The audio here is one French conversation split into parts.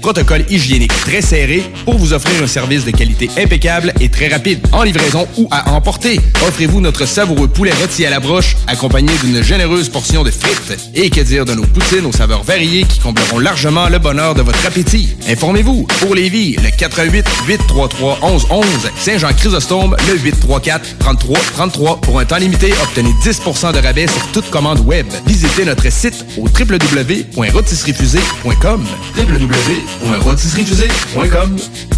Protocole hygiénique très serré pour vous offrir un service de qualité impeccable et très rapide en livraison ou à emporter. Offrez-vous notre savoureux poulet rôti à la broche accompagné d'une généreuse portion de frites. Et que dire de nos poutines aux saveurs variées qui combleront largement le bonheur de votre appétit? Informez-vous pour Lévis, le 88 833 1111 Saint-Jean-Chrysostome, le 834 33 33 pour un temps limité, obtenez 10% de rabais sur toute commande web. Visitez notre site au www.rotisseriefusée.com www.rotisseriefusée.com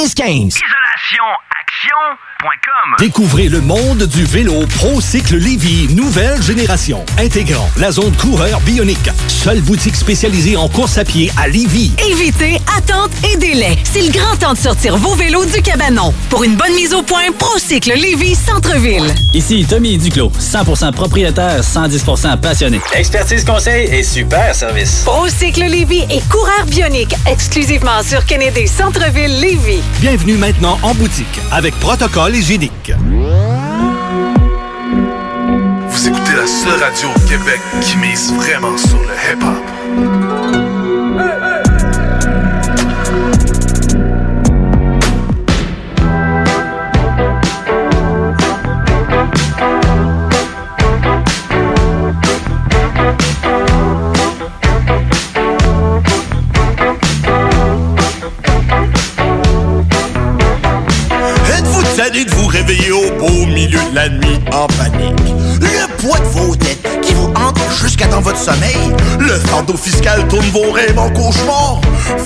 1515. Découvrez le monde du vélo ProCycle Lévy, nouvelle génération, intégrant la zone coureur bionique. Seule boutique spécialisée en course à pied à Lévy. Évitez attente et délai. C'est le grand temps de sortir vos vélos du cabanon. Pour une bonne mise au point, Procycle Lévis Centre-ville. Ici Tommy Duclos, 100% propriétaire, 110% passionné. Expertise conseil et super service. Procycle Lévis et coureur bionique, exclusivement sur Kennedy Centre-ville Lévis. Bienvenue maintenant en boutique avec protocole hygiénique. Vous écoutez la seule radio au Québec qui mise vraiment sur le hip-hop. Tanné de vous réveiller au beau milieu de la nuit en panique? Le poids de vos dettes qui vous hante jusqu'à dans votre sommeil? Le fardeau fiscal tourne vos rêves en cauchemar?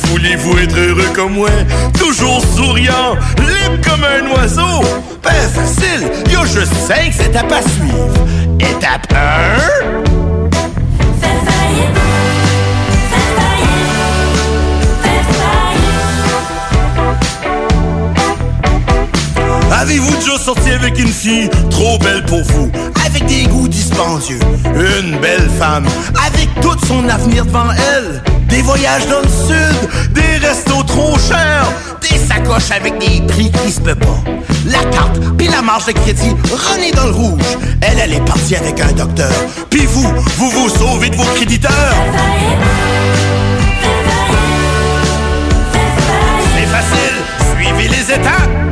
Voulez-vous être heureux comme moi? Toujours souriant, libre comme un oiseau? Ben facile, y a juste cinq étapes à suivre. Étape 1... Avez-vous déjà sorti avec une fille trop belle pour vous, avec des goûts dispendieux, une belle femme, avec tout son avenir devant elle, des voyages dans le sud, des restos trop chers, des sacoches avec des prix qui se peut pas, la carte puis la marge de crédit René dans le rouge, elle elle est partie avec un docteur, puis vous, vous vous sauvez de vos créditeurs. C'est facile, suivez les étapes.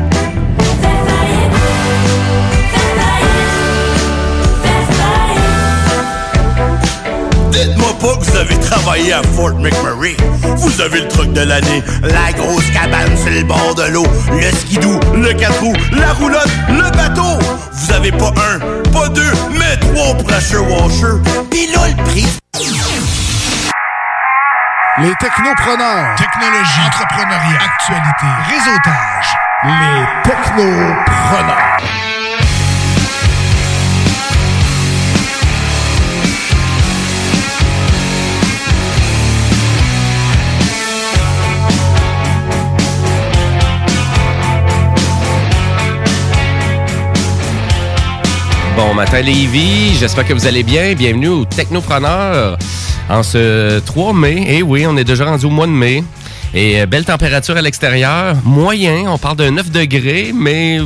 Dites-moi pas que vous avez travaillé à Fort McMurray. Vous avez le truc de l'année, la grosse cabane sur le bord de l'eau, le skidoo, le quatre roues, la roulotte, le bateau. Vous avez pas un, pas deux, mais trois pressure washers. Pis là, le prix. Les technopreneurs. Technologie. Entrepreneuriat. Actualité. Réseautage. Les technopreneurs. Bon matin Lévi, j'espère que vous allez bien. Bienvenue au Technopreneur en ce 3 mai. Et oui, on est déjà rendu au mois de mai. Et euh, belle température à l'extérieur, moyen, on parle de 9 degrés, mais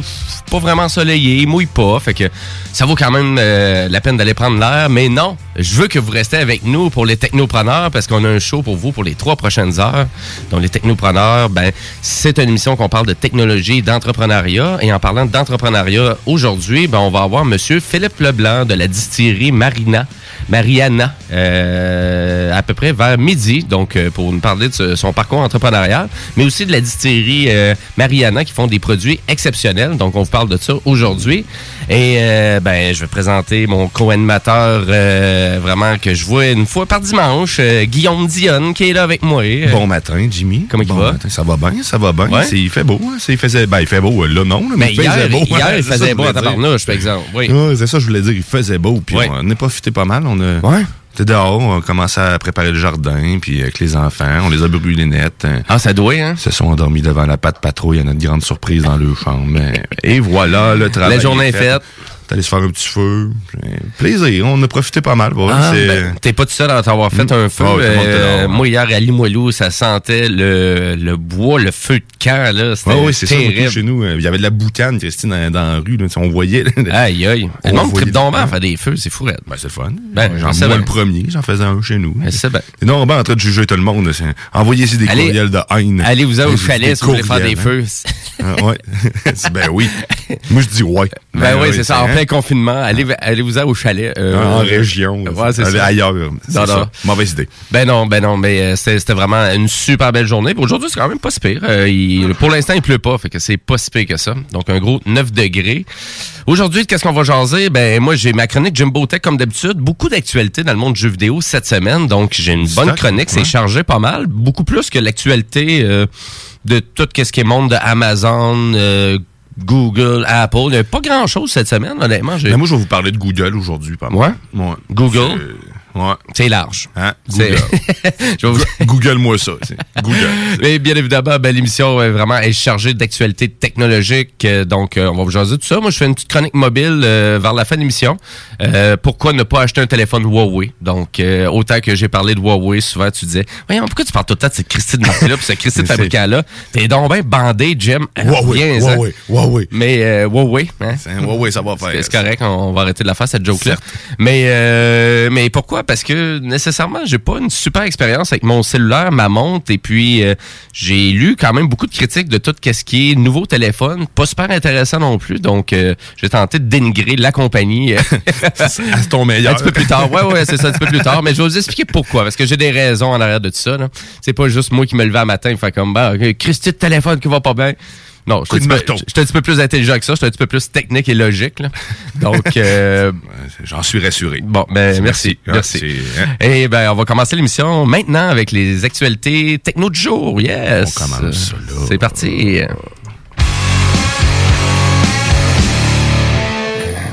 pas vraiment ensoleillé, il mouille pas, fait que ça vaut quand même euh, la peine d'aller prendre l'air. Mais non, je veux que vous restez avec nous pour les technopreneurs parce qu'on a un show pour vous pour les trois prochaines heures. Donc les technopreneurs, ben c'est une émission qu'on parle de technologie d'entrepreneuriat. Et en parlant d'entrepreneuriat aujourd'hui, ben on va avoir Monsieur Philippe Leblanc de la distillerie Marina. Mariana, euh, à peu près vers midi, donc euh, pour nous parler de son parcours entrepreneurial, mais aussi de la distillerie Mariana qui font des produits exceptionnels. Donc on vous parle de ça aujourd'hui. Et euh, ben je vais présenter mon co-animateur euh, vraiment que je vois une fois par dimanche, euh, Guillaume Dionne, qui est là avec moi. Bon matin, Jimmy. Comment il va? matin, ça va bien, ça va bien. Ouais. Il fait beau. hein, Il faisait, ben, il fait beau, là non, là, mais, Mais il faisait beau. hier, Ouais, il ça faisait beau je à tabarnouche, par exemple. Oui. Ouais, c'est ça, je voulais dire, il faisait beau. Puis Ouais. on a profité pas mal. On a, Ouais. C'était dehors, on a commencé à préparer le jardin, puis avec les enfants, on les a brûlés net. hein. Ah, ça doit, hein? Ils se sont endormis devant la patte patrouille à notre grande surprise dans leur chambre. Mais- Et voilà, le travail. La journée est faite. T'es allé se faire un petit feu. Plaisir, on a profité pas mal. Ah, c'est- ben, T'es pas tout seul à t'avoir fait Mm. un feu. Ah monde était Euh, moi, hier, à Limoilou, ça sentait le, le bois, le feu de camp. là. C'était Ouais, oui, c'est ça. Chez nous, euh, il y avait de la boucane, Christine, dans, dans la rue. Là, on voyait. Aïe, aïe. On Le monde tripe donc bien à des- faire des feux, c'est fou. Ben, c'est fun. Ben, J'en c'est le premier, j'en faisais un chez nous. C'est bien. Et non, ben, en train de juger tout le monde. c'est- Envoyez-y des Allez- courriels de haine. Allez-vous au Des chalet si vous voulez faire des courriels, feux. hein. Ah, ouais. C'est- ben oui. Moi, je dis ouais. Ben, oui, c'est ça. Plein confinement, allez, allez-vous au chalet. euh, En région. Ouais, c'est Allez ça. ailleurs. Non, non. Mauvaise idée. Ben non, ben non, mais euh, c'était vraiment une super belle journée. Aujourd'hui, c'est quand même pas si pire. Euh, il- pour l'instant, il pleut pas, fait que c'est pas si pire que ça. Donc, un gros 9 degrés. Aujourd'hui, qu'est-ce qu'on va jaser? Ben, moi, j'ai ma chronique Jimbo Tech, comme d'habitude. Beaucoup d'actualités dans le monde du jeu vidéo cette semaine. Donc, j'ai une bonne chronique. C'est ouais. chargé pas mal. Beaucoup plus que l'actualité euh, de tout ce qui est monde de Amazon, Google, Apple. Il n'y a pas grand-chose cette semaine, honnêtement. Mais moi, je vais vous parler de Google aujourd'hui. Ouais? mal. Ouais? Google? C'est- Ouais. C'est large. Hein? Google. Vous- Google-moi ça. Google. Mais bien évidemment, ben, l'émission est vraiment est chargée d'actualités technologiques. euh, donc, euh, on va vous jaser tout ça. Moi, je fais une petite chronique mobile euh, vers la fin de l'émission. Euh, pourquoi ne pas acheter un téléphone Huawei? Donc, euh, autant que j'ai parlé de Huawei, souvent tu disais, voyons, pourquoi tu parles tout le temps de cette Christine marque-là puis ce Christine fabricant-là? T'es donc bien bandé, Jim. Huawei, Viens-en. Huawei, Huawei. Mais euh, Huawei, hein? C'est Huawei, ça va faire. C'est correct, on, on va arrêter de la faire, cette joke-là. Mais, euh, mais pourquoi? Parce que nécessairement, j'ai pas une super expérience avec mon cellulaire, ma montre, et puis euh, j'ai lu quand même beaucoup de critiques de tout ce qui est nouveau téléphone. Pas super intéressant non plus, donc euh, j'ai tenté de dénigrer la compagnie. euh, C'est ton meilleur. un petit peu plus tard. Ouais, ouais, c'est ça, un petit peu plus tard. Mais je vais vous expliquer pourquoi. Parce que j'ai des raisons en arrière de tout ça. C'est pas juste moi qui me levais un matin et fait comme, bah, Christy de téléphone qui va pas bien. Non, je suis un, petit peu- un petit plus intelligent que ça. Je suis un petit peu plus technique et logique. là. Donc, euh, J'en suis rassuré. bon, ben, merci. Ah, Merci. c'est- hein? Et ben, on va commencer l'émission maintenant avec les actualités techno du jour. Yes. On commence. C'est parti.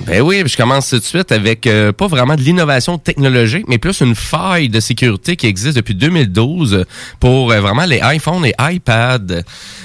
Ben oui, je commence tout de suite avec euh, pas vraiment de l'innovation technologique, mais plus une faille de sécurité qui existe depuis 2012 pour euh, vraiment les iPhones et iPads.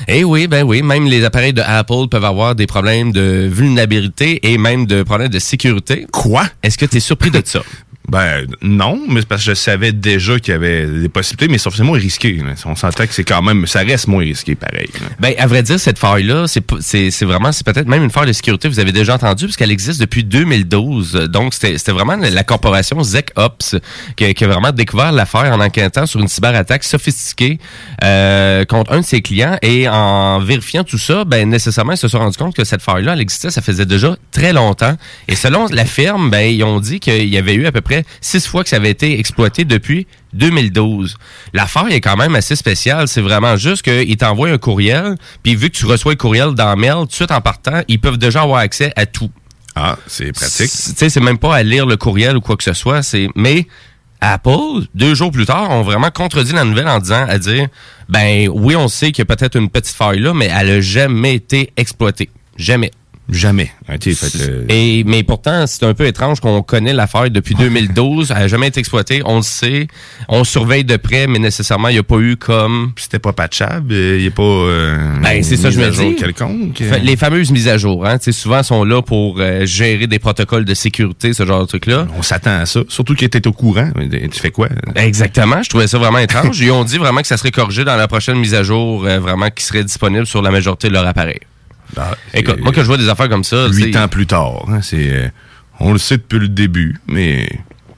Et oui, ben oui, même les appareils de Apple peuvent avoir des problèmes de vulnérabilité et même de problèmes de sécurité. Quoi? Est-ce que tu es surpris de ça? Ben non, mais parce que je savais déjà qu'il y avait des possibilités, mais sauf c'est moins risqué. là. On s'entend que c'est quand même, ça reste moins risqué pareil. là. Ben, à vrai dire, cette faille-là, c'est pas- c'est c'est vraiment, c'est peut-être même une faille de sécurité, vous avez déjà entendu, parce qu'elle existe depuis 2012. Donc, c'était vraiment la corporation ZecOps qui, a- qui a vraiment découvert l'affaire en enquêtant sur une cyberattaque sophistiquée euh, contre un de ses clients. Et en vérifiant tout ça, ben, nécessairement, ils se sont rendus compte que cette faille-là, elle existait, ça faisait déjà très longtemps. Et selon la firme, ben, ils ont dit qu'il y avait eu à peu près six fois que ça avait été exploité depuis 2012. L'affaire est quand même assez spéciale. C'est vraiment juste qu'ils t'envoient un courriel, puis vu que tu reçois le courriel dans mail, tout de suite en partant, ils peuvent déjà avoir accès à tout. Ah, c'est pratique. Tu sais, c'est même pas à lire le courriel ou quoi que ce soit, c'est mais Apple, deux jours plus tard, ont vraiment contredit la nouvelle en disant, à dire, ben oui, on sait qu'il y a peut-être une petite faille là, mais elle a jamais été exploitée. Jamais. Jamais. Fait, euh, Et, mais pourtant, c'est un peu étrange qu'on connaît l'affaire depuis 2012. Elle n'a jamais été exploitée. On le sait. On surveille de près, mais nécessairement, il n'y a pas eu comme. C'était pas patchable. Il n'y a pas. euh, Ben, c'est ça, je me dis. quelconque. Les fameuses mises à jour, hein. Souvent, sont là pour euh, gérer des protocoles de sécurité, ce genre de truc-là. On s'attend à ça. Surtout qu'il était au courant. Tu fais quoi? Exactement. Je trouvais ça vraiment étrange. Ils ont dit vraiment que ça serait corrigé dans la prochaine mise à jour, euh, vraiment qui serait disponible sur la majorité de leur appareil. Écoute, moi, quand je vois des affaires comme ça, Huit ans plus tard. hein, c'est, euh, on le sait depuis le début, mais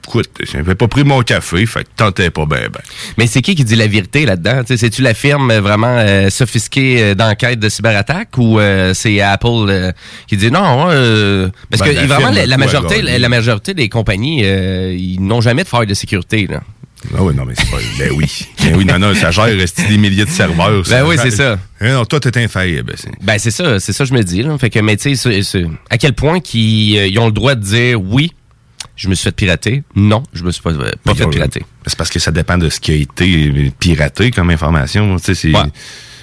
écoute, j'avais pas pris mon café, fait que tentais pas ben ben. Mais c'est qui qui dit la vérité là-dedans? C'est-tu la firme euh, vraiment euh, sophistiquée euh, d'enquête de cyberattaque ou euh, c'est Apple euh, qui dit non? euh, parce Ben, que la vraiment, la, majorité, la, majorité des compagnies, ils n'ont jamais de faille de sécurité. Là. Ah oui, non, mais c'est pas. Ben oui. Ben oui, non, non, ça gère rester des milliers de serveurs. Ben oui, c'est ça. Hein, non, toi, t'es infaillible. c'est- Ben c'est ça, c'est ça que je me dis. Là. Fait que, mais tu sais, à quel point qu'ils euh, ils ont le droit de dire oui, je me suis fait pirater. Non, je me suis pas, euh, pas fait Ben, pirater. C'est parce que ça dépend de ce qui a été piraté comme information. Tu sais, c'est.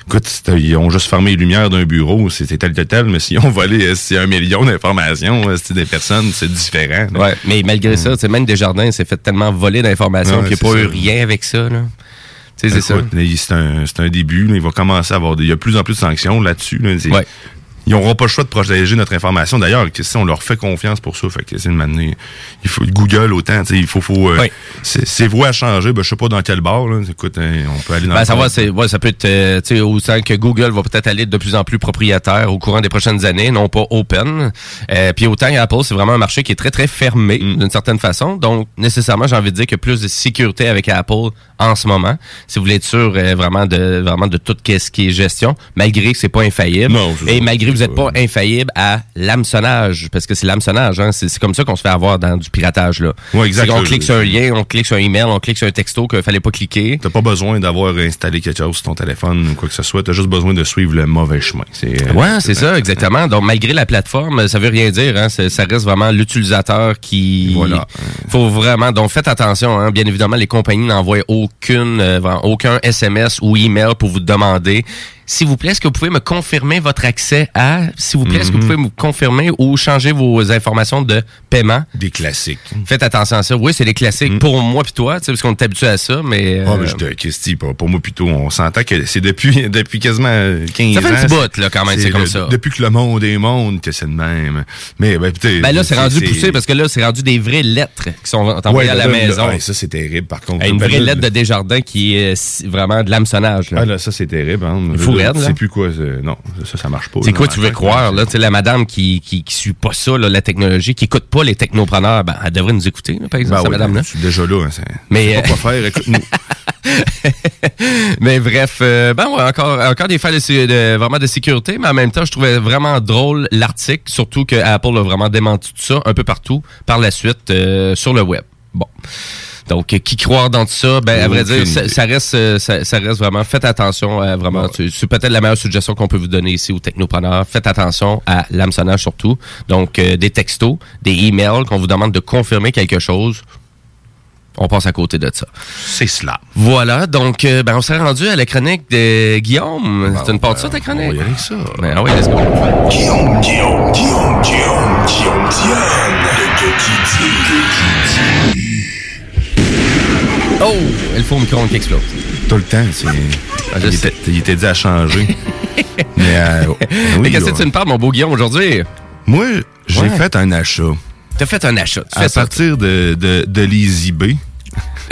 Écoute, c'est- ils ont juste fermé les lumières d'un bureau, c'était tel, tel, tel, mais s'ils ont volé euh, un million d'informations, euh, c'est des personnes, c'est différent. Ouais, mais malgré ça, tu sais, même Desjardins s'est fait tellement voler d'informations Ouais, qu'il n'y a pas ça. eu rien avec ça. Là. C'est ça. Là, un, un début. là, il va commencer à avoir. des- Il y a de plus en plus de sanctions là-dessus. là. C'est- Ils n'auront pas le choix de protéger notre information. D'ailleurs, que si on leur fait confiance pour ça, fait que c'est. Il faut Google autant. tu sais, Il faut. faut euh, c'est- Ses voix à changer. Ben, je sais pas dans quel bar. Là. Écoute, hein, on peut aller dans Ben, le ça, va, c'est, ouais, ça peut être, euh, tu sais, autant que Google va peut-être aller de plus en plus propriétaire au courant des prochaines années, non pas open. Euh, puis autant Apple, c'est vraiment un marché qui est très, très fermé Mm. d'une certaine façon. Donc, nécessairement, j'ai envie de dire a plus de sécurité avec Apple en ce moment. Si vous voulez être sûr euh, vraiment de vraiment de tout ce qui est gestion, malgré que c'est pas infaillible. Et malgré que vous n'êtes pas infaillible à l'hameçonnage, parce que c'est l'hameçonnage, hein, c'est, comme ça qu'on se fait avoir dans du piratage. Là. Ouais, exact. Qu'on Là, clique sur un lien, on clique sur un email, on clique sur un texto qu'il fallait pas cliquer. T'as pas besoin d'avoir installé quelque chose sur ton téléphone ou quoi que ce soit. T'as juste besoin de suivre le mauvais chemin. C'est, euh, Ouais, c'est ça, exactement. Donc, malgré la plateforme, ça veut rien dire. Hein, ça reste vraiment l'utilisateur qui. Voilà. Faut vraiment. Donc, faites attention. Hein. Bien évidemment, les compagnies n'envoient euh, aucun SMS ou email pour vous demander. S'il vous plaît, est-ce que vous pouvez me confirmer votre accès à, s'il vous plaît, est-ce que vous Mhm. pouvez me confirmer ou changer vos informations de paiement? Des classiques. Faites attention à ça. Oui, c'est des classiques pour moi puis toi, tu sais, parce qu'on est habitué à ça, mais. Ah, euh, mais je te Christy, pour, pour moi plutôt, on s'entend que c'est depuis, depuis quasiment 15 ans. Ça fait un petit bout, c'est- là, quand même, c'est comme ça. Depuis que le monde est monde, que c'est le même. Mais, ben. Ben là, c'est rendu poussé parce que là, c'est rendu des vraies lettres qui sont envoyées Ouais, à la là, là, maison. ouais, ça, c'est terrible, par contre. Une Ben, vraie lettre de Desjardins qui est euh, vraiment de l'hameçonnage. Ah, là, ça, c'est terrible. Hein. Sais plus quoi. c'est- Non, ça, ça marche pas. C'est quoi tu veux croire, là? La madame qui, qui, qui suit pas ça, là, la technologie, qui écoute pas les technopreneurs, ben, elle devrait nous écouter, là, par exemple, Ben ouais, madame-là. Je suis déjà là. Hein, c'est- Mais, pas euh, quoi faire. Écoute-nous. Mais bref, euh, ben ouais, encore, encore des failles de- vraiment de sécurité, mais en même temps, je trouvais vraiment drôle l'article, surtout que Apple a vraiment démenti tout ça un peu partout par la suite euh, sur le web. Bon. Donc, euh, qui croire dans tout ça? Ben, à vrai dire, ça, reste, euh, ça, ça reste vraiment. Faites attention, euh, vraiment. C'est c'est peut-être la meilleure suggestion qu'on peut vous donner ici aux technopreneurs. Faites attention à l'hameçonnage surtout. Donc, euh, des textos, des emails qu'on vous demande de confirmer quelque chose. On passe à côté de ça. C'est cela. Voilà, donc euh, ben, on s'est rendu à la chronique de Guillaume. C'est une part de ça, ta chronique? Avec ça. Ben, ah oui, let's go. Guillaume, Guillaume, Guillaume, Guillaume, Guillaume Guillaume Oh! Il faut au micro-ondes qui explose. Tout le temps, c'est. Ah, je il, sais. était, il était dit à changer. Mais, euh, oui, Mais qu'est-ce que là. tu me parles, mon beau Guillaume, aujourd'hui? Moi, j'ai Ouais. fait un achat. T'as fait un achat. Tu À fais ça. partir de, de, de l'EasyBay.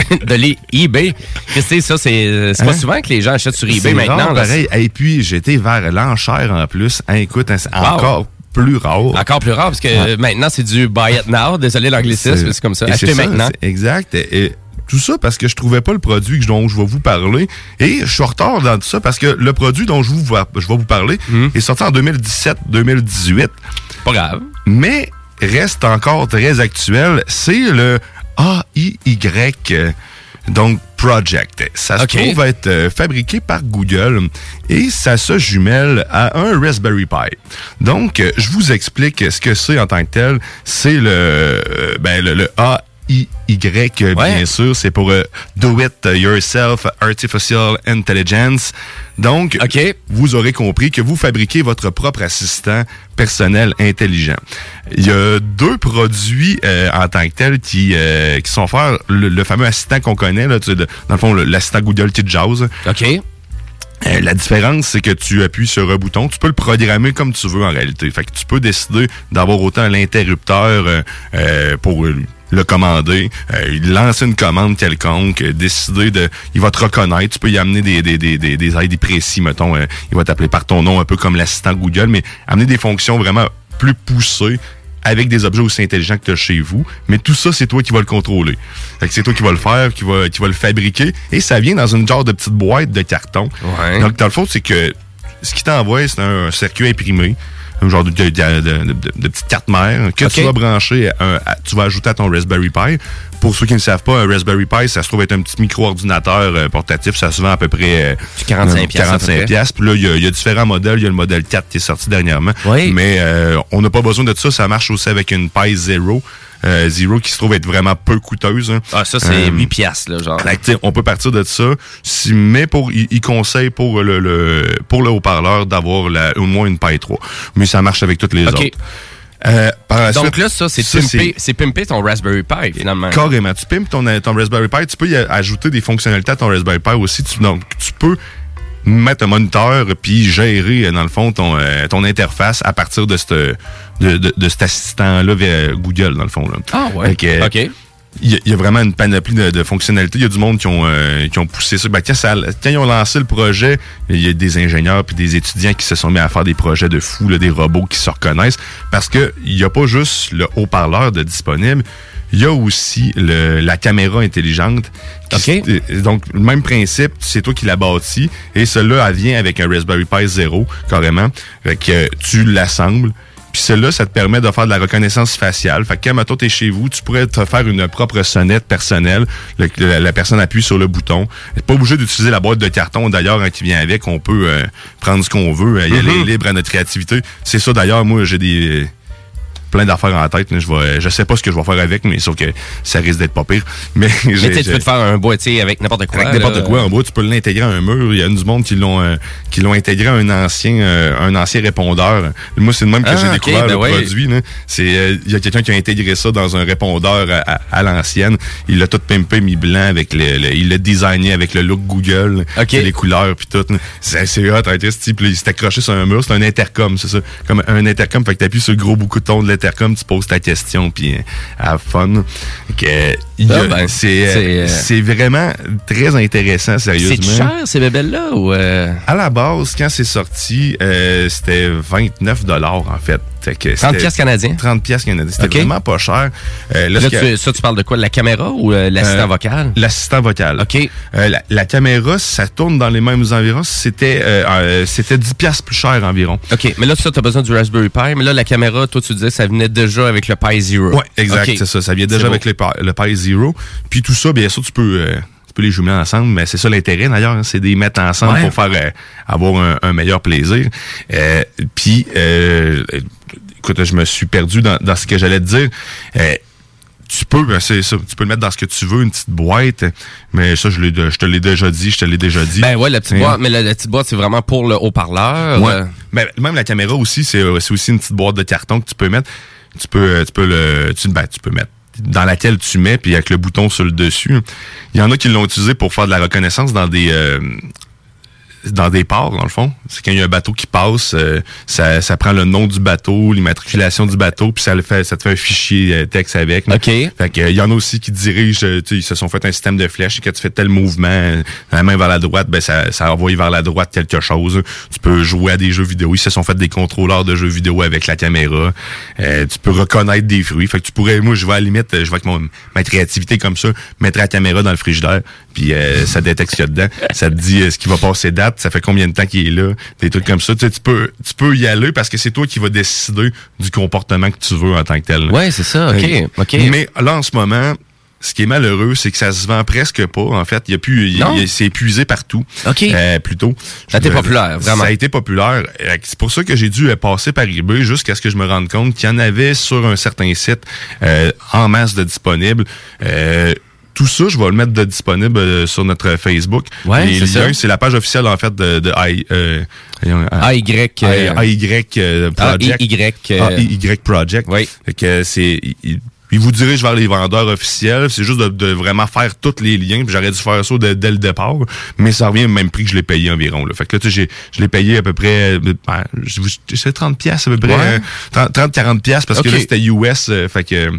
de l'eBay. Tu sais, ça, c'est c'est pas Hein? souvent que les gens achètent sur eBay C'est maintenant. rare, là. pareil. Et puis, j'étais vers l'enchère en plus. Hein, écoute, hein, c'est Wow. encore plus rare. Encore plus rare, parce que euh, maintenant, c'est du buy it now. Désolé l'anglicisme, mais c'est comme ça. et Achetez c'est ça, maintenant. c'est Exact. Et, et tout ça parce que je trouvais pas le produit dont je vais vous parler. Et je suis en retard dans tout ça parce que le produit dont je, vous, je vais vous parler est sorti en 2017-2018. Pas grave. Mais reste encore très actuel. C'est le AIY. Donc, Project. Ça se Ok. trouve être euh, fabriqué par Google et ça se jumelle à un Raspberry Pi. Donc, euh, je vous explique ce que c'est en tant que tel. C'est le, euh, ben, le, le D-I-Y, euh, bien sûr. C'est pour euh, Do It Yourself Artificial Intelligence. Donc, vous aurez compris que vous fabriquez votre propre assistant personnel intelligent. Il y a deux produits euh, en tant que tels qui, euh, qui sont offerts. Le, le fameux assistant qu'on connaît, là, tu dans le fond, l'assistant Google qui jase. OK. Euh, la différence, c'est que tu appuies sur un bouton, tu peux le programmer comme tu veux en réalité. Fait que tu peux décider d'avoir autant l'interrupteur euh, euh, pour le commander, euh, lancer une commande quelconque, euh, décider de... Il va te reconnaître, tu peux y amener des, des, des, des, des ID précis, mettons, euh, il va t'appeler par ton nom, un peu comme l'assistant Google, mais amener des fonctions vraiment plus poussées avec des objets aussi intelligents que tu as chez vous. Mais tout ça, c'est toi qui vas le contrôler. Fait que c'est toi qui vas le faire, qui va, qui va le fabriquer. Et ça vient dans une genre de petite boîte de carton. Donc, dans le fond, c'est que ce qui t'envoie, c'est un circuit imprimé. Un genre de, de, de, de- petite carte mère que tu vas brancher, à tu vas ajouter à ton Raspberry Pi. Pour ceux qui ne savent pas, un Raspberry Pi, ça se trouve être un petit micro-ordinateur euh, portatif. Ça se vend à peu près euh, 45 euh, piastres, à peu 45 près. piastres. Puis là, il y, y a différents modèles. Il y a le modèle 4 qui est sorti dernièrement. Mais euh, on n'a pas besoin de ça. Ça marche aussi avec une Pi Zero. Euh, Zero qui se trouve être vraiment peu coûteuse. hein. Ah, ça, c'est Euh, 8 piastres, là, genre. on peut partir de ça. Si, mais pour, il, il conseille pour le, le- pour le haut-parleur d'avoir au moins une Pi 3. Mais ça marche avec toutes les autres. Euh, par la Donc suite, là, ça, c'est pimper, c'est pimper ton Raspberry Pi, finalement. Carrément. Tu pimpes ton, ton Raspberry Pi, tu peux y ajouter des fonctionnalités à ton Raspberry Pi aussi. Tu, donc, tu peux mettre un moniteur puis gérer, euh, dans le fond, ton, euh, ton interface à partir de, cette, de, de, de cet assistant-là via Google, dans le fond. Là. Ah ouais. Que, OK. Il y, a- il y a vraiment une panoplie de, de fonctionnalités. Il y a du monde qui ont, euh, qui ont poussé ça. Ben, quand, ça- quand ils ont lancé le projet, il y a des ingénieurs puis des étudiants qui se sont mis à faire des projets de fous, là, des robots qui se reconnaissent. Parce que il n'y a pas juste le haut-parleur de disponible, il y a aussi le, la caméra intelligente. qui- euh, Donc, le même principe, c'est toi qui l'as bâti. Et celle-là, elle vient avec un Raspberry Pi 0, carrément. Fait que euh, tu l'assembles. Puis celle-là, ça te permet de faire de la reconnaissance faciale. Fait que quand, mettons, t'es chez vous, tu pourrais te faire une propre sonnette personnelle. Le- la, la personne appuie sur le bouton. T'es pas obligé d'utiliser la boîte de carton, d'ailleurs, hein, qui vient avec. On peut euh, prendre ce qu'on veut. euh, y aller Mhm. libre à notre créativité. C'est ça, d'ailleurs, moi, j'ai des... plein d'affaires en tête. Je vais, je sais pas ce que je vais faire avec, mais sauf que ça risque d'être pas pire. Mais, Mais tu sais, tu j'ai- peux te faire un boîtier avec n'importe quoi. avec n'importe quoi en bois, tu peux l'intégrer à un mur. Il y a du monde qui l'ont euh, qui l'ont intégré à un ancien euh, un ancien répondeur. Moi, c'est le même que Ah, j'ai découvert ben le ouais. produit. C'est euh, il y a quelqu'un qui a intégré ça dans un répondeur à, à- à l'ancienne. Il l'a tout pimpé mis blanc avec le, le- il l'a designé avec le look Google, les couleurs puis tout. C'est c'est hot, hein, ce type, il s'est accroché sur un mur, c'est un intercom, c'est ça. Comme un intercom, fait que t'appuies sur le gros bouton de l'intercom, tu poses ta question puis euh, have fun. Que, Ah, ben, c'est euh, c'est, euh, c'est vraiment très intéressant, sérieusement. C'est cher, ces bébelles-là? Ou euh? À la base, quand c'est sorti, euh, c'était 29 en fait. Fait que 30 c'était- piastres canadiens? 30 piastres canadiens. C'était Ok. vraiment pas cher. Euh, Là, que- tu- ça, tu parles de quoi? De la caméra ou euh, l'assistant euh, vocal? L'assistant vocal. OK. Euh, la, la caméra, ça tourne dans les mêmes environs. C'était euh, euh, c'était 10 piastres plus cher environ. OK, mais là, ça, tu as besoin du Raspberry Pi. Mais là, la caméra, toi, tu disais, ça venait déjà avec le Pi Zero. Ouais, exact, c'est ça. Ça vient déjà avec le, Pi- le Pi Zero. Puis tout ça, bien sûr, tu peux, euh, tu peux les jumeler ensemble, mais c'est ça l'intérêt d'ailleurs, hein, c'est de les mettre ensemble Ouais. pour faire euh, avoir un, un meilleur plaisir. Euh, Puis, euh, écoute, je me suis perdu dans, dans ce que j'allais te dire. Euh, tu peux, ben, c'est ça, tu peux le mettre dans ce que tu veux, une petite boîte, mais ça, je, te l'ai déjà dit, je te l'ai déjà dit. Ben ouais, la petite Et- boîte, mais la, la petite boîte, c'est vraiment pour le haut-parleur. Ouais. euh, Ben, même la caméra aussi, c'est euh, c'est aussi une petite boîte de carton que tu peux mettre. Tu peux, euh, tu peux le, tu, ben, tu peux mettre dans laquelle tu mets, puis avec le bouton sur le dessus. Il y en a qui l'ont utilisé pour faire de la reconnaissance dans des euh, dans des ports, dans le fond. C'est quand il y a un bateau qui passe, euh, ça, ça prend le nom du bateau, l'immatriculation du bateau, puis ça le fait, ça te fait un fichier euh, texte avec. OK. Fait que, euh, il y en a aussi qui dirigent, euh, tu sais, ils se sont fait un système de flèches, et quand tu fais tel mouvement, euh, la main vers la droite, ben ça, ça envoie vers la droite quelque chose. Tu peux jouer à des jeux vidéo. Ils se sont fait des contrôleurs de jeux vidéo avec la caméra. Euh, tu peux reconnaître des fruits. Fait que tu pourrais, moi, je vais à la limite, euh, je vais avec mon, ma créativité comme ça, mettre la caméra dans le frigidaire, puis euh, ça détecte ce qu'il y a dedans. Ça te dit euh, ce qui va passer date, ça fait combien de temps qu'il est là, des trucs comme ça. Tu, sais, tu peux, tu peux y aller parce que c'est toi qui vas décider du comportement que tu veux en tant que tel. Ouais, c'est ça. OK. Euh, OK. Mais là, en ce moment, ce qui est malheureux, c'est que ça se vend presque pas. En fait, il y a plus, c'est épuisé partout. OK. Euh, plutôt. Ça a été populaire, vraiment. Ça a été populaire. Euh, C'est pour ça que j'ai dû passer par eBay jusqu'à ce que je me rende compte qu'il y en avait sur un certain site euh, en masse de disponibles. Euh, tout ça, je vais le mettre de disponible euh, sur notre Facebook. Ouais, Les c'est liens, c'est la page officielle en fait de, de I, euh, AY, euh, AY euh, Project. AIY, euh, Project. Oui. Fait que c'est il, il vous dirige vers les vendeurs officiels. C'est juste de, de vraiment faire tous les liens. J'aurais dû faire ça dès, dès le départ, mais ça revient au même prix que je l'ai payé environ. Là. Fait que là, tu sais, je l'ai payé à peu près, euh, ben, c'est 30 pièces à peu près, Ouais. euh, 30-40 pièces parce que là, c'était US. euh, fait que, euh,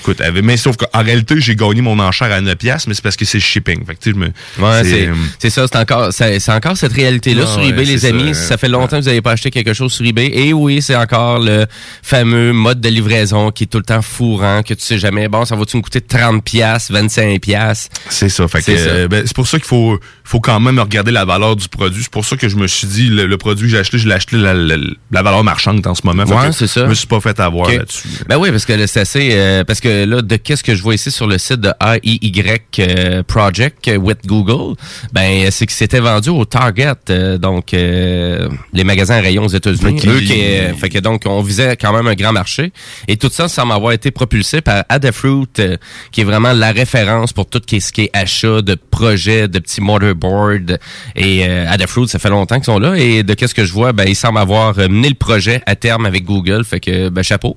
écoute, mais sauf qu'en réalité, j'ai gagné mon enchère à 9 pièces, mais c'est parce que c'est le shipping. Fait que, me, Ouais, c'est euh, c'est ça, c'est encore, c'est encore cette réalité-là Ah sur ouais, eBay, les amis. ça, Ça, fait longtemps que vous n'avez pas acheté quelque chose sur eBay. Et oui, c'est encore le fameux mode de livraison qui est tout le temps fourrant, que tu sais jamais, bon, ça va-tu me coûter 30 pièces, 25 pièces. C'est ça. Fait C'est euh, ben, c'est pour ça qu'il faut, faut quand même regarder la valeur du produit. C'est pour ça que je me suis dit, le, le produit que j'ai acheté, je l'ai acheté la, la- la valeur marchande en ce moment. Ouais, c'est ça. Je me suis pas fait avoir là-dessus. Ben oui, parce que c'est assez. euh, parce que là, de qu'est-ce que je vois ici sur le site de AIY euh, Project euh, with Google, ben c'est que c'était vendu au Target, euh, donc euh, les magasins à rayon aux États-Unis. Euh, fait que donc on visait quand même un grand marché. Et tout ça semble avoir été propulsé par Adafruit, euh, qui est vraiment la référence pour tout ce qui est achat de projets, de petits motherboards. Et euh, Adafruit, ça fait longtemps qu'ils sont là. Et de qu'est-ce que je vois, ben ils semblent avoir euh, mené le projet à terme avec Google. Fait que ben chapeau.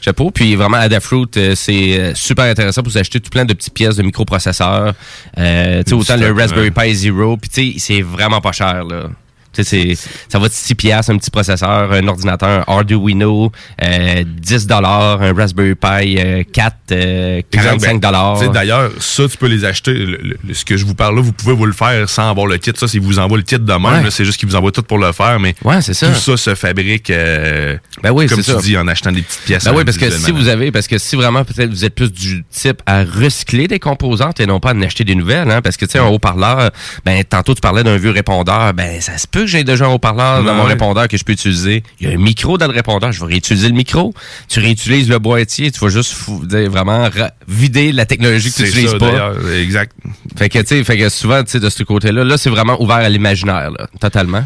Chapeau. Puis vraiment, Adafruit, euh, c'est euh, super intéressant pour vous acheter tout plein de petites pièces de microprocesseurs. Euh, tu sais, autant le Raspberry. Pi Zero. Puis tu sais, c'est vraiment pas cher, là. C'est- ça va de 6 piastres, un petit processeur, un ordinateur, un Arduino, euh, 10 dollars, un Raspberry Pi euh, 4, euh, 45 dollars. Tu sais, D'ailleurs, ça, tu peux les acheter. Le- le- ce que je vous parle là, vous pouvez vous le faire sans avoir le kit. Ça, s'ils vous envoient le kit de même, Ouais. c'est juste qu'ils vous envoient tout pour le faire. Mais Ouais, c'est ça. tout ça se fabrique, euh, Ben oui, comme tu ça. dis, en achetant des petites pièces. Ben oui, parce que si vous avez, parce que si vraiment peut-être vous êtes plus du type à recycler des composantes et non pas à en acheter des nouvelles, hein, parce que tu sais un haut-parleur, ben tantôt tu parlais d'un vieux répondeur, ben ça se peut que j'ai déjà un haut-parleur dans mon répondeur que je peux utiliser? Il y a un micro dans le répondeur, je vais réutiliser le micro. Tu réutilises le boîtier, tu vas juste fou- vraiment ra- vider la technologie que tu n'utilises pas. exact. Fait que fait que souvent de ce côté-là, là c'est vraiment ouvert à l'imaginaire, là, totalement.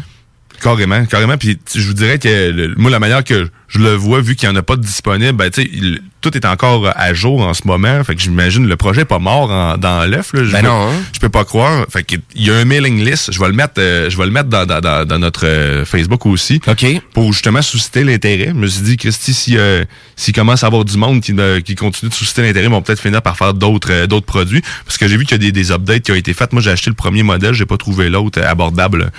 Carrément, carrément. Puis je vous dirais que le- moi, la manière que je le vois, vu qu'il n'y en a pas de disponible, ben, tu sais, il- tout est encore à jour en ce moment. Fait que j'imagine le projet est pas mort en- dans l'œuf. Je Ben peux- non, hein. Je peux pas croire. Fait que il y a un mailing list. Je vais le mettre, euh, je vais le mettre dans, dans, dans, dans notre euh, Facebook aussi. OK. Pour justement susciter l'intérêt. Je me suis dit, Christy, si, euh, s'il commence à avoir du monde qui, ne- qui continue de susciter l'intérêt, ils vont peut-être finir par faire d'autres euh, d'autres produits. Parce que j'ai vu qu'il y a des, des updates qui ont été faites. Moi, j'ai acheté le premier modèle, j'ai pas trouvé l'autre euh, abordable.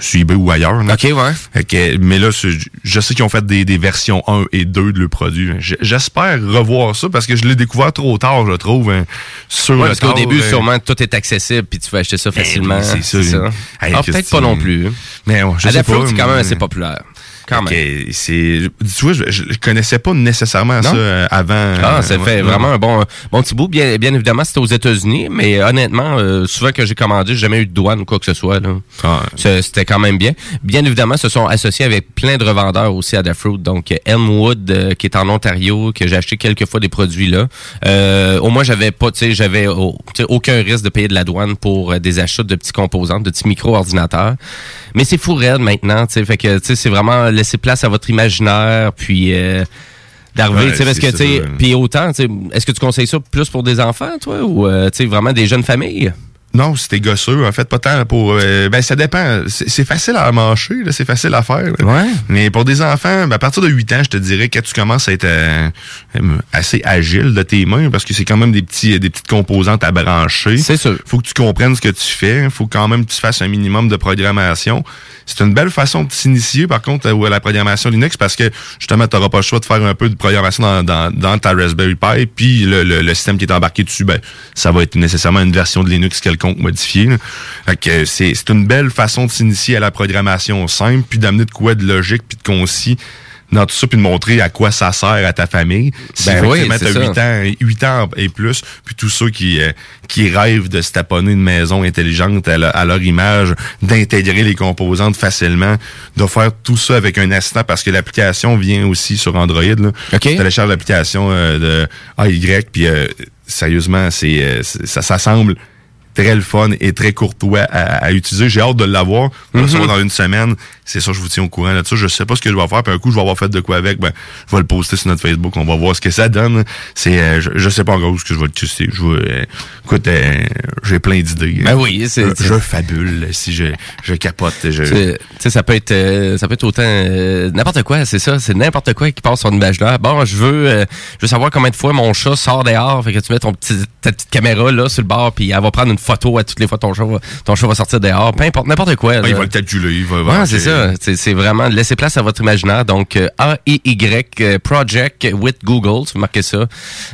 Sur eBay ou ailleurs. là. OK, ouais. Fait que, mais là, je sais qu'ils ont fait des, des versions 1 et 2 de le produit. J'espère revoir ça parce que je l'ai découvert trop tard, je trouve. hein, sur Ouais, le parce qu'au début, euh, sûrement, tout est accessible, puis tu peux acheter ça facilement. oui, c'est ça. Hey, Ah, peut-être pas non plus. Mais ouais, je sais Adafruit, pas, c'est quand même assez populaire. Quand Fait même. tu vois, je, je connaissais pas nécessairement Non? ça euh, avant. Ah, euh, ça ouais, fait vraiment un bon, bon petit bout. Bien, bien évidemment, c'était aux États-Unis, mais honnêtement, euh, souvent que j'ai commandé, j'ai jamais eu de douane ou quoi que ce soit. là. Ah, C'était quand même bien. Bien évidemment, se sont associés avec plein de revendeurs aussi à Fruit. Donc, euh, Elmwood, euh, qui est en Ontario, que j'ai acheté quelques fois des produits là. Euh, au moins, j'avais pas, tu sais, j'avais aucun risque de payer de la douane pour euh, des achats de petits composants, de petits micro-ordinateurs. Mais c'est fou raide maintenant, tu sais. Fait que, tu sais, c'est vraiment laisser place à votre imaginaire, puis... euh, d'arriver, Ouais, tu sais, parce que, tu sais, puis autant, tu sais, est-ce que tu conseilles ça plus pour des enfants, toi, ou, euh, tu sais, vraiment des jeunes familles? Non, c'était gosseux. En fait, pas tant pour. euh, ben, ça dépend. C'est facile à mâcher, là, c'est facile à faire. là. Ouais. Mais pour des enfants, ben, à partir de 8 ans, je te dirais que tu commences à être euh, assez agile de tes mains parce que c'est quand même des petits, des petites composantes à brancher. C'est sûr. Faut que tu comprennes ce que tu fais. Faut quand même que tu fasses un minimum de programmation. C'est une belle façon de s'initier, par contre, à la programmation Linux parce que justement, tu n'auras pas le choix de faire un peu de programmation dans, dans, ta Raspberry Pi. Puis le, le, système qui est embarqué dessus, ben, ça va être nécessairement une version de Linux quelconque modifiée. Fait que c'est c'est une belle façon de s'initier à la programmation simple, puis d'amener de quoi de logique, puis de concis dans tout ça, puis de montrer à quoi ça sert à ta famille. Si Ben oui, c'est ça. 8 ans, 8 ans et plus, puis tous ceux qui, euh, qui rêvent de se taponner une maison intelligente à, leur- à leur image, d'intégrer les composantes facilement, de faire tout ça avec un assistant, parce que l'application vient aussi sur Android. Là. OK. Tu télécharges l'application euh, de AY, puis euh, sérieusement, c'est euh, ça, ça semble très le fun et très courtois à, à utiliser. J'ai hâte de l'avoir. On va le Mhm. recevoir dans une semaine. C'est ça, je vous tiens au courant là-dessus. Je sais pas ce que je vais faire. Puis un coup, je vais avoir fait de quoi avec. Ben, je vais le poster sur notre Facebook. On va voir ce que ça donne. C'est, euh, je, je sais pas encore où ce que je vais le tester. Je vais, euh, écoute, euh, j'ai plein d'idées. Ben oui, c'est- je, je fabule. Si je, je capote, je, Tu sais, ça peut être euh, ça peut être autant euh, n'importe quoi, c'est ça, c'est n'importe quoi qui passe sur une imaginaire. Bon, je veux euh, je veux savoir combien de fois mon chat sort dehors, fait que tu mets ton petit ta petite caméra là sur le bord puis elle va prendre une photo à toutes les fois ton chat va, ton chat va sortir dehors, peu importe n'importe quoi. Ah, il va le calculer. Il va, Ouais, c'est ça. C'est c'est vraiment laisser place à votre imaginaire. Donc, euh, A-I-Y euh, Project with Google, si vous marquez ça.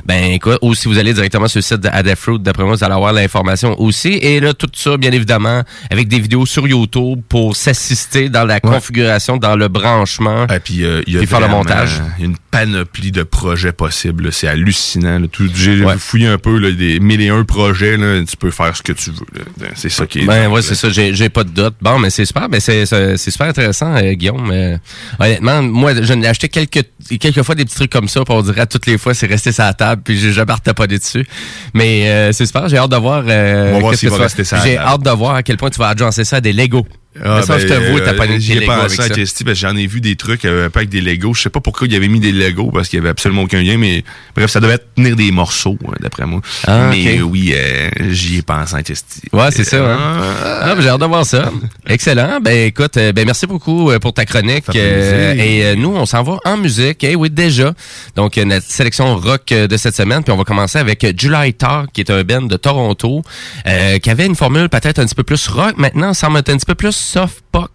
Ben, écoute, ou si vous allez directement sur le site de Adafruit, d'après moi, vous allez avoir l'information aussi. Et là, tout ça, bien évidemment, avec des vidéos sur YouTube pour s'assister dans la configuration, dans le branchement. Et puis, euh, il y a puis faire le montage. une panoplie de projets possibles. C'est hallucinant. là. Tout- J'ai fouillé un peu là, des mille et un projets. là. Tu peux faire ce que tu veux. là. C'est ça qui est. Ben ouais, c'est ça, j'ai pas de doute. Bon, mais c'est super, mais c'est super intéressant, euh, Guillaume. Euh, honnêtement, moi, je n'ai acheté quelques quelques fois des petits trucs comme ça, puis on dirait toutes les fois c'est resté sur la table, puis j'ai jamais pas dessus. Mais euh, c'est super, j'ai hâte de voir. Euh, On va voir s'il va rester J'ai hâte de voir à quel point tu vas agencer ça à des Lego. Ah, Mais ça, ben, je t'avoue, t'as pas euh, J'y ai pensé à. Christy, parce que j'en ai vu des trucs euh, avec des Legos. Je sais pas pourquoi il avait mis des Legos, parce qu'il y avait absolument aucun lien, mais bref, ça devait tenir des morceaux, hein, d'après moi. Ah, mais ok. oui, euh, j'y ai pensé à Christy. Ouais, c'est ça. Hein? Euh, Ah, ben, j'ai hâte de voir ça. Excellent. Ben écoute, euh, ben merci beaucoup euh, pour ta chronique. Euh, et euh, nous, on s'en va en musique. Eh oui, déjà. Donc euh, notre sélection rock euh, de cette semaine. Puis on va commencer avec euh, July Talk, qui est un band de Toronto, euh, qui avait une formule peut-être un petit peu plus rock. Maintenant, ça semble être un petit peu plus soft pop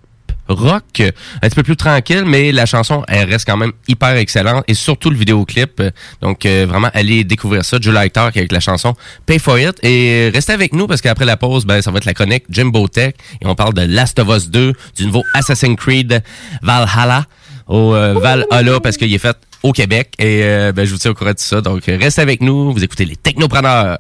rock, un petit peu plus tranquille, mais la chanson, elle reste quand même hyper excellente et surtout le vidéoclip. Donc, euh, vraiment, allez découvrir ça, July Talk avec la chanson Pay For It. Et restez avec nous parce qu'après la pause, ben, ça va être la chronique Jimbo Tech et on parle de Last of Us 2, du nouveau Assassin's Creed Valhalla, au euh, Valhalla parce qu'il est fait au Québec. Et euh, ben, je vous tiens au courant de tout ça. Donc, restez avec nous, vous écoutez les Technopreneurs.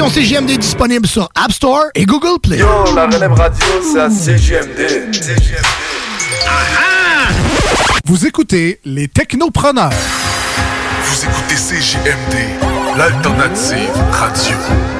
L'application CGMD est disponible sur App Store et Google Play. Yo, la relève radio, c'est à CGMD. Vous écoutez les technopreneurs. Vous écoutez CGMD, l'alternative radio.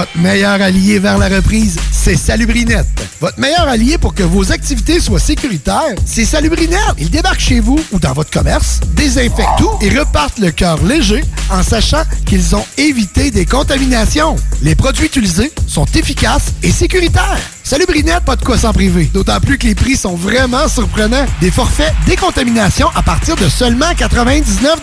Votre meilleur allié vers la reprise, c'est Salubrinette. Votre meilleur allié pour que vos activités soient sécuritaires, c'est Salubrinette. Ils débarquent chez vous ou dans votre commerce, désinfectent tout et repartent le cœur léger en sachant qu'ils ont évité des contaminations. Les produits utilisés sont efficaces et sécuritaires. Salubrinette, pas de quoi s'en priver. D'autant plus que les prix sont vraiment surprenants. Des forfaits décontamination à partir de seulement 99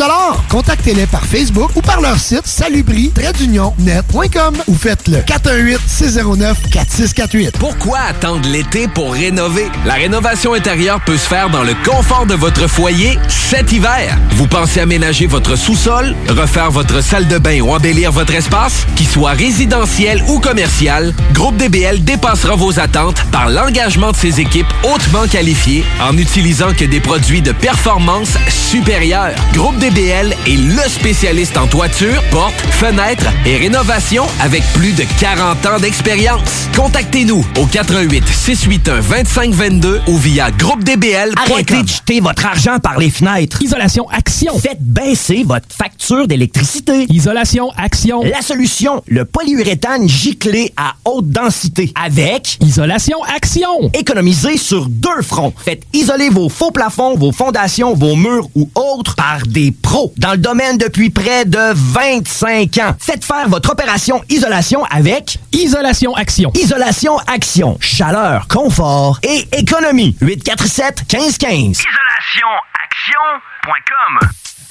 Contactez-les par Facebook ou par leur site salubri-net.com ou faites-le 418-609-4648. Pourquoi attendre l'été pour rénover? La rénovation intérieure peut se faire dans le confort de votre foyer cet hiver. Vous pensez aménager votre sous-sol, refaire votre salle de bain ou embellir votre espace? Qu'il soit résidentiel ou commercial, Groupe DBL dépassera vos attentes par l'engagement de ses équipes hautement qualifiées en n'utilisant que des produits de performance supérieure. Groupe DBL est le spécialiste en toiture, portes, fenêtres et rénovation avec plus de 40 ans d'expérience. Contactez-nous au 88 681 2522 ou via groupedbl.com. Arrêtez de jeter votre argent par les fenêtres. Isolation Action. Faites baisser votre facture d'électricité. Isolation Action. La solution, le polyuréthane giclé à haute densité avec Isolation Action. Économisez sur deux fronts. Faites isoler vos faux plafonds, vos fondations, vos murs ou autres par des pros dans le domaine depuis près de 25 ans. Faites faire votre opération isolation avec Isolation Action. Isolation Action. Chaleur, confort et économie. 847 1515. IsolationAction.com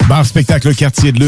Bar Spectacle Quartier de Lune,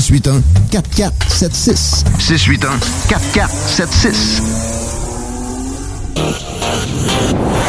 681 4476. 681 4476.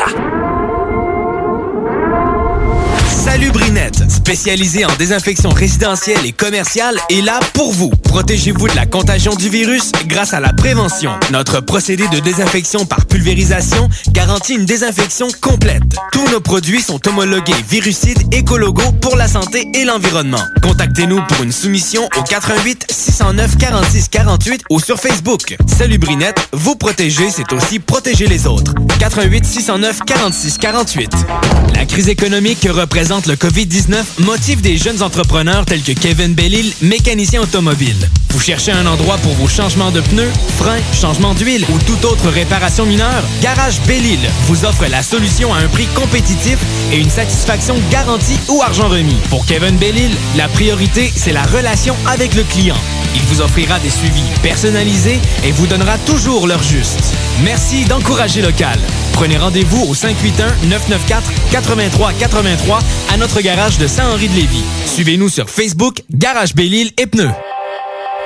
や。Salut Brinette, spécialisé en désinfection résidentielle et commerciale, est là pour vous. Protégez-vous de la contagion du virus grâce à la prévention. Notre procédé de désinfection par pulvérisation garantit une désinfection complète. Tous nos produits sont homologués virucides écologos pour la santé et l'environnement. Contactez-nous pour une soumission au 88 609 46 48 ou sur Facebook. Salut Brinette, vous protéger, c'est aussi protéger les autres. 88 609 46 48. La crise économique que représente le COVID-19 motive des jeunes entrepreneurs tels que Kevin Bellil, mécanicien automobile. Vous cherchez un endroit pour vos changements de pneus, freins, changement d'huile ou toute autre réparation mineure? Garage Bellil vous offre la solution à un prix compétitif et une satisfaction garantie ou argent remis. Pour Kevin Bellil, la priorité, c'est la relation avec le client. Il vous offrira des suivis personnalisés et vous donnera toujours l'heure juste. Merci d'encourager local. Prenez rendez-vous au 581-994-8383 à notre garage de Saint-Henri-de-Lévis. Suivez-nous sur Facebook, Garage Bellil et Pneus.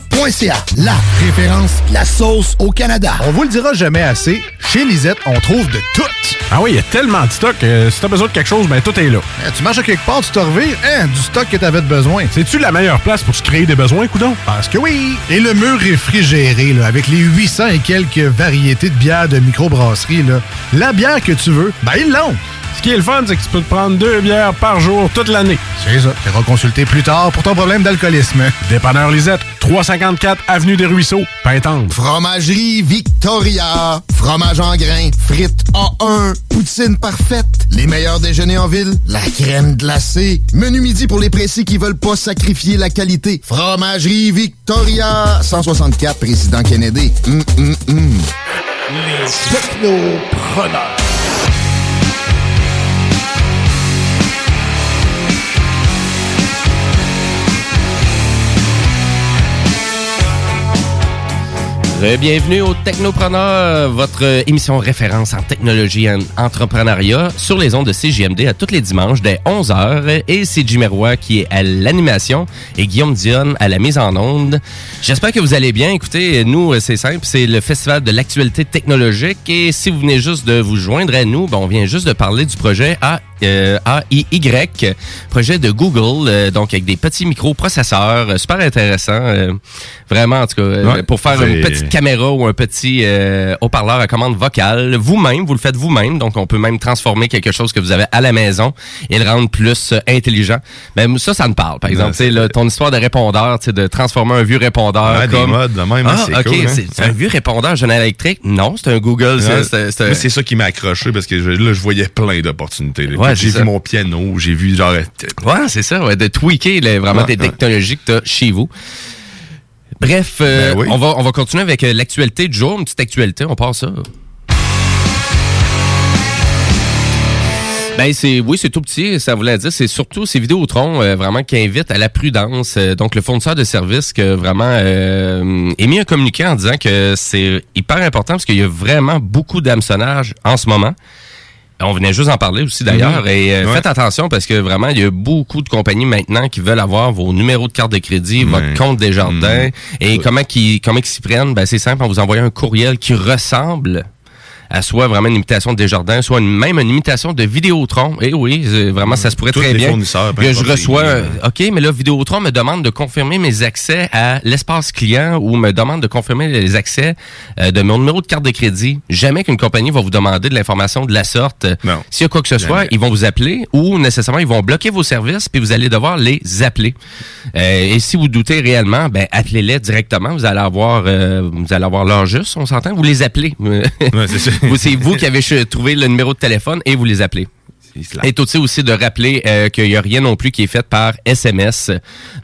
saucepiquante.ca. La référence, la sauce au Canada. On vous le dira jamais assez, chez Lisette, on trouve de tout. Ah oui, il y a tellement de stock que si t'as besoin de quelque chose, ben tout est là. Eh, tu marches à quelque part, tu te revires, hein, du stock que t'avais de besoin. C'est-tu la meilleure place pour se créer des besoins, coudon? Parce que oui! Et le mur réfrigéré, là, avec les 800 et quelques variétés de bières de microbrasserie, là, la bière que tu veux, ben ils l'ont! Ce qui est le fun, c'est que tu peux te prendre deux bières par jour toute l'année. C'est ça. Tu consulter plus tard pour ton problème d'alcoolisme. Dépanneur Lisette, 354 Avenue des Ruisseaux, Pintante. Fromagerie Victoria. Fromage en grains. Frites A1. Poutine parfaite. Les meilleurs déjeuners en ville. La crème glacée. Menu midi pour les pressés qui veulent pas sacrifier la qualité. Fromagerie Victoria. 164 Président Kennedy. Hum, hum, hum. Les technopreneurs. Bienvenue au Technopreneur, votre émission référence en technologie et en entrepreneuriat sur les ondes de CJMD à tous les dimanches dès 11h. Et c'est Roy qui est à l'animation et Guillaume Dion à la mise en onde. J'espère que vous allez bien. Écoutez, nous, c'est simple, c'est le Festival de l'actualité technologique. Et si vous venez juste de vous joindre à nous, ben, on vient juste de parler du projet euh, AIY, projet de Google, euh, donc avec des petits microprocesseurs, euh, super intéressant, euh, vraiment en tout cas, euh, Ouais, pour faire une petite caméra ou un petit euh, haut-parleur à commande vocale, vous-même, vous le faites vous-même, donc on peut même transformer quelque chose que vous avez à la maison et le rendre plus euh, intelligent. Ben ça, ça me parle. Par exemple, Ouais, tu sais, là, ton histoire de répondeur, tu sais, de transformer un vieux répondeur Ouais, des modes de même, ah, c'est ok, cool, hein. c'est un vieux répondeur General Electric. Non, c'est un Google. c'est- c'est- Moi, C'est ça qui m'a accroché parce que je- là, je voyais plein d'opportunités. Ouais, j'ai vu mon piano, j'ai vu genre. Ouais, c'est ça, ouais, de tweaker là, vraiment des ouais. technologies que tu as chez vous. Bref, euh, Ben oui. on, va, on va continuer avec euh, l'actualité du jour, une petite actualité, on passe ça. Ben c'est oui, c'est tout petit, ça voulait dire c'est surtout ces Vidéotron euh, vraiment qui invitent à la prudence. Euh, donc le fournisseur de services que vraiment euh, émis un communiqué en disant que c'est hyper important parce qu'il y a vraiment beaucoup d'hameçonnage en ce moment. On venait juste en parler aussi d'ailleurs. Mhm. Et euh, Ouais. faites attention parce que vraiment, il y a beaucoup de compagnies maintenant qui veulent avoir vos numéros de carte de crédit, votre compte des jardins. Mhm. Et comment qu'ils comment qu'ils s'y prennent? Ben, c'est simple, on vous envoie un courriel qui ressemble à soit vraiment une imitation de Desjardins, soit une- même une imitation de Vidéotron. Et oui, c'est- vraiment, ça se pourrait Tous très les bien. que je reçois, euh, OK, mais là, Vidéotron me demande de confirmer mes accès à l'espace client ou me demande de confirmer les accès euh, de mon numéro de carte de crédit. Jamais qu'une compagnie va vous demander de l'information de la sorte. Non. S'il y a quoi que ce soit, Jamais. ils vont vous appeler ou nécessairement ils vont bloquer vos services puis vous allez devoir les appeler. Euh, et si vous doutez réellement, ben appelez-les directement. Vous allez avoir, euh, vous allez avoir l'heure juste, on s'entend. Vous les appelez. c'est ça. C'est vous qui avez trouvé le numéro de téléphone et vous les appelez. Et tout aussi de rappeler euh, qu'il n'y a rien non plus qui est fait par SMS.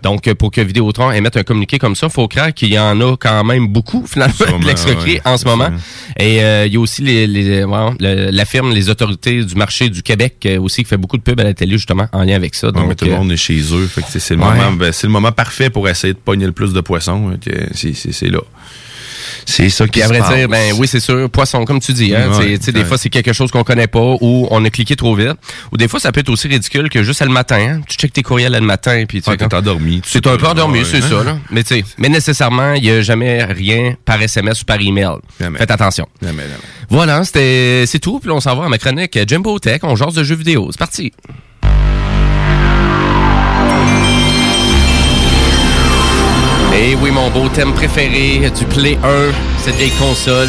Donc, euh, pour que Vidéotron émette un communiqué comme ça, il faut croire qu'il y en a quand même beaucoup, finalement, de ouais, en ce moment. Et euh, il y a aussi les, les, ouais, le- la firme, les autorités du marché du Québec euh, aussi qui fait beaucoup de pubs à la télé, justement, en lien avec ça. Donc, tout le monde est chez eux. C'est- le, moment, ben, le moment parfait pour essayer de pogner le plus de poissons. C'est- c'est là. C'est ça qui Puis à vrai dire, ben oui, c'est sûr, poisson, comme tu dis. Hein, Ouais, des fois, c'est quelque chose qu'on connaît pas ou on a cliqué trop vite. Ou des fois, ça peut être aussi ridicule que juste le matin. hein, tu checkes tes courriels le matin puis tu Ouais, fais t'es endormi. tu C'est sais un peu endormi, c'est hein. ça. Là. Mais, tu sais, mais nécessairement, il n'y a jamais rien par SMS ou par email. Faites attention. Jamais, jamais. Voilà, c'était c'est tout. Puis là, on s'en va à ma chronique Jimbo Tech. On jase de jeux vidéo. C'est parti. Oui, mon beau thème préféré du Play 1, cette vieille console.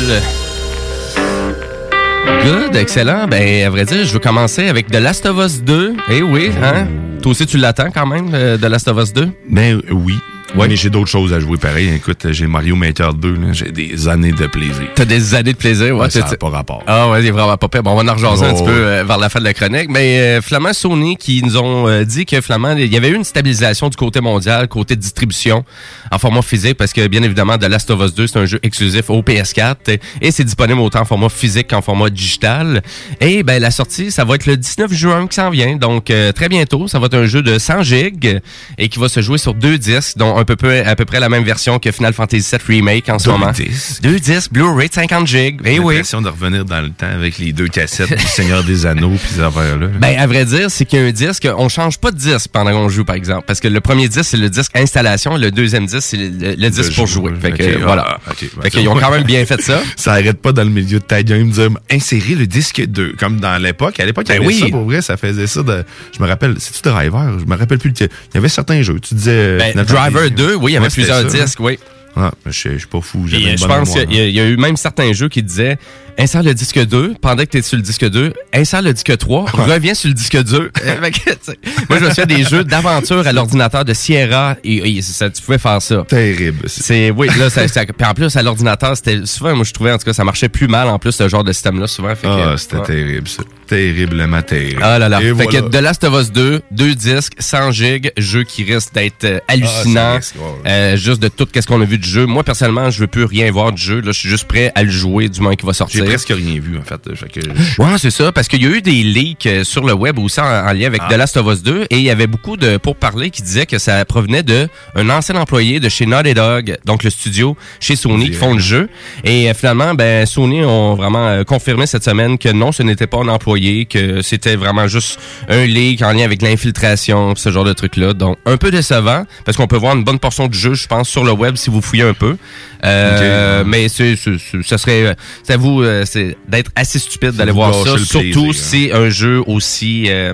Good, excellent. Ben, à vrai dire, je veux commencer avec The Last of Us 2. Eh oui, hein? Toi aussi, tu l'attends quand même, euh, The Last of Us 2? Ben oui. Ouais. Mais j'ai d'autres choses à jouer pareil. Écoute, j'ai Mario Maker 2. là. J'ai des années de plaisir. T'as des années de plaisir, ouais. Ouais, ça pas rapport. Ah ouais, c'est vraiment pas pire. Bon, on va en rejaser un Oh, petit peu ouais. euh, vers la fin de la chronique. Mais euh, Flamand Sony qui nous ont euh, dit que Flamand, il y avait eu une stabilisation du côté mondial, côté distribution en format physique, parce que bien évidemment, The Last of Us 2, c'est un jeu exclusif au PS4 et, et c'est disponible autant en format physique qu'en format digital. Et ben la sortie, ça va être le 19 juin qui s'en vient, donc euh, très bientôt. Ça va être un jeu de 100 gigs et qui va se jouer sur deux disques, dont un peu, peu à peu près la même version que Final Fantasy VII Remake en ce Deux moment. disques? Deux disques, Blu-ray de 50 gigs. Eh oui. l'impression de revenir dans le temps avec les deux cassettes du Seigneur des Anneaux puis ces affaires-là. Ben, à vrai dire, c'est qu'il y a un disque, on change pas de disque pendant qu'on joue, par exemple. Parce que le premier disque, c'est le disque installation, le deuxième disque, c'est le, le disque pour jouer. Fait que, voilà. ah, ben, fait qu'ils ont quand même bien fait ça. Ça arrête pas dans le milieu de ta game de dire insérer le disque 2 comme dans l'époque. À l'époque, il y Ben avait oui. ça pour vrai, ça faisait ça de. Je me rappelle, c'est-tu Driver? Je me rappelle plus. Il y avait certains jeux. Tu disais. Ben, Driver 2, oui, il y avait Ouais, plusieurs disques, oui. Ah, je suis pas fou. je pense qu'il y a eu même certains jeux qui disaient insère le disque 2, pendant que tu es sur le disque 2, insère le disque 3, reviens sur le disque 2. Fait que, tu sais, Moi, je me souviens des jeux d'aventure à l'ordinateur de Sierra et, et ça, tu pouvais faire ça. Terrible. C'est oui, là ça, ça- puis en plus à l'ordinateur, c'était souvent moi je trouvais en tout cas ça marchait plus mal en plus ce genre de système là souvent fait que- Ah, c'était ouais. terrible, ça. Terriblement terrible. Ah là là. Et fait voilà. que The Last of Us 2, deux disques, 100 gigs, jeu qui risque d'être euh, hallucinant. Ah, ça risque, ouais, ouais. Euh, juste de tout qu'est-ce qu'on a vu du jeu. Moi personnellement, je veux plus rien voir du jeu. Là, je suis juste prêt à le jouer du moment qu'il va sortir. Rien vu, en fait. Fait que Ouais, c'est ça, parce qu'il y a eu des leaks euh, sur le web aussi en, en lien avec Ah. The Last of Us 2 et il y avait beaucoup de pourparlers qui disaient que ça provenait de un ancien employé de chez Naughty Dog, donc le studio chez Sony qui font le jeu. Et euh, finalement, ben Sony ont vraiment euh, confirmé cette semaine que non, ce n'était pas un employé, que c'était vraiment juste un leak en lien avec l'infiltration, ce genre de trucs-là. Donc un peu décevant, parce qu'on peut voir une bonne portion du jeu, je pense, sur le web si vous fouillez un peu. Euh, Mais c'est, ça serait, à vous euh, c'est d'être assez stupide d'aller voir ça, surtout plaisir, si c'est un jeu aussi euh,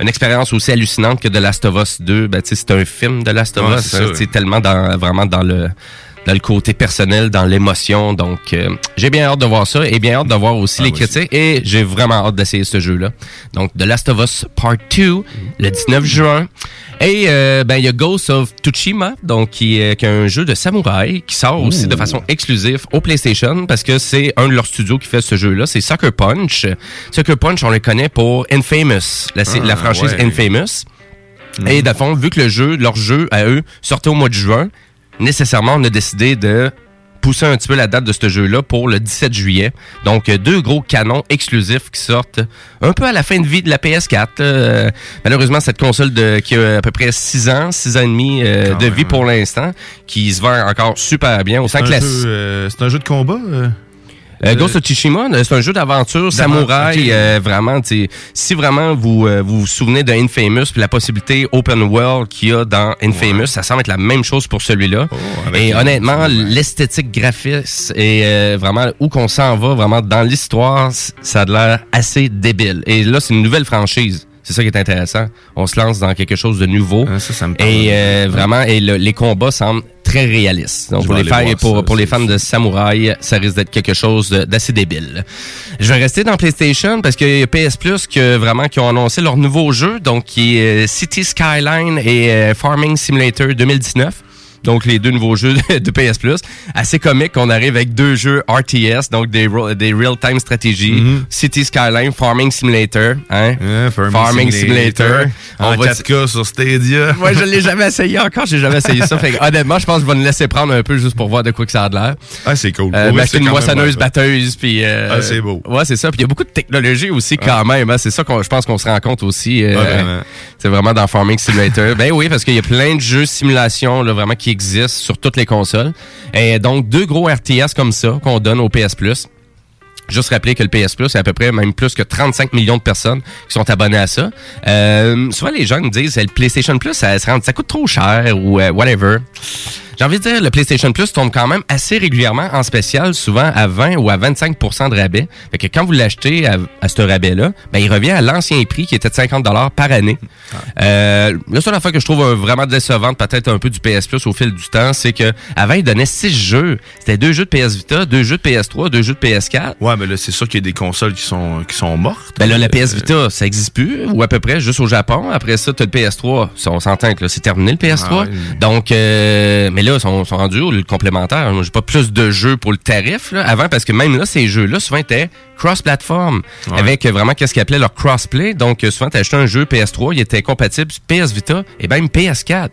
une expérience aussi hallucinante que The Last of Us 2. Ben, c'est un film de Last of Ouais, Us. hein, c'est tellement dans, vraiment dans le dans le côté personnel, dans l'émotion. Donc, euh, j'ai bien hâte de voir ça et bien hâte de voir aussi Ah, les critiques. Et j'ai vraiment hâte d'essayer ce jeu-là. Donc, The Last of Us Part 2, le 19 juin. Et euh, ben il y a Ghost of Tsushima, donc qui est, qui est un jeu de samouraï qui sort aussi de façon exclusive au PlayStation parce que c'est un de leurs studios qui fait ce jeu-là, c'est Sucker Punch. Sucker Punch, on le connaît pour Infamous, la, Ah, la franchise ouais. Infamous. Et de fond, vu que le jeu, leur jeu à eux sortait au mois de juin, nécessairement on a décidé de pousser un petit peu la date de ce jeu-là pour le 17 juillet. Donc, euh, deux gros canons exclusifs qui sortent un peu à la fin de vie de la PS4. Euh, malheureusement, cette console de, qui a à peu près 6 ans, 6 ans et demi euh, de vie pour l'instant, qui se vend encore super bien. C'est un, jeu, euh, c'est un jeu de combat? Euh? Euh, Ghost of Tsushima, c'est un jeu d'aventure samouraï. euh, vraiment, si vraiment vous, euh, vous vous souvenez de Infamous, puis la possibilité open world qu'il y a dans Infamous, ça semble être la même chose pour celui-là. Oh, et honnêtement, l'esthétique graphique et euh, vraiment où qu'on s'en va, vraiment dans l'histoire, ça a l'air assez débile. Et là, c'est une nouvelle franchise. C'est ça qui est intéressant. On se lance dans quelque chose de nouveau. Ah, ça, ça me et euh, vraiment, et le- les combats semblent très réalistes. Donc Je pour les, fans, pour, ça, pour les fans de samouraï, ça risque d'être quelque chose d'assez débile. Je vais rester dans PlayStation parce qu'il y a PS Plus que vraiment qui ont annoncé leur nouveau jeu, donc qui est euh, City Skyline et euh, Farming Simulator 2019. Donc les deux nouveaux jeux de PS Plus. Assez comique qu'on arrive avec deux jeux RTS, donc des, des real-time stratégies, Mhm. City Skyline, Farming Simulator, hein? Farming Simulator. En va 4K sur Stadia. Moi, je l'ai jamais essayé encore. J'ai jamais essayé ça. Fait que, honnêtement, je pense que je vais me laisser prendre un peu juste pour voir de quoi que ça a de l'air. Ah, c'est cool. Euh, m'acheter c'est une moissonneuse batteuse puis euh, Ah, c'est beau. Ouais, c'est ça. Puis il y a beaucoup de technologie aussi quand même. hein. C'est ça qu'on je pense qu'on se rend compte aussi. euh, c'est vraiment dans Farming Simulator. ben oui, parce qu'il y a plein de jeux simulation là, vraiment qui existent sur toutes les consoles. Et donc deux gros RTS comme ça qu'on donne au PS Plus. Juste rappeler que le PS Plus, c'est à peu près même plus que 35 millions de personnes qui sont abonnées à ça. Euh, souvent, les gens me disent, le PlayStation Plus, ça, ça coûte trop cher ou euh, whatever. J'ai envie de dire, le PlayStation Plus tombe quand même assez régulièrement en spécial, souvent à 20 ou à 25% de rabais. Fait que quand vous l'achetez à, à ce rabais-là, ben, il revient à l'ancien prix qui était de 50 par année. Euh, la seule affaire que je trouve euh, vraiment décevante, peut-être un peu du PS Plus au fil du temps, c'est que avant il donnait 6 jeux. C'était deux jeux de PS Vita, deux jeux de PS3, deux jeux de PS4. Ouais, mais là, c'est sûr qu'il y a des consoles qui sont, qui sont mortes. Ben là, la PS Vita, ça existe plus, ou à peu près, juste au Japon. Après ça, t'as le PS3. Ça, On s'entend que là, c'est terminé le PS3. Ah. Donc, euh, mais là, sont, rendus le complémentaire? Moi, j'ai pas plus de jeux pour le tarif, avant, parce que même là, ces jeux-là, souvent, étaient cross-platform, Ouais. avec euh, vraiment qu'est-ce qu'ils appelaient leur crossplay. Donc, euh, souvent, t'as acheté un jeu PS3, il était compatible sur PS Vita et même PS4.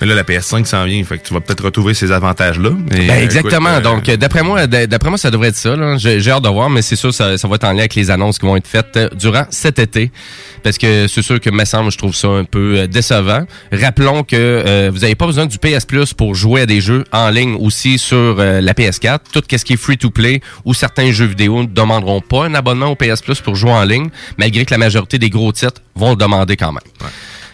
Mais là, la PS5 s'en vient, fait que tu vas peut-être retrouver ces avantages-là. Ben, euh, exactement. écoute, euh, Donc, d'après moi, d'après moi, ça devrait être ça. J'ai hâte de voir, mais c'est sûr, ça, ça va être en lien avec les annonces qui vont être faites durant cet été. Parce que c'est sûr que, me semble, je trouve ça un peu décevant. Rappelons que euh, vous n'avez pas besoin du PS Plus pour jouer à des jeux en ligne aussi sur euh, la PS4. Tout ce qui est free-to-play ou certains jeux vidéo ne demanderont pas un abonnement au PS Plus pour jouer en ligne, malgré que la majorité des gros titres vont le demander quand même.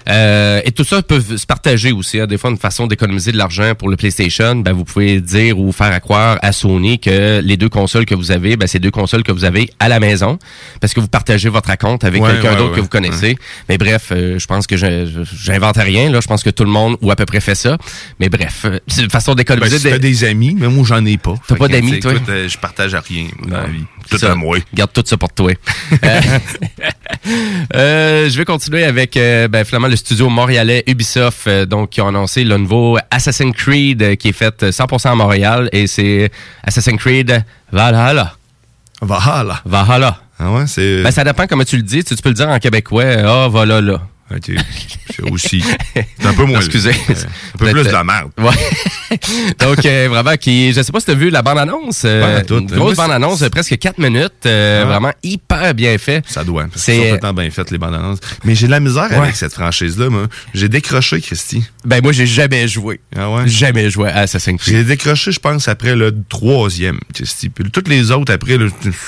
Euh, et tout ça peut se partager aussi. hein. Des fois, une façon d'économiser de l'argent pour le PlayStation, ben, vous pouvez dire ou faire à croire à Sony que les deux consoles que vous avez, ben, c'est deux consoles que vous avez à la maison parce que vous partagez votre compte avec Ouais, quelqu'un ouais, d'autre ouais, que vous connaissez. Mais bref, euh, je pense que j'invente rien. Là, je pense que tout le monde ou à peu près fait ça. Mais bref, euh, c'est une façon Ben, d'économiser. si t'as des- des amis, mais moi, j'en ai pas. T'as pas d'amis, toi? écoute, euh, je partage à rien dans la vie. Tout Ça, à moi. Garde tout ça pour toi. Euh, euh, je vais continuer avec euh, ben, finalement le studio montréalais Ubisoft, euh, donc qui ont annoncé le nouveau Assassin's Creed qui est fait euh, 100% à Montréal et c'est Assassin's Creed Valhalla. Valhalla. Valhalla. Ah ouais, c'est. Ben, ça dépend comment tu le dis. Tu, tu peux le dire en québécois. Ah, voilà là. Ok. C'est aussi. C'est un peu moins. Excusez. euh, Un peu plus de la merde. Ouais. Donc, euh, vraiment, qui, je sais pas si tu as vu la bande-annonce. euh, une grosse bande-annonce de presque 4 minutes. euh, Ah. Vraiment hyper bien fait. Ça doit. C'est- temps bien faites, les bandes annonces. Mais j'ai de la misère Ouais. avec cette franchise-là. J'ai décroché, Christy. Ben, moi, j'ai jamais joué. Ah ouais? Jamais joué à Assassin's Creed. J'ai décroché, je pense, après le troisième, Christy. Puis toutes les autres, après,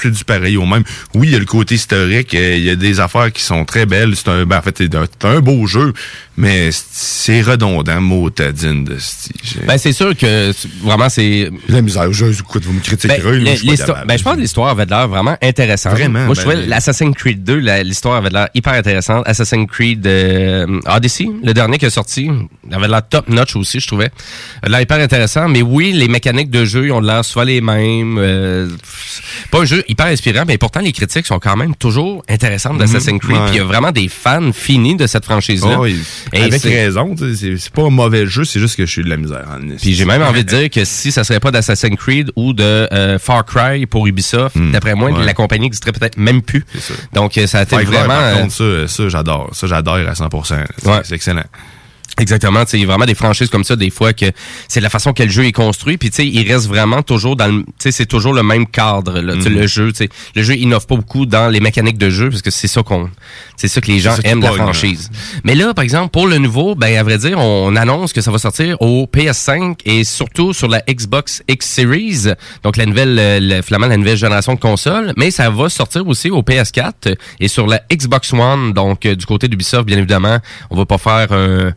c'est du pareil au même. Oui, il y a le côté historique, euh, il y a des affaires qui sont très belles. C'est un, ben, en fait, c'est un, un beau jeu, mais c'est redondant, motadine de style. Ben, c'est sûr que c'est- vraiment, c'est. La misère, je, écoute, vous me critiquerez, Ben, l'histoire- ben, je pense que l'histoire avait de l'air vraiment intéressante. Vraiment, Moi, je ben, trouvais l'Assassin's Creed 2, la- l'histoire avait de l'air hyper intéressante. Assassin's Creed euh, Odyssey, le dernier qui est sorti, avait de l'air top notch aussi, je trouvais. De l'air hyper intéressant. Mais oui, les mécaniques de jeu, ils ont de l'air souvent les mêmes. euh, pas un jeu hyper inspirant, mais pourtant, les critiques sont quand même toujours intéressantes d'Assassin's Creed. ouais. Puis il y a vraiment des fans finis de cette franchise-là. Oh, oui. Et Avec raison, c'est pas un mauvais jeu, c'est juste que je suis de la misère. en esti. Puis j'ai même envie de dire que si ça serait pas d'Assassin's Creed ou de euh, Far Cry pour Ubisoft, d'après moi, Hmm. ouais. la compagnie n'existerait peut-être même plus. Donc euh, ça a été vraiment... euh, contre, ça, ça j'adore. Ça, j'adore à 100%. C'est Ouais. c'est excellent. Exactement, tu sais, il y a vraiment des franchises comme ça des fois que c'est la façon que le jeu est construit puis tu sais il reste vraiment toujours dans le tu sais c'est toujours le même cadre là, sais, Mhm. le jeu, tu sais le jeu innove pas beaucoup dans les mécaniques de jeu parce que c'est ça qu'on c'est ça que les gens aiment la franchise. Mais là par exemple pour le nouveau, ben à vrai dire, on annonce que ça va sortir au PS5 et surtout sur la Xbox X Series, donc la nouvelle euh, le, finalement la nouvelle génération de consoles, mais ça va sortir aussi au PS4 et sur la Xbox One donc euh, du côté d'Ubisoft bien évidemment, on va pas faire un euh,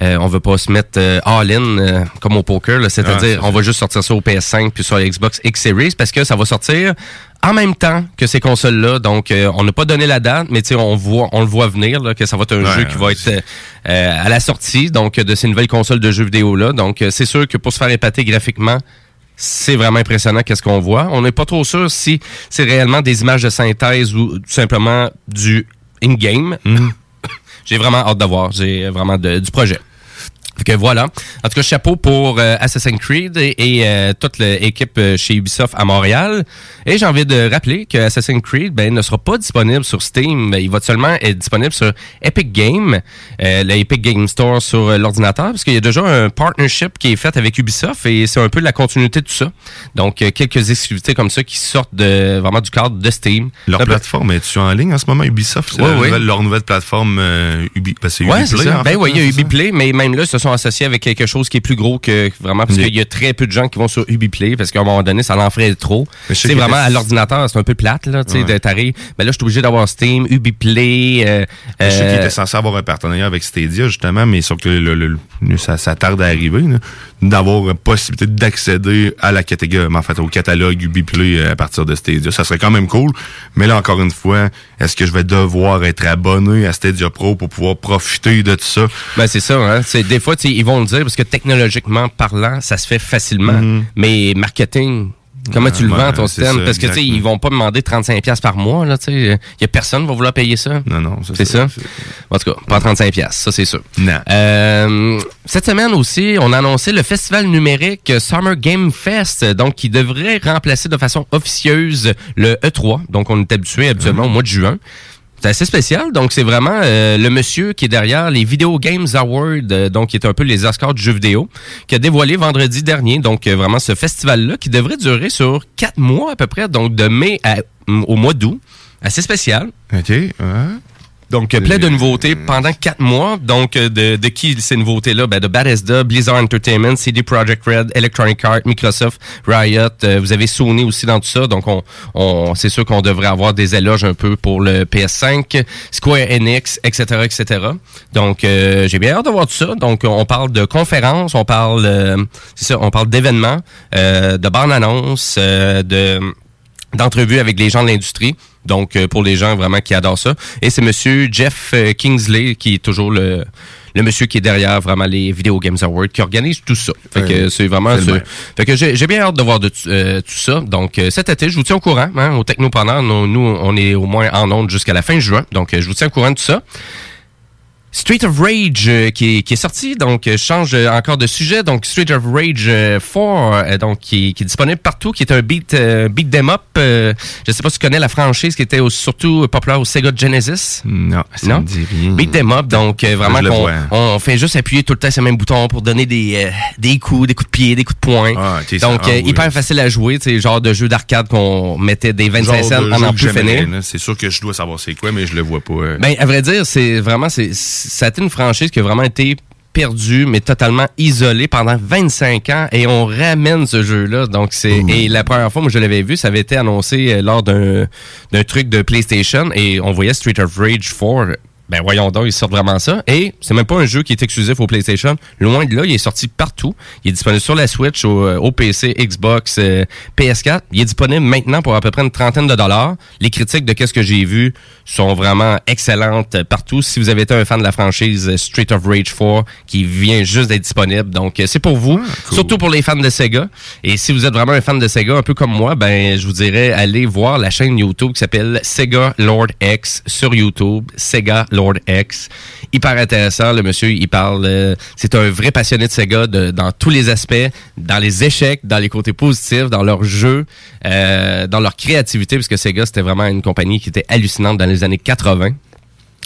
on veut pas se mettre euh, all-in euh, comme au poker, là, Ah, c'est c'est-à-dire on va juste sortir ça au PS5 puis sur la Xbox X Series parce que ça va sortir en même temps que ces consoles-là. Donc, euh, on n'a pas donné la date, mais on voit, on le voit venir là, que ça va être un Ouais, jeu qui va être euh, euh, à la sortie, donc de ces nouvelles consoles de jeux vidéo-là. Donc, euh, c'est sûr que pour se faire épater graphiquement, c'est vraiment impressionnant qu'est-ce qu'on voit. On n'est pas trop sûr si c'est réellement des images de synthèse ou tout simplement du in-game. Mhm. J'ai vraiment hâte de voir. J'ai vraiment de- du projet. Fait que voilà. En tout cas, chapeau pour euh, Assassin's Creed et, et, euh, toute l'équipe euh, chez Ubisoft à Montréal. Et j'ai envie de rappeler que Assassin's Creed ben, ne sera pas disponible sur Steam. Il va seulement être disponible sur Epic Game, euh, le Epic Game Store sur l'ordinateur, parce qu'il y a déjà un partnership qui est fait avec Ubisoft et c'est un peu la continuité de tout ça. Donc, quelques exclusivités comme ça qui sortent de, vraiment du cadre de Steam. Leur plateforme est-tu en ligne en ce moment, Ubisoft? Ouais, nouvelle- leur nouvelle plateforme euh, Ubi, ben, c'est Ubiplay, Ben oui, il y a hein? Ubiplay, mais même là, ils se sont associés avec quelque chose qui est plus gros que vraiment, parce qu'il y a très peu de gens qui vont sur Ubiplay, parce qu'à un moment donné, ça l'en ferait trop. Mais C'est vraiment à l'ordinateur, c'est un peu plate, là, tu sais, Ouais. Ben là, je suis obligé d'avoir Steam, Ubiplay, euh, Je sais qu'il euh, était censé avoir un partenariat avec Stadia, justement, mais sauf que le, le- le- ça, ça tarde à arriver, d'avoir la possibilité d'accéder à la catégorie, en fait, au catalogue Ubiplay euh, à partir de Stadia. Ça serait quand même cool. Mais là, encore une fois, est-ce que je vais devoir être abonné à Stadia Pro pour pouvoir profiter de tout ça? Ben c'est ça, hein. C'est des fois, ils vont le dire parce que technologiquement parlant, ça se fait facilement. Mhm. Mais marketing, comment tu le vends ton système? Parce que tu sais, ils vont pas demander 35 pièces par mois là, tu sais. Il y a personne qui va vouloir payer ça. Non, non, c'est ça? En tout cas, pas 35 pièces, ça c'est sûr. Euh, cette semaine aussi, on a annoncé le festival numérique Summer Game Fest, donc qui devrait remplacer de façon officieuse le E3. Donc on est habitué habituellement au mois de juin. C'est assez spécial. Donc, c'est vraiment euh, le monsieur qui est derrière les Video Games Awards, euh, donc qui est un peu les Oscars du jeu vidéo, qui a dévoilé vendredi dernier. Donc, euh, vraiment ce festival-là qui devrait durer sur quatre mois à peu près, donc de mai au mois d'août. Assez spécial. OK. Donc, plein de nouveautés pendant quatre mois. Donc, euh, de, de qui ces nouveautés-là? Ben, de Bethesda, Blizzard Entertainment, CD Projekt Red, Electronic Arts, Microsoft, Riot. euh, vous avez Sony aussi dans tout ça. Donc, on, on, c'est sûr qu'on devrait avoir des éloges un peu pour le PS5, Square Enix, etc., etc. Donc, euh, j'ai bien hâte de voir tout ça. Donc, on parle de conférences, on parle, euh, c'est ça, on parle d'événements, euh, de bandes annonces, euh, de d'entrevues avec les gens de l'industrie. Donc, euh, pour les gens vraiment qui adorent ça. Et c'est monsieur Jeff euh, Kingsley qui est toujours le, le monsieur qui est derrière vraiment les Video Games Awards, qui organise tout ça. Fait que c'est vraiment... Ce- fait que j'ai bien hâte de voir de euh, tout ça. Donc, cet été, je vous tiens au courant. Hein, au Technopreneur, nous, nous, on est au moins en onde jusqu'à la fin juin. Donc, je vous tiens au courant de tout ça. Street of Rage euh, qui, est, qui est sorti, donc euh, je change euh, encore de sujet. Donc Street of Rage euh, 4, euh, donc qui, qui est disponible partout, qui est un beat beat them up. je sais pas si tu connais la franchise qui était au- surtout populaire au Sega Genesis. Non, ça non? me dit rien. Beat them up, donc vraiment qu'on vois. on fait juste appuyer tout le temps sur le même bouton pour donner des des coups, des coups de pied, des coups de poing. ça- donc ah oui. hyper facile à jouer, c'est genre de jeu d'arcade qu'on mettait des 25 Genre cents en en plus. C'est sûr que je dois savoir c'est quoi, mais je le vois pas. Ben, à vrai dire, c'est vraiment, c'est, ça a été une franchise qui a vraiment été perdue, mais totalement isolée pendant 25 ans et on ramène ce jeu-là. Donc, c'est, et la première fois, moi, je l'avais vu, ça avait été annoncé euh, lors d'un truc de PlayStation et on voyait Street of Rage 4. Ben voyons donc, ils sortent vraiment ça. Et c'est même pas un jeu qui est exclusif au PlayStation. Loin de là, il est sorti partout. Il est disponible sur la Switch, au, euh, au PC, Xbox, euh, PS4. Il est disponible maintenant pour à peu près une trentaine de dollars. Les critiques de qu'est-ce que j'ai vu sont vraiment excellentes partout. Si vous avez été un fan de la franchise Street of Rage 4, qui vient juste d'être disponible. Donc, euh, c'est pour vous. Surtout pour les fans de Sega. Et si vous êtes vraiment un fan de Sega, un peu comme moi, ben, je vous dirais, allez voir la chaîne YouTube qui s'appelle Sega Lord X sur YouTube. Sega Lord X. Hyper intéressant. Le monsieur, il parle, euh, c'est un vrai passionné de Sega dans tous les aspects, dans les échecs, dans les côtés positifs, dans leur jeu, euh, dans leur créativité, parce que Sega, c'était vraiment une compagnie qui était hallucinante dans les années 80.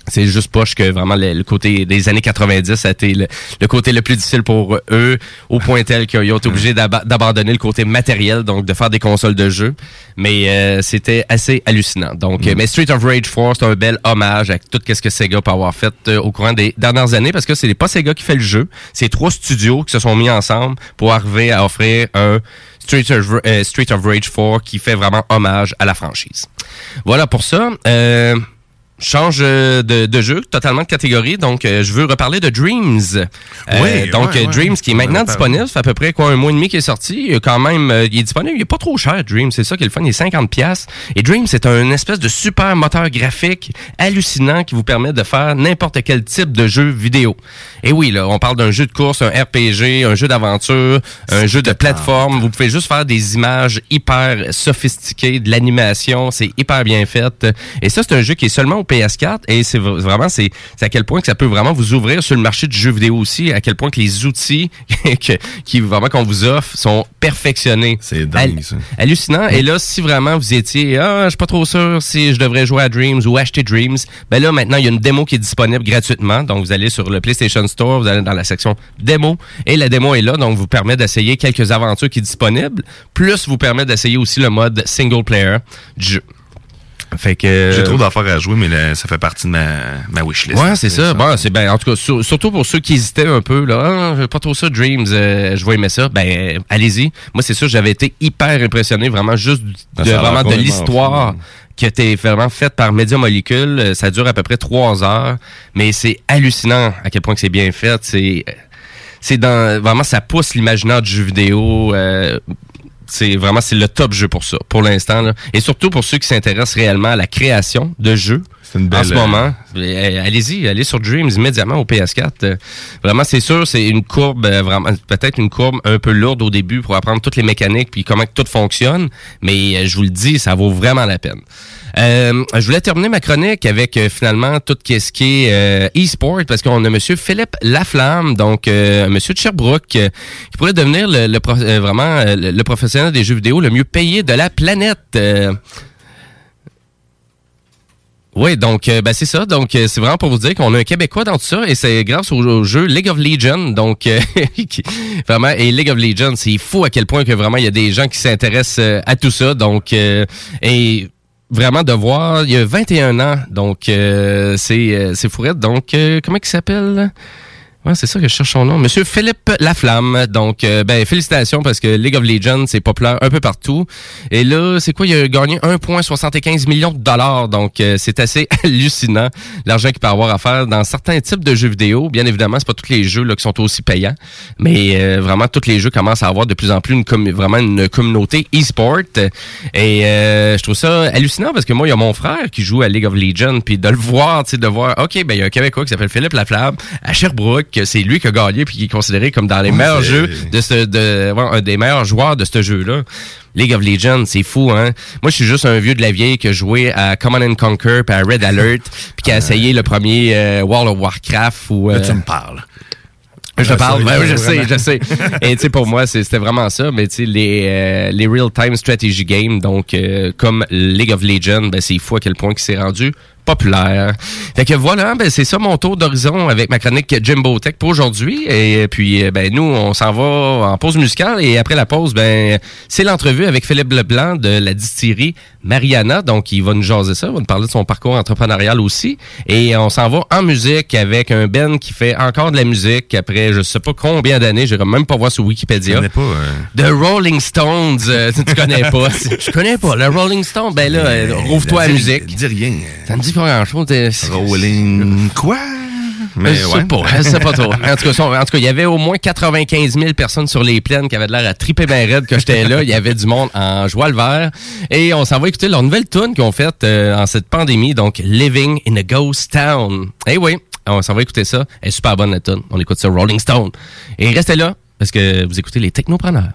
C'est juste poche que vraiment le, le côté des années 90 ça a été le, le côté le plus difficile pour eux, au point tel qu'ils ont été obligés d'aba- d'abandonner le côté matériel, donc de faire des consoles de jeux. Mais euh, c'était assez hallucinant. Donc, euh, mais Street of Rage 4, c'est un bel hommage à tout ce que Sega peut avoir fait euh, au courant des dernières années, parce que c'est pas Sega qui fait le jeu, c'est trois studios qui se sont mis ensemble pour arriver à offrir un Street of, euh, Street of Rage 4 qui fait vraiment hommage à la franchise. Voilà pour ça. Euh, change euh, de, de jeu, totalement de catégorie. Donc, euh, je veux reparler de Dreams. Euh, Oui, donc, ouais, euh, ouais. Dreams qui est maintenant disponible. Ça fait à peu près quoi, un mois et demi qui est sorti. Il est quand même, euh, il est disponible. Il est pas trop cher, Dreams. C'est ça qui est le fun. Il est 50 pièces. Et Dreams, c'est un espèce de super moteur graphique hallucinant qui vous permet de faire n'importe quel type de jeu vidéo. Et oui, là, on parle d'un jeu de course, un RPG, un jeu d'aventure, un jeu de plateforme. Vous pouvez juste faire des images hyper sophistiquées, de l'animation. C'est hyper bien fait. Et ça, c'est un jeu qui est seulement PS4 et c'est vraiment c'est c'est à quel point que ça peut vraiment vous ouvrir sur le marché du jeu vidéo aussi, à quel point que les outils que, qui vraiment qu'on vous offre sont perfectionnés. C'est dingue, ça. Hallucinant. Et là, si vraiment vous étiez, ah, je suis pas trop sûr si je devrais jouer à Dreams ou acheter Dreams, ben là, maintenant, il y a une démo qui est disponible gratuitement. Donc, vous allez sur le PlayStation Store, vous allez dans la section démo et la démo est là. Donc, vous permet d'essayer quelques aventures qui sont disponibles, plus vous permet d'essayer aussi le mode single player du jeu. Fait que. J'ai trop d'affaires à jouer, mais là, ça fait partie de ma, ma wishlist. Ouais, c'est ça. Bon, c'est ben en tout cas sur- surtout pour ceux qui hésitaient un peu là, ah, pas trop ça Dreams, euh, je vais aimer ça. Ben allez-y. Moi c'est sûr, j'avais été hyper impressionné vraiment juste Ah, de ça vraiment de l'histoire fou. qui été vraiment faite par Media Molecule. Euh, Ça dure à peu près trois heures, mais c'est hallucinant à quel point que c'est bien fait. C'est c'est dans vraiment ça pousse l'imaginaire du jeu vidéo. euh, c'est vraiment c'est le top jeu pour ça pour l'instant et surtout pour ceux qui s'intéressent réellement à la création de jeux une en ce moment. Euh, allez-y allez sur Dreams immédiatement au PS4 Euh, vraiment c'est sûr c'est une courbe euh, vraiment peut-être une courbe un peu lourde au début pour apprendre toutes les mécaniques puis comment que tout fonctionne mais je vous le dis ça vaut vraiment la peine euh, je voulais terminer ma chronique avec euh, finalement tout ce qui est euh, e-sport parce qu'on a Monsieur Philippe Laflamme, donc euh, Monsieur de Sherbrooke, qui pourrait devenir le, le pro- euh, vraiment le, le professionnel des jeux vidéo le mieux payé de la planète. Oui, donc euh, ben, c'est ça. Donc euh, c'est vraiment pour vous dire qu'on a un Québécois dans tout ça et c'est grâce au, jeu League of Legends. Donc euh, vraiment et League of Legends, c'est fou à quel point que vraiment il y a des gens qui s'intéressent à tout ça. Donc et vraiment de voir, il y a 21 ans. Donc euh, c'est euh, c'est fourette. Donc euh, comment il s'appelle? Ouais, c'est ça que je cherche son nom. Monsieur Philippe Laflamme. Donc, euh, ben, félicitations parce que League of Legends, c'est populaire un peu partout. Et là, c'est quoi? Il a gagné 1,75 millions de dollars. Donc, euh, c'est assez hallucinant l'argent qu'il peut avoir à faire dans certains types de jeux vidéo. Bien évidemment, c'est pas tous les jeux là, qui sont aussi payants. Mais euh, vraiment, tous les jeux commencent à avoir de plus en plus une vraiment une communauté e-sport. Et euh, je trouve ça hallucinant parce que moi, il y a mon frère qui joue à League of Legends. Puis de le voir, tu sais, de voir, OK, ben, il y a un Québécois qui s'appelle Philippe Laflamme à Sherbrooke. Que C'est lui qui a gagné puis qui est considéré comme dans les Ouais, meilleurs jeux de ce, de, ouais, un des meilleurs joueurs de ce jeu-là. League of Legends, c'est fou, hein? Moi, je suis juste un vieux de la vieille qui a joué à Command and Conquer puis à Red Alert puis qui a essayé le premier euh, World of Warcraft ou... Là, euh, tu me parles. je te parle, ben je sais, je sais. Et tu sais, pour moi, c'était vraiment ça. Mais tu sais, les, euh, les real-time strategy games, donc comme League of Legends, ben, c'est fou à quel point qu'il s'est rendu populaire. Fait que voilà, ben, c'est ça mon tour d'horizon avec ma chronique Jimbo Tech pour aujourd'hui. Et puis, euh, ben, nous, on s'en va en pause musicale. Et après la pause, ben, c'est l'entrevue avec Philippe Leblanc de la distillerie Mariana. Donc, il va nous jaser ça, il va nous parler de son parcours entrepreneurial aussi. Et on s'en va en musique avec un Ben qui fait encore de la musique après je sais pas combien d'années, j'irai même pas voir sur Wikipédia. Je connais pas, euh. The Rolling Stones, euh, tu connais pas. Je connais pas. Le Rolling Stone, ben là, euh, rouvre-toi la musique. Dis rien. Ça me dit pas grand-chose. t'es- Rolling quoi? Mais je sais ouais. pas, je sais pas trop. En tout cas, son- en tout cas, il y avait au moins 95 000 personnes sur les plaines qui avaient l'air à triper bien raide que j'étais là. Il y avait du monde en joie le vert. Et on s'en va écouter leur nouvelle tune qu'ils ont faite euh, en cette pandémie, donc Living in a Ghost Town. Eh oui, on s'en va écouter ça. Elle est super bonne la tune. On écoute ça Rolling Stone. Et restez là parce que vous écoutez les technopreneurs.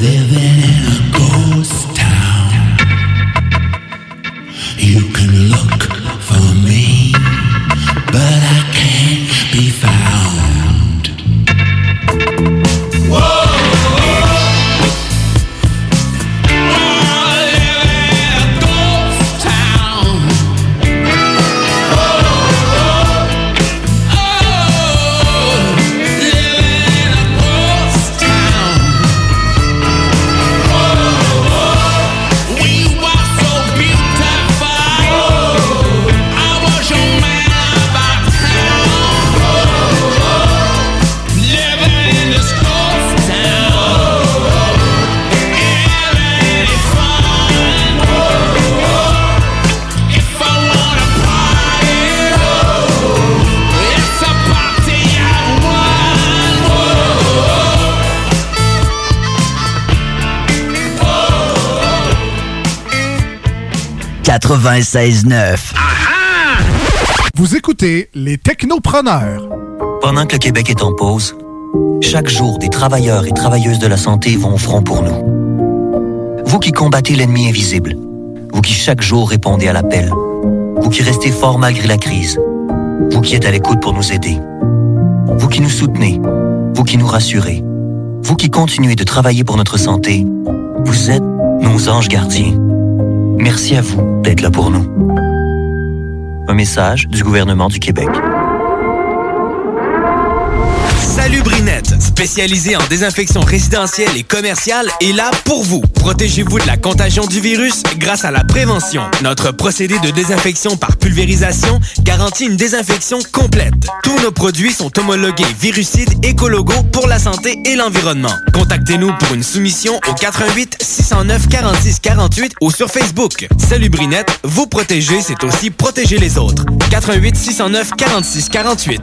living. 96.9. Vous écoutez les technopreneurs. Pendant que le Québec est en pause, chaque jour, des travailleurs et travailleuses de la santé vont au front pour nous. Vous qui combattez l'ennemi invisible, vous qui chaque jour répondez à l'appel, vous qui restez fort malgré la crise, vous qui êtes à l'écoute pour nous aider, vous qui nous soutenez, vous qui nous rassurez, vous qui continuez de travailler pour notre santé, vous êtes nos anges gardiens. Merci à vous d'être là pour nous. Un message du gouvernement du Québec. Salut Brinette, spécialisé en désinfection résidentielle et commerciale, est là pour vous. Protégez-vous de la contagion du virus grâce à la prévention. Notre procédé de désinfection par pulvérisation garantit une désinfection complète. Tous nos produits sont homologués virucides écologo pour la santé et l'environnement. Contactez-nous pour une soumission au 88 609 46 48 ou sur Facebook. Salut Brinette, vous protéger, c'est aussi protéger les autres. 88 609 46 48.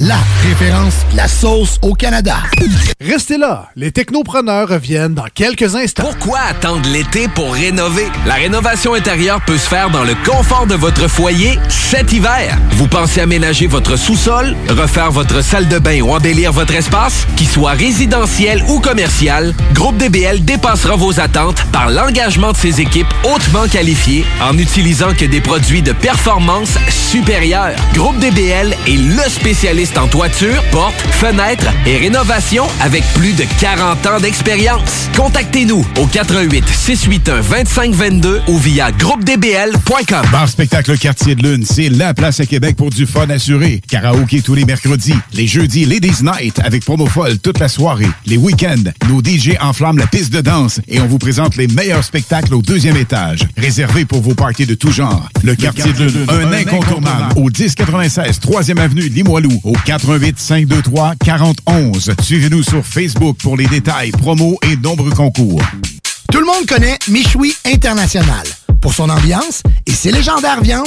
La référence, la sauce au Canada. Restez là, les technopreneurs reviennent dans quelques instants. Pourquoi attendre l'été pour rénover? La rénovation intérieure peut se faire dans le confort de votre foyer cet hiver. Vous pensez aménager votre sous-sol, refaire votre salle de bain ou embellir votre espace? Qu'il soit résidentiel ou commercial, Groupe DBL dépassera vos attentes par l'engagement de ses équipes hautement qualifiées en utilisant que des produits de performance supérieure. Groupe DBL est le spécialiste en toiture, portes, fenêtres et rénovation avec plus de 40 ans d'expérience. Contactez-nous au 88 681 2522 ou via groupedbl.com. Bar Spectacle Quartier de Lune, c'est la place à Québec pour du fun assuré. Karaoké tous les mercredis. Les jeudis, Ladies Night avec promo folle toute la soirée. Les week-ends, nos DJ enflamment la piste de danse et on vous présente les meilleurs spectacles au deuxième étage. Réservé pour vos parties de tout genre. Le Quartier de Lune, un incontournable au 1096 3e avenue Limoilou au 88 523 4011. Suivez-nous sur Facebook pour les détails, promos et nombreux concours. Tout le monde connaît Michoui International pour son ambiance et ses légendaires viandes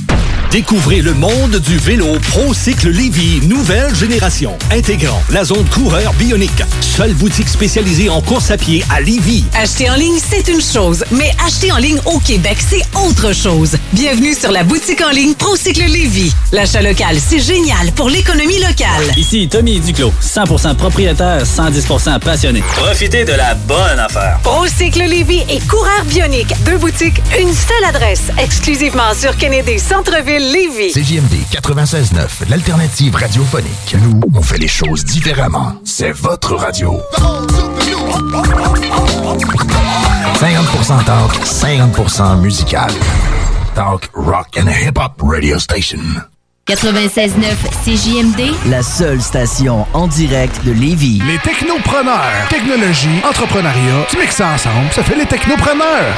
Découvrez le monde du vélo ProCycle Lévy nouvelle génération, intégrant la zone coureur bionique. Seule boutique spécialisée en course à pied à Lévy. Acheter en ligne, c'est une chose, mais acheter en ligne au Québec, c'est autre chose. Bienvenue sur la boutique en ligne ProCycle Lévy. L'achat local, c'est génial pour l'économie locale. Ici Tommy Duclos, 100% propriétaire, 110% passionné. Profitez de la bonne affaire. ProCycle Lévy et Coureur Bionique. Deux boutiques, une seule adresse. Exclusivement sur Kennedy Centre-Ville Lévys. CJMD 96.9, l'alternative radiophonique. Nous, on fait les choses différemment. C'est votre radio. 50% talk, 50% musical. Talk, rock and hip-hop radio station. 96.9 CJMD, La seule station en direct de Lévis. Les technopreneurs. Technologie, entrepreneuriat, tu mixes ça ensemble, ça fait les technopreneurs.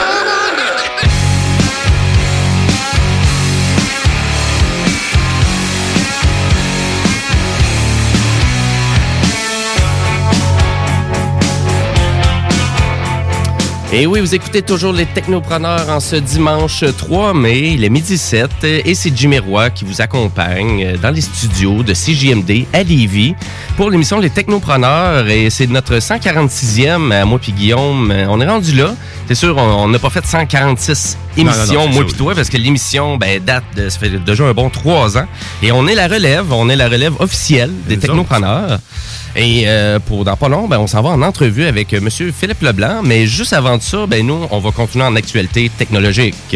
Et oui, vous écoutez toujours les Technopreneurs en ce dimanche 3 mai, il est midi 7, et c'est Jimmy Roy qui vous accompagne dans les studios de CJMD à Lévis pour l'émission Les Technopreneurs. Et c'est notre 146e, à moi puis Guillaume. On est rendu là. C'est sûr, on n'a pas fait 146 Non, non, émissions, non, c'est moi puis toi, parce que l'émission ben, date de, ça fait déjà un bon trois ans. Et on est la relève, on est la relève officielle des Technopreneurs. Et euh, pour dans pas long, ben, on s'en va en entrevue avec euh, Monsieur Philippe Leblanc. Mais juste avant de ça, ben, nous, on va continuer en actualité technologique.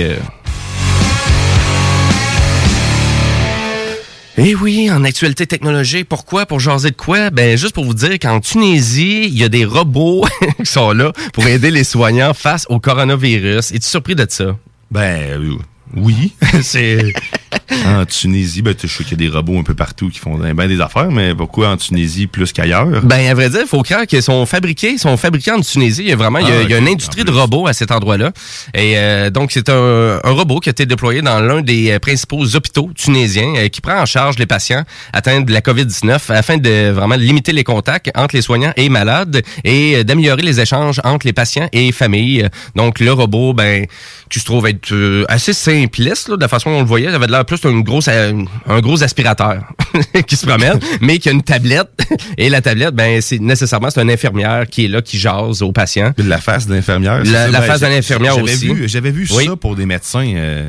Eh oui, en actualité technologique. Pourquoi? Pour jaser de quoi? Ben, juste pour vous dire qu'en Tunisie, il y a des robots qui sont là pour aider les soignants face au coronavirus. Es-tu surpris de ça? Ben, euh, oui. c'est. En Tunisie, ben, je sais qu'il y a des robots un peu partout qui font bien des affaires, mais pourquoi en Tunisie plus qu'ailleurs? Ben, à vrai dire, il faut croire qu'ils sont fabriqués, ils sont fabriqués en Tunisie. Il y a vraiment, il y a, Ah, y a une industrie de robots à cet endroit-là. Et euh, donc, c'est un, un robot qui a été déployé dans l'un des euh, principaux hôpitaux tunisiens euh, qui prend en charge les patients atteints de la COVID-19 afin de vraiment limiter les contacts entre les soignants et malades et euh, d'améliorer les échanges entre les patients et familles. Donc, le robot, ben, qui se trouve être assez simpliste, là, de la façon dont on le voyait. Ça avait l'air plus d'un gros, un, un gros aspirateur qui se promène, mais qui a une tablette. Et la tablette, ben, c'est nécessairement, c'est une infirmière qui est là, qui jase aux patients. La face de l'infirmière. La, Ben, face de l'infirmière j'avais aussi. vu- J'avais vu Oui. ça pour des médecins. euh,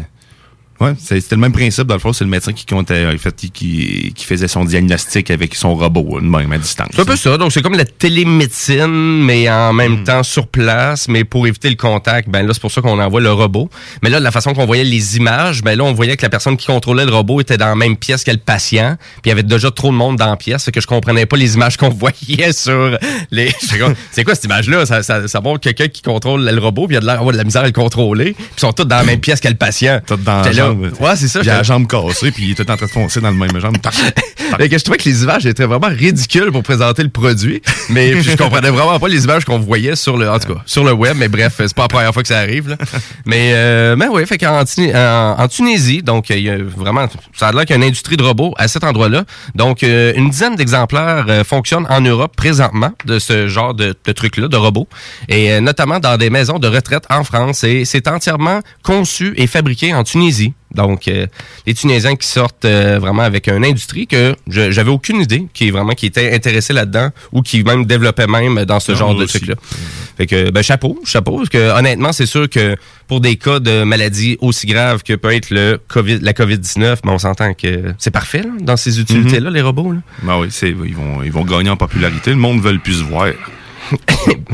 Ouais, c'était le même principe. Dans le fond, c'est le médecin qui comptait, en fait, qui, qui, faisait son diagnostic avec son robot, de même à distance. C'est un peu ça. Donc, c'est comme la télémédecine, mais en même temps sur place. Mais pour éviter le contact, ben là, c'est pour ça qu'on envoie le robot. Mais là, de la façon qu'on voyait les images, ben là, on voyait que la personne qui contrôlait le robot était dans la même pièce que le patient. Puis il y avait déjà trop de monde dans la pièce. Fait que je comprenais pas les images qu'on voyait sur les. C'est quoi cette image-là? Ça, ça, ça montre quelqu'un qui contrôle le robot, puis il y a de l'air de la misère à le contrôler. Puis ils sont tous dans la même pièce que le patient. Tout dans Ouais, c'est ça. Il a la jambe cassée, puis il était en train de foncer dans le même jambe. Fait que je trouvais que les images étaient vraiment ridicules pour présenter le produit, mais puis je comprenais vraiment pas les images qu'on voyait sur le, en tout cas, sur le web. Mais bref, c'est pas la première fois que ça arrive. Là. Mais euh, mais oui, fait qu'en en, en Tunisie, donc il y a vraiment, ça a l'air qu'il y a une industrie de robots à cet endroit-là. Donc euh, une dizaine d'exemplaires euh, fonctionnent en Europe présentement de ce genre de, de trucs-là, de robots, et euh, notamment dans des maisons de retraite en France. Et c'est entièrement conçu et fabriqué en Tunisie. Donc, euh, les Tunisiens qui sortent euh, vraiment avec une industrie que je- j'avais aucune idée qui est vraiment qui était intéressée là-dedans ou qui même développait même dans ce Non, genre de truc-là. Fait que ben chapeau, chapeau, parce que honnêtement, c'est sûr que pour des cas de maladie aussi graves que peut être le COVID, la COVID-19, ben, on s'entend que c'est parfait là, dans ces utilités-là, les robots. Là. Ben oui, ils, vont, ils vont gagner en popularité. Le monde veut plus se voir.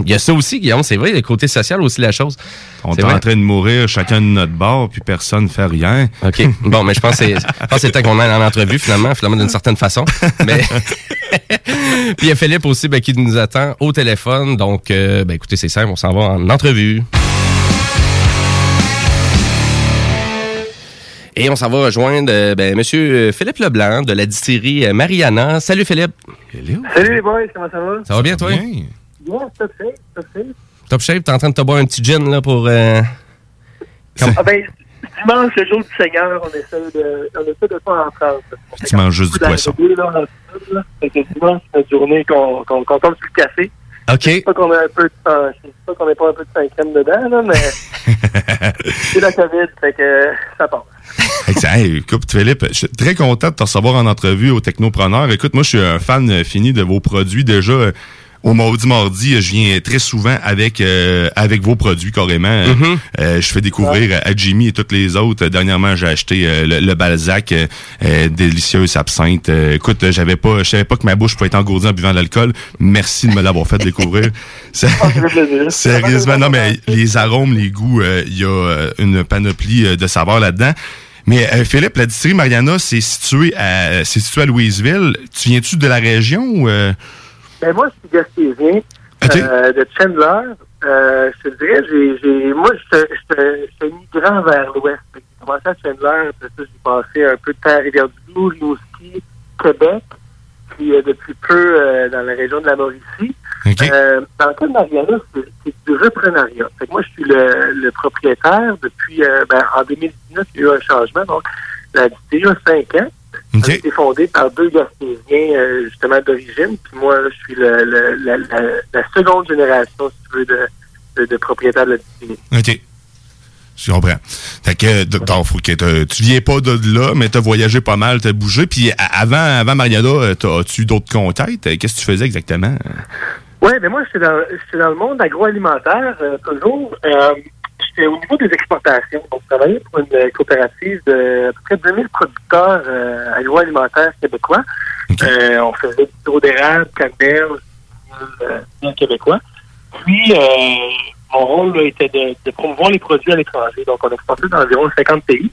Il y a ça aussi, Guillaume, c'est vrai, le côté social aussi la chose. On est en train de mourir chacun de notre bord, puis personne ne fait rien. OK. Bon, mais je pense que c'est, je pense que c'est le temps qu'on aille en entrevue, finalement, finalement, d'une certaine façon. Mais. Puis il y a Philippe aussi ben, qui nous attend au téléphone. Donc, euh, ben, écoutez, c'est simple, on s'en va en entrevue. Et on s'en va rejoindre euh, ben, Monsieur Philippe Leblanc de la distillerie euh, Mariana. Salut Philippe. Salut les boys, comment ça va? Ça va bien toi? Bien, top shape, top shape. Top shape, t'es en train de te boire un petit gin là pour. euh, Ah ben, dimanche, le jour du Seigneur, on essaie de, on essaie de pas en France. Tu manges juste du poisson. Là, en sud, là. Fait que dimanche, c'est une journée qu'on qu'on qu'on tombe sur le café. OK. Je sais pas qu'on a un peu de temps, je sais pas qu'on ait pas un peu de 5 crème dedans, là, mais c'est la COVID, fait que ça passe. Excellent. Hey, écoute, Philippe, je suis très content de te recevoir en entrevue au Technopreneur. Écoute, moi, je suis un fan fini de vos produits. Déjà, au Mardi Mardi, je viens très souvent avec euh, avec vos produits carrément. Mhm. euh, je fais découvrir à Jimmy et toutes les autres. Dernièrement, j'ai acheté euh, le, le Balzac, euh, euh, délicieuse absinthe. Euh, écoute, j'avais pas, je savais pas que ma bouche pouvait être engourdie en buvant de l'alcool. Merci de me l'avoir fait découvrir. Ça- Sérieusement, non, mais les arômes, les goûts, il y a une panoplie de saveurs là-dedans. Mais euh, Philippe, la distillerie Mariana, c'est situé à c'est situé à Louisville. Tu viens-tu de la région ou euh, Ben moi, je suis gaspésien euh, de Chandler. Euh, je te dirais, j'ai, j'ai, moi, je suis migrant vers l'ouest. J'ai commencé à Chandler, après ça, j'ai passé un peu de temps à Rivière-du-Loup, Rimouski, Québec, puis euh, depuis peu dans la région de la Mauricie. Dans le cas de Mariana, c'est, c'est du reprenariat. Fait que moi, je suis le, le propriétaire depuis, ben, en 2019, il y a eu un changement. Donc, la distillerie a cinq ans. Ça a été fondé par deux Gaspésiens, euh, justement, d'origine. Puis moi, je suis le, le- la, la- la seconde génération, si tu veux, de, de, de propriétaire de la distillerie. OK. Je comprends. Fait que, donc, faut que t'as- tu viens pas de là, mais t'as voyagé pas mal, t'as bougé. Puis avant, avant Mariana, euh, as-tu eu d'autres contacts? Euh, Qu'est-ce que tu faisais exactement? Oui, mais moi, j'étais dans, le monde agroalimentaire, euh, toujours. Euh, j'étais au niveau des exportations. Donc, je travaillais pour une euh, coopérative de à peu près 2000 producteurs euh, agroalimentaires québécois. Euh, on faisait du sirop d'érable, canneberge, euh, québécois. Puis, mon rôle là, était de, de promouvoir les produits à l'étranger. Donc, on exportait dans environ 50 pays.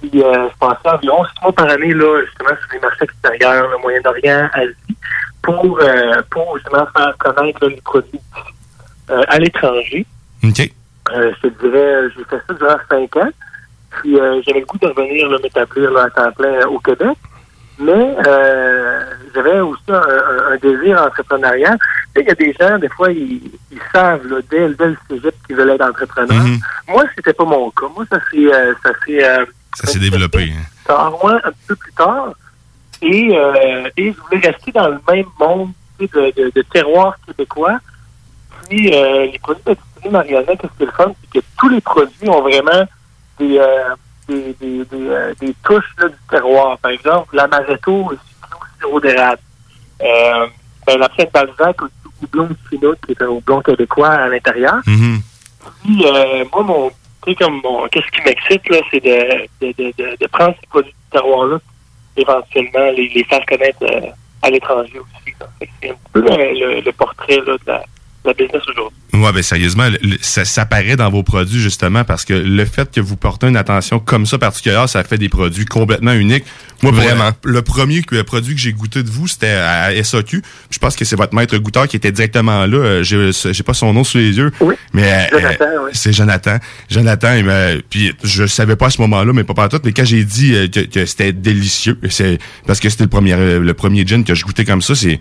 Puis je passais environ six mois par année, là, justement, sur les marchés extérieurs, le Moyen-Orient, Asie, pour, pour justement faire connaître là, les produits à l'étranger. OK. Euh, je te dirais, j'ai fait ça durant cinq ans. Puis euh, j'avais le goût de revenir là, m'établir là, à temps plein euh, au Québec. Mais euh, j'avais aussi un, un- un désir entrepreneurial. Il y a des gens, des fois, ils, ils savent là, dès, dès le cégep qu'ils veulent être entrepreneurs. Mhm. Moi, c'était pas mon cas. Moi, ça s'est euh, ça s'est euh, Ça s'est développé. hein. tard, moi, un petit peu plus tard. Et, euh, et je voulais rester dans le même monde tu sais, de, de, de terroir québécois. Puis euh, les produits distillerie Mariana, qu'est-ce qui est le fun, c'est que tous les produits ont vraiment des, euh, des, des, des, euh, des touches là, du terroir. Par exemple, l'amaretto, le sirop d'érable. Euh, ben, la Pierre Balzac, au houblon de Finot, qui est un houblon québécois à l'intérieur. Mhm. Puis, euh, moi, mon, comme mon, qu'est-ce qui m'excite, là, c'est de, de, de, prendre ces produits du terroir-là, éventuellement, les, les faire connaître euh, à l'étranger aussi. C'est un peu le, le- le portrait, là, de la, la business aujourd'hui. Ouais, ben sérieusement, le- le- ça, ça paraît dans vos produits justement parce que le fait que vous portez une attention comme ça particulière, ça fait des produits complètement uniques. Moi, pour- Vraiment. le premier que- le produit que j'ai goûté de vous, c'était à SAQ. Je pense que c'est votre maître goûteur qui était directement là. Euh, J'ai j'ai pas son nom sous les yeux, mais euh, Jonathan, euh, oui. c'est Jonathan. Jonathan, il m'a- puis je savais pas à ce moment-là, mais pas partout. Mais quand j'ai dit euh, que, que c'était délicieux, c'est parce que c'était le premier euh, le premier gin que je goûtais comme ça, c'est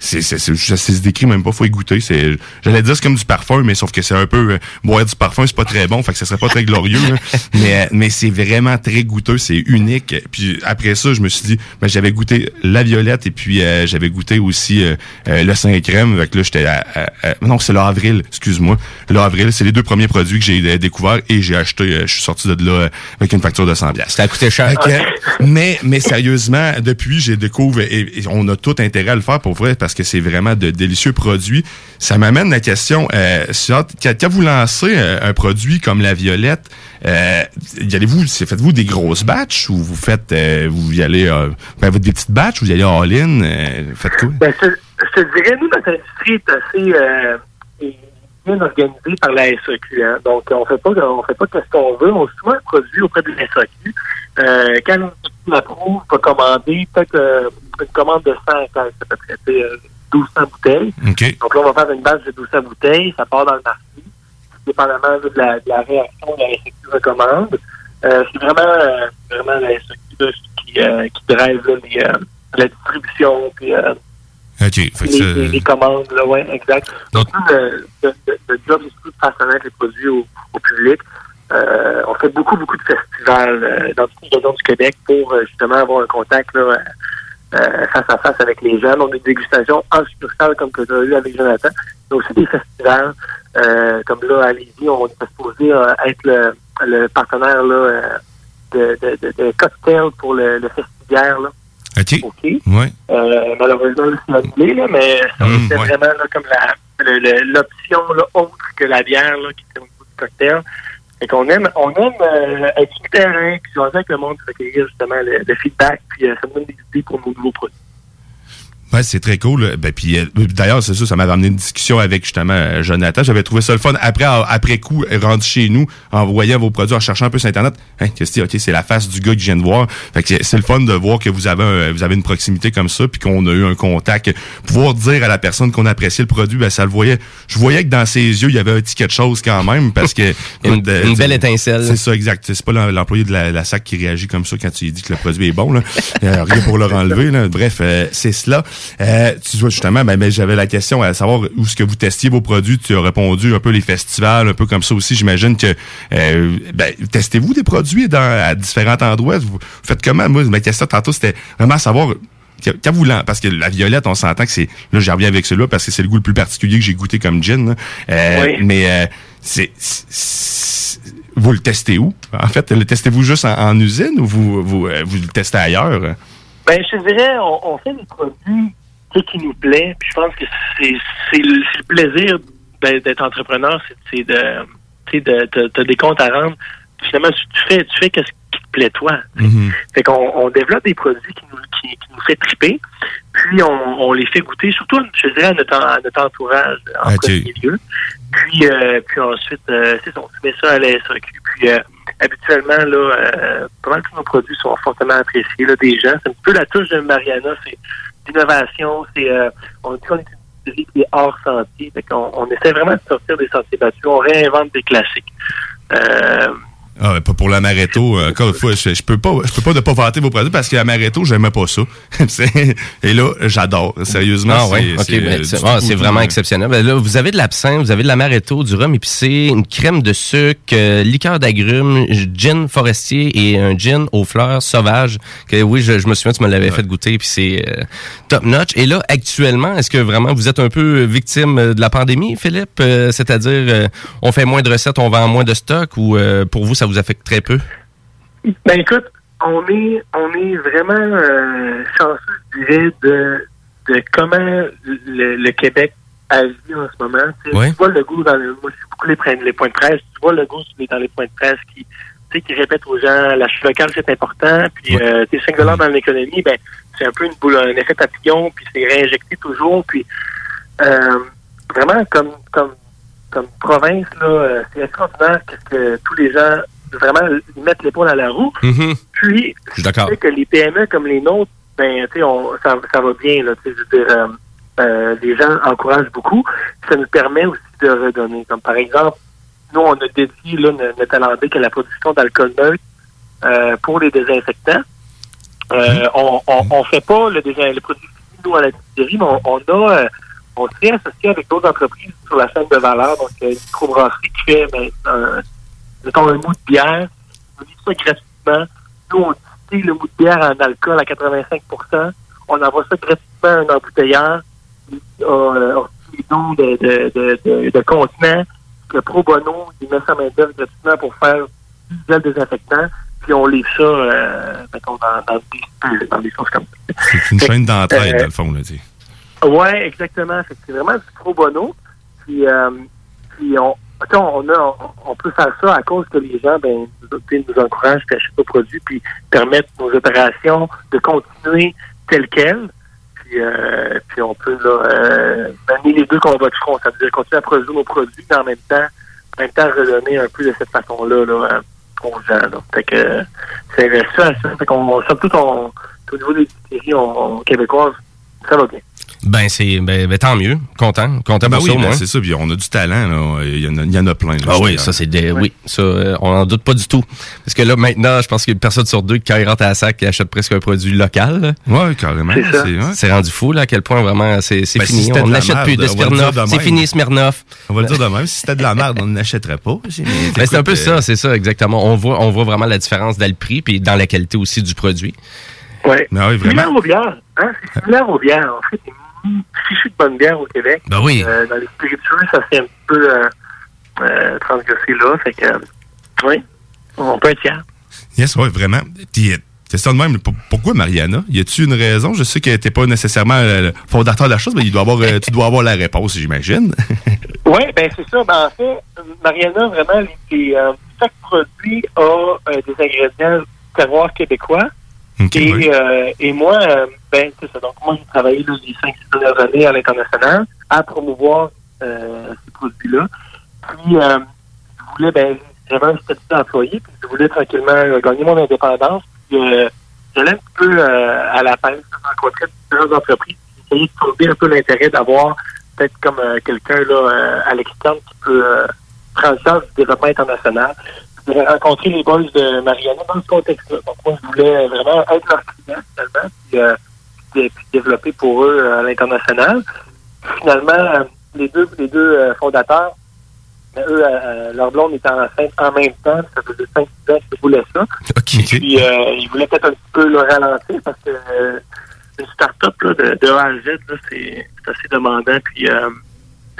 c'est c'est c'est ça se décrit même pas faut y goûter. C'est j'allais dire c'est comme du parfum mais sauf que c'est un peu euh, boire du parfum c'est pas très bon fait que ça serait pas très glorieux là. mais euh, mais c'est vraiment très goûteux c'est unique. Puis après ça je me suis dit ben j'avais goûté la violette et puis euh, j'avais goûté aussi euh, euh, le saint crème. Fait que là j'étais à- à- à- non c'est l'avril excuse-moi. L'avril c'est les deux premiers produits que j'ai découverts et j'ai acheté je suis sorti de là avec une facture de 100 pièces Ça a coûté cher. mais, mais sérieusement, depuis, j'ai découvert, et, et on a tout intérêt à le faire pour vrai, parce que c'est vraiment de délicieux produits. Ça m'amène la question, euh, quand, vous lancez euh, un produit comme la violette, euh, y allez-vous, faites-vous des grosses batches ou vous faites, euh, vous y allez, euh, ben, des petites batches ou vous y allez all-in, euh, faites quoi? Ben, je, te dirais, nous, notre industrie est assez bien organisée par la SAQ. Hein? Donc, on fait pas on fait pas ce qu'on veut. On souvent un produit auprès de la SAQ. Euh, quand SAQ l'approuve, va commander peut-être euh, une commande de 100 quand ça peut traiter euh, 1200 bouteilles. OK. Donc là, on va faire une base de 1200 bouteilles. Ça part dans le marché. Dépendamment de, la, de la réaction de la SAQ recommande. Euh, c'est vraiment, euh, vraiment la là, qui, euh, qui drive là, les, euh, la distribution puis euh, les, ça- les- les commandes, là, ouais, exact. Donc, le, le, job, c'est de faire connaître les produits au, au public. Euh, on fait beaucoup, beaucoup de festivals euh, dans toutes les régions du Québec pour euh, justement avoir un contact là, euh, face à face avec les gens. On a des dégustations en succursale comme que tu as eu avec Jonathan. A aussi des festivals. euh, comme là, à Lévis, on est supposé euh, être le, le partenaire là, euh, de, de, de, de cocktail pour le, le festivière. Là. OK. OK. Ouais. Euh, malheureusement, c'est annulé, là, mais ça c'était ouais. vraiment là, comme l'option autre que la bière là, qui était au niveau du cocktail. Fait qu'on aime, on aime euh, être sur terrain, puis jaser avec le monde, recueillir justement le, le feedback, puis euh, ça nous donne des idées pour nos nouveaux produits. Ouais, c'est très cool. Ben, puis euh, d'ailleurs, c'est ça, ça m'avait amené une discussion avec justement euh, Jonathan. J'avais trouvé ça le fun. Après, après coup, rendu chez nous, en voyant vos produits, en cherchant un peu sur Internet, hein, qu'est-ce que c'est? ok, c'est la face du gars que je viens de voir. Fait que c'est le fun de voir que vous avez un- vous avez une proximité comme ça, puis qu'on a eu un contact. Pouvoir dire à la personne qu'on appréciait le produit, ben ça le voyait. Je voyais que dans ses yeux, il y avait un petit quelque chose quand même, parce que Une- de- une belle étincelle. C'est ça, exact. C'est pas l'em- l'employé de la, la SAC qui réagit comme ça quand tu lui dis que le produit est bon. Là. Euh, rien pour le enlever. Là. Bref, euh, c'est cela. Euh, tu vois, justement, ben, ben, j'avais la question à savoir où est-ce que vous testiez vos produits. Tu as répondu un peu les festivals, un peu comme ça aussi. J'imagine que euh, ben, testez-vous des produits dans, à différents endroits? Vous faites comment? Moi, ma question tantôt, c'était vraiment savoir quand- vous parce que la violette, on s'entend que c'est là, j'en reviens avec cela parce que c'est le goût le plus particulier que j'ai goûté comme gin. Euh, Oui. Mais euh, c'est, vous le testez où? En fait, le testez-vous juste en, en usine ou vous vous, euh, vous le testez ailleurs? Ben, je te dirais, on, on fait des produits tu sais, qui nous plaît. Puis je pense que c'est c'est le, plaisir d'être d'être entrepreneur, c'est de, tu sais, de, t'as- t'as des comptes à rendre. Finalement, tu, tu fais, tu fais qu'est-ce qui te plaît toi. Fait qu'on on développe des produits qui nous, qui, qui nous fait triper, puis on, on les fait goûter, surtout, je dirais, à notre, à notre entourage en Ok. premier lieu. Puis, euh, puis ensuite, euh, c'est on met ça à la SAQ. Puis, euh, habituellement, là, euh, pas mal tous nos produits sont fortement appréciés là, des gens. C'est un peu la touche de Mariana, c'est l'innovation, c'est euh, on dit qu'on est une série qui est hors sentier. Qu'on on essaie vraiment de sortir des sentiers battus, on réinvente des classiques. Euh, Ah, pas pour l'amaretto. euh, Encore une fois, je, je peux pas, je peux pas ne pas vanter vos produits parce que l'amaretto, j'aimais pas ça. Et là, j'adore. Sérieusement, Ah ouais, c'est- ok, c'est, ben, ah, vraiment exceptionnel. Ben là, vous avez de l'absinthe, vous avez de l'amaretto, du rhum épicé, une crème de sucre, euh, liqueur d'agrumes, gin forestier et un gin aux fleurs sauvages. Que oui, je, je me souviens, tu me l'avais fait goûter, puis c'est euh, top notch. Et là, actuellement, est-ce que vraiment vous êtes un peu victime de la pandémie, Philippe? Euh, C'est-à-dire, euh, on fait moins de recettes, on vend moins de stock, ou euh, pour vous, ça vous affecte très peu? Ben écoute, on est on est vraiment euh, chanceux, je dirais, de, de comment le, le Québec agit en ce moment. Tu Ouais. Vois le goût dans le, moi, je suis beaucoup les, points- les points de presse. Tu vois le goût dans les points de presse qui, qui répète aux gens l'achat local c'est important. Puis euh, tes 5 dollars dans l'économie, ben c'est un peu une boule, un effet papillon. Puis c'est réinjecté toujours. Puis euh, vraiment comme comme comme province là, euh, c'est extraordinaire que tous les gens vraiment mettent l'épaule à la roue. Mhm. Puis, Je que les PME comme les nôtres, ben, tu sais, on- ça, ça va bien, là, je veux dire, euh, euh, les gens encouragent beaucoup. Ça nous permet aussi de redonner. Comme par exemple, nous, on a dédié, là, no- notre alambic à la production d'alcool neutre euh, pour les désinfectants. Euh, on, on, on fait pas le, le produit nous, à la distillerie, mais on, on a, on s'est associé avec d'autres entreprises sur la chaîne de valeur, donc une microbrasserie qui fait, ben, un, mettons, un mou de bière, on dit ça gratuitement. Nous, on distille le mou de bière en alcool à 85 On envoie ça gratuitement à un embouteilleur reçu les dons de, de, de, de, de contenants. Le pro bono, il met sa main d'œuvre gratuitement pour faire du gel désinfectant. Puis on livre ça, euh, mettons, dans, dans, des, dans des choses comme ça. C'est une chaîne d'entraide, dans le fond. Là, tu. Ouais, exactement. C'est vraiment du pro bono. Puis, euh, puis on, on, a, on, peut faire ça à cause que les gens ben, nous, nous encouragent à acheter nos produits puis permettent nos opérations de continuer telles quelles. Puis, euh, puis on peut là, euh, les deux combats de front. Ça veut dire continuer à produire nos produits, mais en même temps, en même temps redonner un peu de cette façon-là là, euh, aux gens. Là. Fait que c'est ça, ça. Fait qu'on, surtout au niveau des on, on- québécoises, ça va bien. Ben, c'est ben, ben, tant mieux. Content. Content Ben pour oui, ça, ben c'est ça. Puis on a du talent. Là. Il, y en a, il y en a plein. là, Ah oui, ça c'est des, oui, ça euh, on n'en doute pas du tout. Parce que là maintenant, je pense qu'il y a une personne sur deux qui quand il rentre à la sac qui achète presque un produit local. là. Ouais, carrément. C'est ouais. Rendu fou là à quel point vraiment c'est c'est Ben, si fini. on n'achète plus de Smirnoff. C'est fini Smirnoff. On va le dire de même. Si c'était de la merde, on n'achèterait pas. Ben, c'est un peu ça, c'est ça exactement. On voit on voit vraiment la différence dans le prix puis dans la qualité aussi du produit. Ouais. Mais oui, Similaire vraiment. aux bières. Hein? C'est similaire aux bières. En fait, des fichus de bonne bière au Québec. Ben oui. Euh, dans les spiritueux, ça s'est un peu euh, euh, transgressé là. Fait que, oui, on peut être fier. Yes, ouais, vraiment. Puis, ça de même. Pour- Pourquoi Mariana? Y a-tu une raison? Je sais qu'elle n'était pas nécessairement le fondateur de la chose, mais il doit avoir, tu dois avoir la réponse, j'imagine. Oui, ben c'est ça. Ben, en fait, Mariana, vraiment, les, les, chaque produit a des ingrédients terroirs québécois. Et, oui. euh, et moi, euh, ben, c'est ça. Donc, moi, j'ai travaillé là, les cinq six dernières années à l'international à promouvoir euh, ces produits-là. Puis, euh, je voulais, ben, j'avais un statut d'employé, puis je voulais tranquillement euh, gagner mon indépendance. Puis, euh, j'allais un petit peu euh, à la pêche, je rencontrais différentes entreprises, puis j'essayais de trouver un peu l'intérêt d'avoir peut-être comme euh, quelqu'un là euh, à l'externe qui peut euh, prendre charge du développement international. J'ai rencontré les boys de Mariana dans ce contexte-là. Donc moi, je voulais vraiment être leur client finalement, puis, euh, puis, puis développer pour eux euh, à l'international. Finalement, euh, les deux les deux euh, fondateurs, eux, euh, leur blonde était enceinte en même temps. Ça faisait 5 ans qu'ils voulaient ça. Puis euh, ils voulaient peut-être un petit peu le ralentir parce que euh, une start-up là, de, de A à Z, là, c'est c'est assez demandant. Puis euh,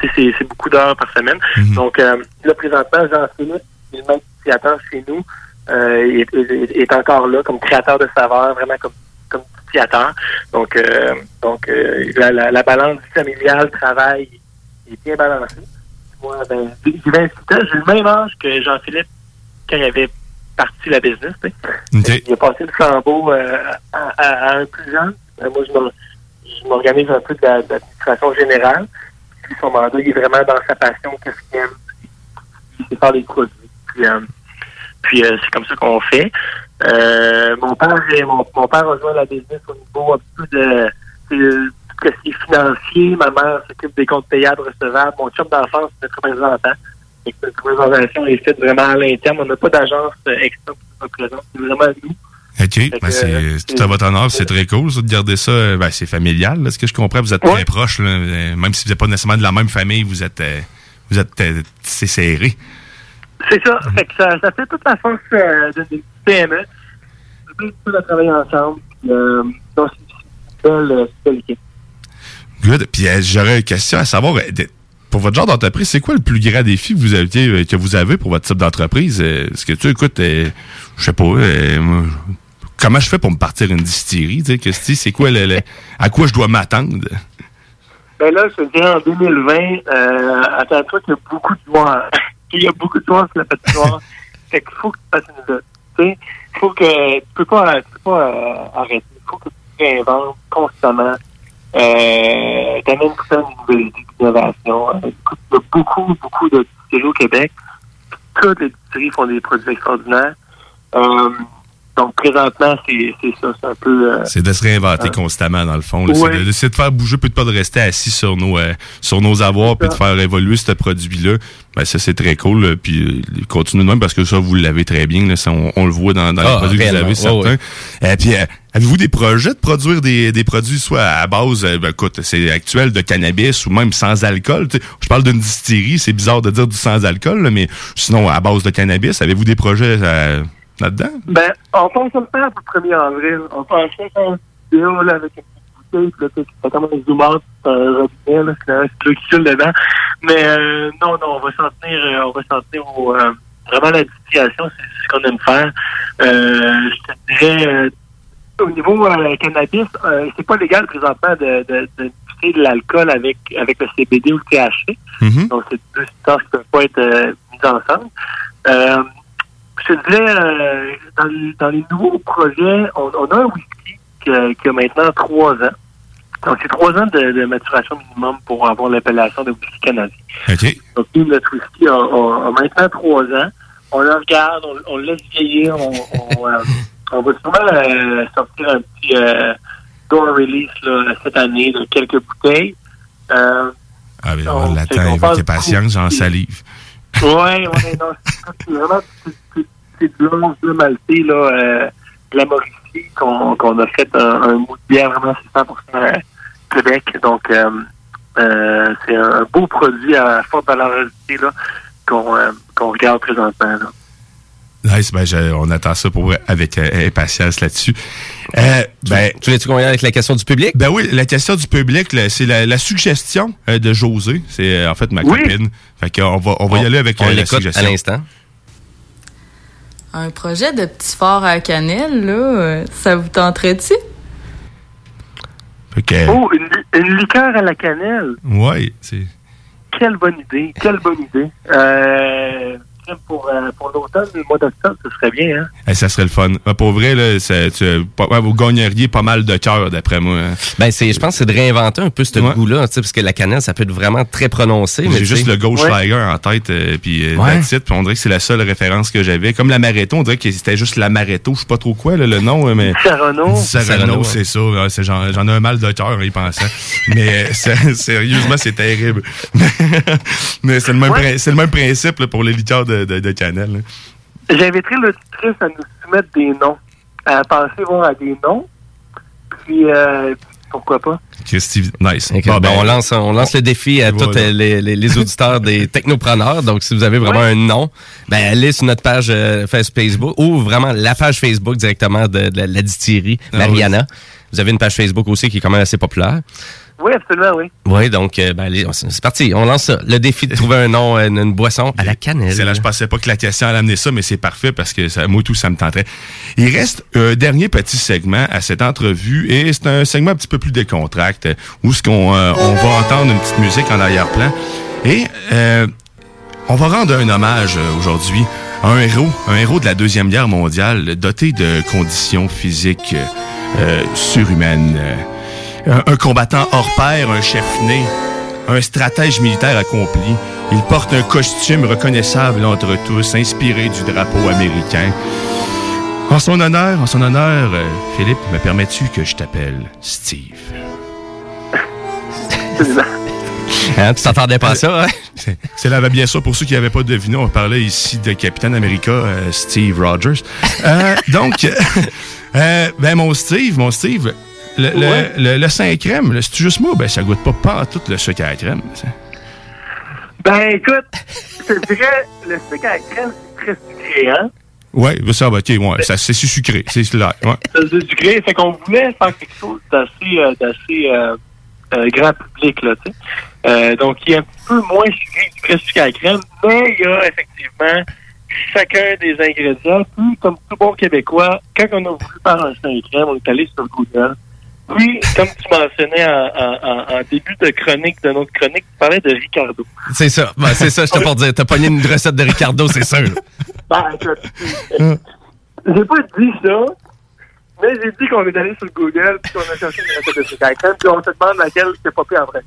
c'est c'est beaucoup d'heures par semaine. Donc euh, là, présentement, Jean-Philippe, est créateur chez nous, euh, est, est- est encore là comme créateur de saveurs, vraiment comme comme créateur. Donc, euh, donc euh, la, la, la balance familiale, travail est bien balancée. Moi, ben, j'ai 26 ans, j'ai le même âge que Jean-Philippe quand il avait parti la business. Il a passé le flambeau euh, à, à- à un plus jeune. Moi, je m'or- je m'organise un peu de la- de l'administration générale. Puis son mandat, il est vraiment dans sa passion, qu'est-ce qu'il aime. Il faire les produits. Puis, euh, Puis euh, c'est comme ça qu'on fait. Euh, mon père et mon, mon père rejoint la business au niveau un peu de ce qui est financier. Ma mère s'occupe des comptes payables, recevables. Mon chum d'enfance, c'est notre représentant. Et que notre représentation est faite vraiment à l'interne. On n'a pas d'agence externe qui nous représente. C'est vraiment nous. OK. Ben, c'est tout à votre honneur. C'est très cool, ça, de garder ça. Ben, c'est familial. là. Ce que je comprends, vous êtes très proches. là. Même si vous n'êtes pas nécessairement de la même famille, vous êtes, euh, vous êtes euh, c'est serré. C'est ça. Fait que ça, ça fait toute la force euh, PME. Bien cool de travailler ensemble. Euh, donc, c'est une belle, euh, c'est une belle équipe. Good. Puis euh, j'aurais une question à savoir, euh, pour votre genre d'entreprise, c'est quoi le plus grand défi que vous aviez, que vous avez pour votre type d'entreprise? Est-ce que tu écoutes, je sais pas, comment je fais pour me partir une distillerie? tu sais, c'est quoi le, le- à quoi je dois m'attendre? Ben là, je te dirais, en 2020, euh, attends-toi qu'il y a beaucoup de joueurs. Il y a beaucoup de joueurs sur la patinoire. fait qu'il faut que tu fasses une lutte. Tu sais, il faut que tu peux pas, tu peux pas euh, arrêter. Il faut que tu réinventes constamment. Euh, t'amènes tout temps une nouvelle idée d'innovation. Euh, écoute, il y a beaucoup, beaucoup de au Québec. Toutes les distilleries font des produits extraordinaires. Euh, donc, présentement, c'est c'est ça. C'est un peu... euh, C'est de se réinventer euh, constamment, dans le fond. là. Ouais. C'est de- d'essayer de faire bouger, peut-être pas de rester assis sur nos, euh, sur nos avoirs, puis de faire évoluer ce produit-là. Ben, ça, c'est très cool. là. Puis, euh, continuez de même, parce que ça, vous l'avez très bien. là. Ça, on, on le voit dans, dans Ah, les produits que vous avez, certains. Ouais, Euh, puis, euh, avez-vous des projets de produire des, des produits, soit à base, euh, ben, écoute, c'est actuel, de cannabis, ou même sans alcool? tu sais? Je parle d'une distillerie, c'est bizarre de dire du sans alcool, là, mais sinon, à base de cannabis, avez-vous des projets euh, là-dedans? Ben, on pense le faire pour le 1er avril. On pensait faire une vidéo là, avec une petite bouteille, puis là, comme un zoom out, c'est un robinet, là, c'est un truc dedans. Mais euh, non, non, on va s'en tenir, euh, on va s'en tenir au, euh, vraiment la distillation, c'est ce qu'on aime faire. Euh, je te dirais, au niveau cannabis, c'est pas légal présentement de, de, de de l'alcool avec, avec le CBD ou le THC. Donc, c'est deux substances qui ne peuvent pas être euh, mises ensemble. Euh, je te dirais, euh, dans, le- dans les nouveaux projets, on, on a un whisky qui, a- qui a maintenant trois ans. Donc, c'est trois ans de, de maturation minimum pour avoir l'appellation de whisky canadien. Donc, nous, notre whisky a, a- a maintenant trois ans. On le regarde, on, on le laisse vieillir. On, on, euh, on va sûrement euh, sortir un petit door release là, cette année de quelques bouteilles. Ah, mais l'attend qu'on avec patience, j'en salive. Ouais, ouais, non, c'est- vraiment c'est- c'est de maltais, là, euh, de la Mauricie, qu'on qu'on a fait un, un mot de bière vraiment, c'est 100% Québec. Donc, euh, euh, c'est un beau produit à forte valeur ajoutée, là, qu'on euh, qu'on regarde présentement, là. Nice, ben, je- on attend ça pour avec euh, impatience là-dessus. Euh, ben, tu voulais-tu qu'on avec la question du public? Ben oui, la question du public, c'est la, la suggestion euh, de José. C'est euh, en fait ma Oui. copine. Fait qu'on va, on va y aller avec on euh, la l'écoute à suggestion. l'instant. Un projet de petit fort à cannelle, là, ça vous tenterait-tu? Fait que, Oh, une, une liqueur à la cannelle. ouais, c'est. Quelle bonne idée, quelle bonne idée. Euh, pour, euh, pour l'automne, le mois d'octobre, ce serait bien, hein? eh, ça serait le fun. Ah, pour vrai, là, tu- ouais, vous gagneriez pas mal de cœur, d'après moi. hein. Ben, c'est, je pense que c'est de réinventer un peu ce goût-là, parce que la cannelle, ça peut être vraiment très prononcé. J'ai juste le Ghost Ouais. En tête, euh, puis euh, Ouais. it. Puis on dirait que c'est la seule référence que j'avais. Comme l'amaretto, on dirait que c'était juste l'amaretto, je sais pas trop quoi, là, le nom. euh, mais Saronno, c'est ça. J'en ai un mal de cœur en y pensant. mais euh, sérieusement, c'est terrible. mais c'est le, même Ouais. prin- c'est le même principe là, pour les liqueurs de, de, de. J'inviterai l'auditrice à nous soumettre des noms, à penser voir à des noms, puis euh, pourquoi pas. Christy, nice. Bon, ben, on, lance, on lance le défi à Voilà. tous les, les- les auditeurs des technopreneurs. Donc, si vous avez vraiment un nom, ben, allez sur notre page euh, Facebook ou vraiment la page Facebook directement de, de la, la distillerie Ah Mariana. Vous avez une page Facebook aussi qui est quand même assez populaire. Oui, absolument, oui. Oui, donc, euh, ben, allez, c'est parti. On lance ça. Le défi de trouver un nom, euh, une, une boisson à la cannelle. C'est là, je pensais pas que la question allait amener ça, mais c'est parfait parce que ça, moi tout, ça me tenterait. Il reste un dernier petit segment à cette entrevue et c'est un segment un petit peu plus décontracte où ce qu'on euh, on va entendre une petite musique en arrière-plan et euh, on va rendre un hommage euh, aujourd'hui à un héros, un héros de la deuxième guerre mondiale, doté de conditions physiques euh, surhumaines, Euh, un, un combattant hors pair, un chef né, un stratège militaire accompli. Il porte un costume reconnaissable entre tous, inspiré du drapeau américain. En son honneur, en son honneur, euh, Philippe, me permets-tu que je t'appelle Steve? Hein, tu t'attendais pas à ça, hein? C'est- C'est là, bien sûr, pour ceux qui n'avaient pas deviné, on parlait ici de Capitaine America, euh, Steve Rogers. Euh, donc, euh, ben mon Steve, mon Steve, le, le, Ouais. le, le crème, c'est juste moi, ben ça goûte pas pas tout le sucre à la crème. ça. Ben, écoute, te dirais, le sucre à la crème, c'est très sucré, hein? Ouais, ben, ça, ben, ok, ouais, ça, c'est sucré, c'est ouais. C'est sucré. Fait qu'on voulait faire quelque chose d'assez euh, d'assez euh, euh, grand public, là, tu sais. Euh, donc, il est un peu moins sucré que du vrai sucre à la crème, mais il y a effectivement chacun des ingrédients. Puis, comme tout bon Québécois, quand on a voulu faire un sein crème, on est allé sur Google. Puis, comme tu mentionnais en, en- en- début de chronique, de notre chronique, tu parlais de Ricardo. C'est ça. Ben, c'est ça, j'étais pour dire. T'as pogné une recette de Ricardo, c'est sûr. Ben, écoute, j'ai pas dit ça, mais j'ai dit qu'on est allé sur Google puis qu'on a cherché une recette de sucre à la crème puis on se demande laquelle c'est pas pire en vrai.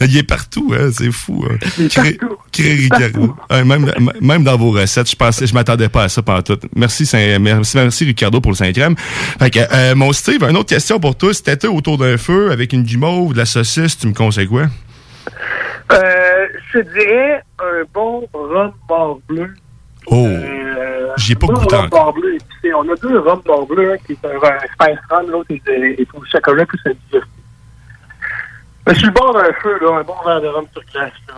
Il est partout, hein, c'est fou. Hein. Cré- Cré Ricardo. Ouais, même, dans vos recettes, je pensais, je m'attendais pas à ça pendant tout. Merci, Saint- merci, merci Ricardo pour le 5 crème. Fait que, euh, mon Steve, une autre question pour toi. Si t'étais autour d'un feu avec une guimauve, de la saucisse, tu me conseilles quoi? Euh, je dirais un bon rhum mort bleu. Oh, Euh, j'y ai pas goûté rhum encore. mort bleu épicé. On a deux rhums mort bleu, un qui est un, un spice rum, l'autre est, au chocolat plus un digestif. Mais je suis le bord d'un feu, là, un bon verre de rhum sur glace. Là.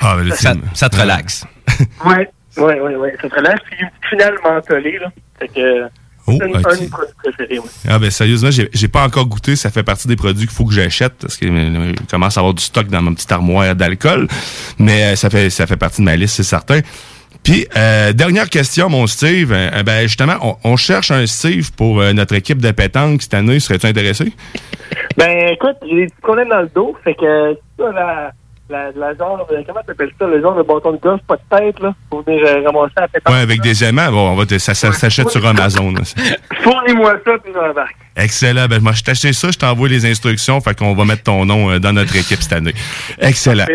Ah, ben, Ça, te relaxe. Ouais, ouais, ouais, ouais. Ça te relâche. Puis une petite finale mentholée, là. Fait que. Oh, c'est un, ok. un de mes produits préférés, ouais. Ah ben sérieusement, j'ai pas encore goûté. Ça fait partie des produits qu'il faut que j'achète parce qu'il euh, commence à avoir du stock dans ma petite armoire d'alcool. Mais euh, ça fait ça fait partie de ma liste, c'est certain. Puis euh, dernière question, mon Steve. Euh, ben justement, on, on cherche un Steve pour euh, notre équipe de pétanque cette année. Serais-tu intéressé? Ben, écoute, j'ai des petits problèmes dans le dos. Fait que, ça, la, la, la genre, de- comment t'appelles ça, le genre de bâton de golf, pas de tête, là, pour venir euh, ramasser à la pétanque. Ouais, avec des aimants. Bon, on va te- ça, ça s'achète sur Amazon. Fournis-moi ça, puis j'embarque. Excellent. Ben, moi, je t'ai acheté ça, je t'envoie les instructions. Fait qu'on va mettre ton nom euh, dans notre équipe cette année. Excellent.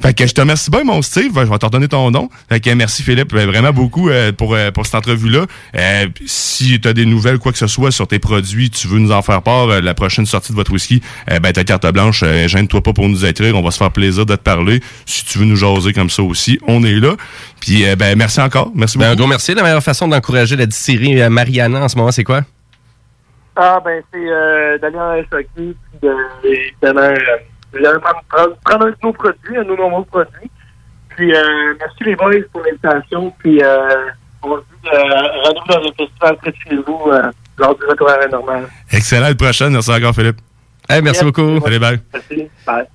Fait que je te remercie bien, mon Steve. Je vais te redonner ton nom. Fait que merci, Philippe, euh, vraiment beaucoup euh, pour, euh, pour cette entrevue-là. Euh, si tu as des nouvelles, quoi que ce soit, sur tes produits, tu veux nous en faire part, euh, la prochaine sortie de votre whisky, ben, ta carte blanche, euh, gêne-toi pas pour nous écrire. On va se faire plaisir de te parler. Si tu veux nous jaser comme ça aussi, on est là. Puis, ben, merci encore. Merci beaucoup. Ben, un gros merci. La meilleure façon d'encourager la distillerie euh, Mariana en ce moment, c'est quoi? Ah, ben, c'est euh, d'aller en SAQ, puis de, évidemment, euh, d'aller prendre, prendre, prendre un de nos produits, un de nos nombreux produits. Puis, euh, merci les boys pour l'invitation. Puis, euh, on se dit, euh, rendez-vous dans un festival près de chez vous, euh, lors du retour à la normale. Excellent. À la prochaine. Merci encore, Philippe. Hey, merci beaucoup. Allez, bye. Merci. Bye.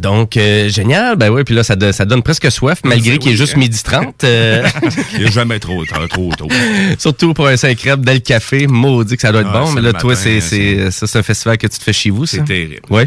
Donc, euh, génial. Ben oui, puis là, ça, ça donne presque soif, malgré qu'il est juste midi 30. euh, Il est jamais trop, trop tôt. Surtout pour un 5 crêpes dès le café, maudit que ça doit être Ah, bon. Mais là, toi, c'est c'est ça, c'est un festival que tu te fais chez vous, ça? C'est terrible. Oui.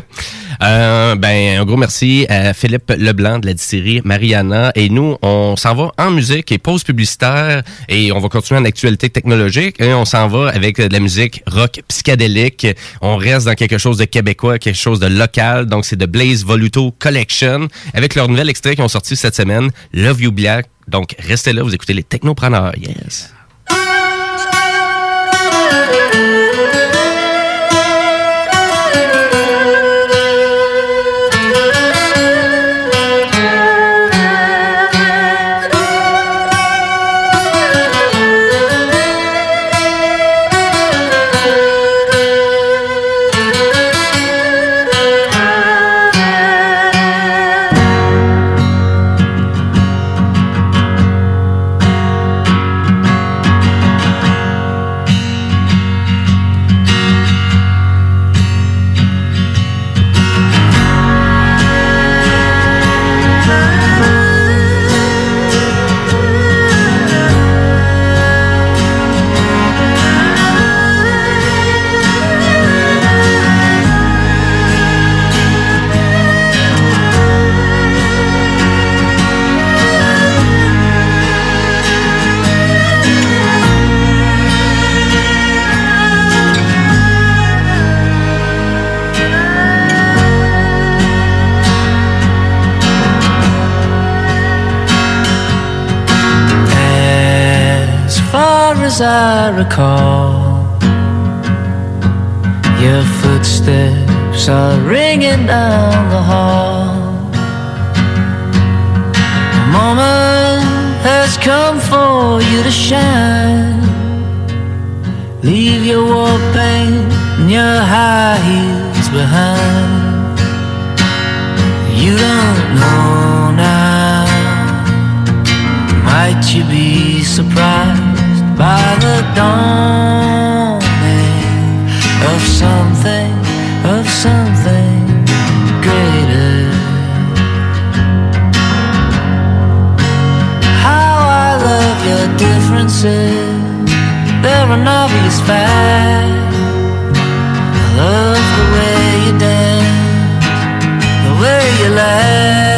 Euh, ben, un gros merci à Philippe Leblanc de la distillerie Mariana. Et nous, on s'en va en musique et pause publicitaire. Et on va continuer en actualité technologique. Et on s'en va avec de la musique rock psychédélique. On reste dans quelque chose de québécois, quelque chose de local. Donc, c'est de Blaze Voluto Collection avec leur nouvel extrait qu'ils ont sorti cette semaine, Love You Black. Donc, restez là, vous écoutez les technopreneurs. Yes. As I recall, your footsteps are ringing down the hall. The moment has come for you to shine. Leave your war paint and your high heels behind. You don't know now. Might you be surprised by the dawning eh, of something, of something greater? How I love your differences, they're an obvious fact. I love the way you dance, the way you laugh.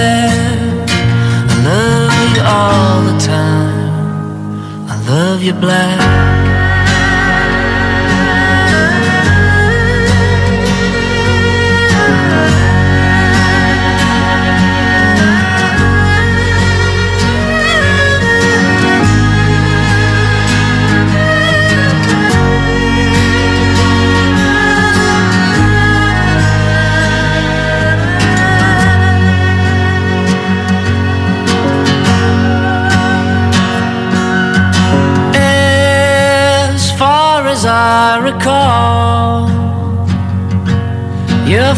Love you black.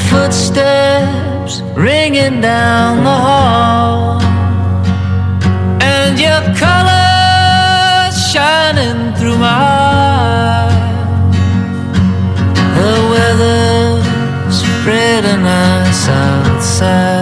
Footsteps ringing down the hall, and your colors shining through my eyes. The weather's pretty nice outside.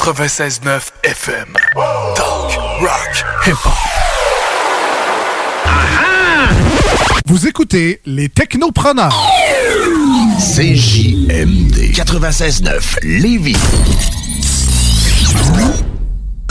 96.9 FM. Talk, rock, hip-hop. Vous écoutez les technopreneurs. CJMD 96.9 Lévis.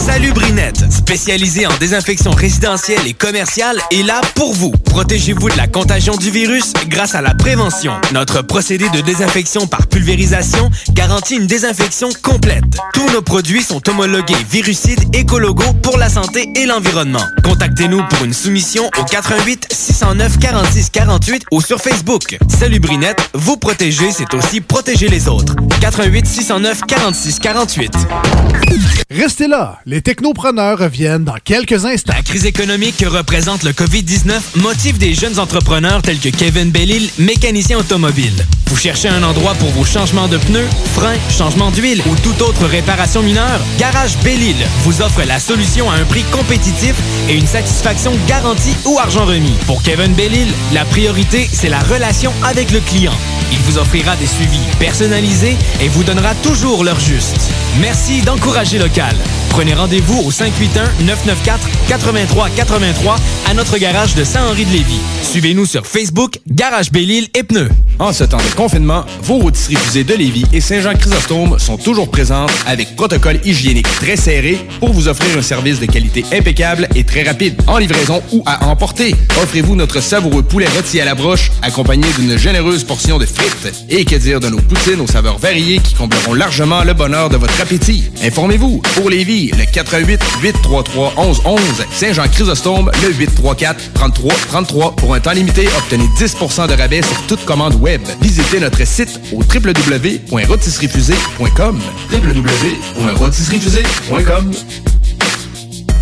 832 1001. Salut Brinette, spécialisé en désinfection résidentielle et commerciale, est là pour vous. Protégez-vous de la contagion du virus grâce à la prévention. Notre procédé de désinfection par pulvérisation garantit une désinfection complète. Tous nos produits sont homologués virucides écologos pour la santé et l'environnement. Contactez-nous pour une soumission au 88 609 46 48 ou sur Facebook. Salubrinette, vous protéger, c'est aussi protéger les autres. 88 609 46 48. Restez là, les technopreneurs reviennent dans quelques instants. La crise économique que représente le COVID-19 motive des jeunes entrepreneurs tels que Kevin Bellil, mécanicien automobile. Vous cherchez un endroit pour vos changements de pneus, freins, changement d'huile ou toute autre réparation mineure? Garage Bellil vous offre la solution à un prix compétitif et une satisfaction garantie ou argent remis. Pour Kevin Bellil, la priorité, c'est la relation avec le client. Il vous offrira des suivis personnalisés et vous donnera toujours l'heure juste. Merci d'encourager local. Prenez rendez-vous au 581-994-8383 à notre garage de Saint-Henri-de-Lévis. Suivez-nous sur Facebook, Garage Bellil et Pneus. En ce temps de confinement, vos rôtisseries fusées de Lévis et Saint-Jean-Chrysostome sont toujours présentes avec protocole hygiénique très serré pour vous offrir un service de qualité impeccable et très rapide, en livraison ou à emporter. Offrez-vous notre savoureux poulet rôti à la broche, accompagné d'une généreuse portion de frites. Et que dire de nos poutines aux saveurs variées qui combleront largement le bonheur de votre appétit? Informez-vous, pour Lévis, le 88 833 1111 Saint-Jean-Chrysostome, le 834 33 33 pour un temps limité, obtenez 10 de rabais sur toute commande web. Visitez notre site au www.rotisseriefusée.com www.rotisseriefusée.com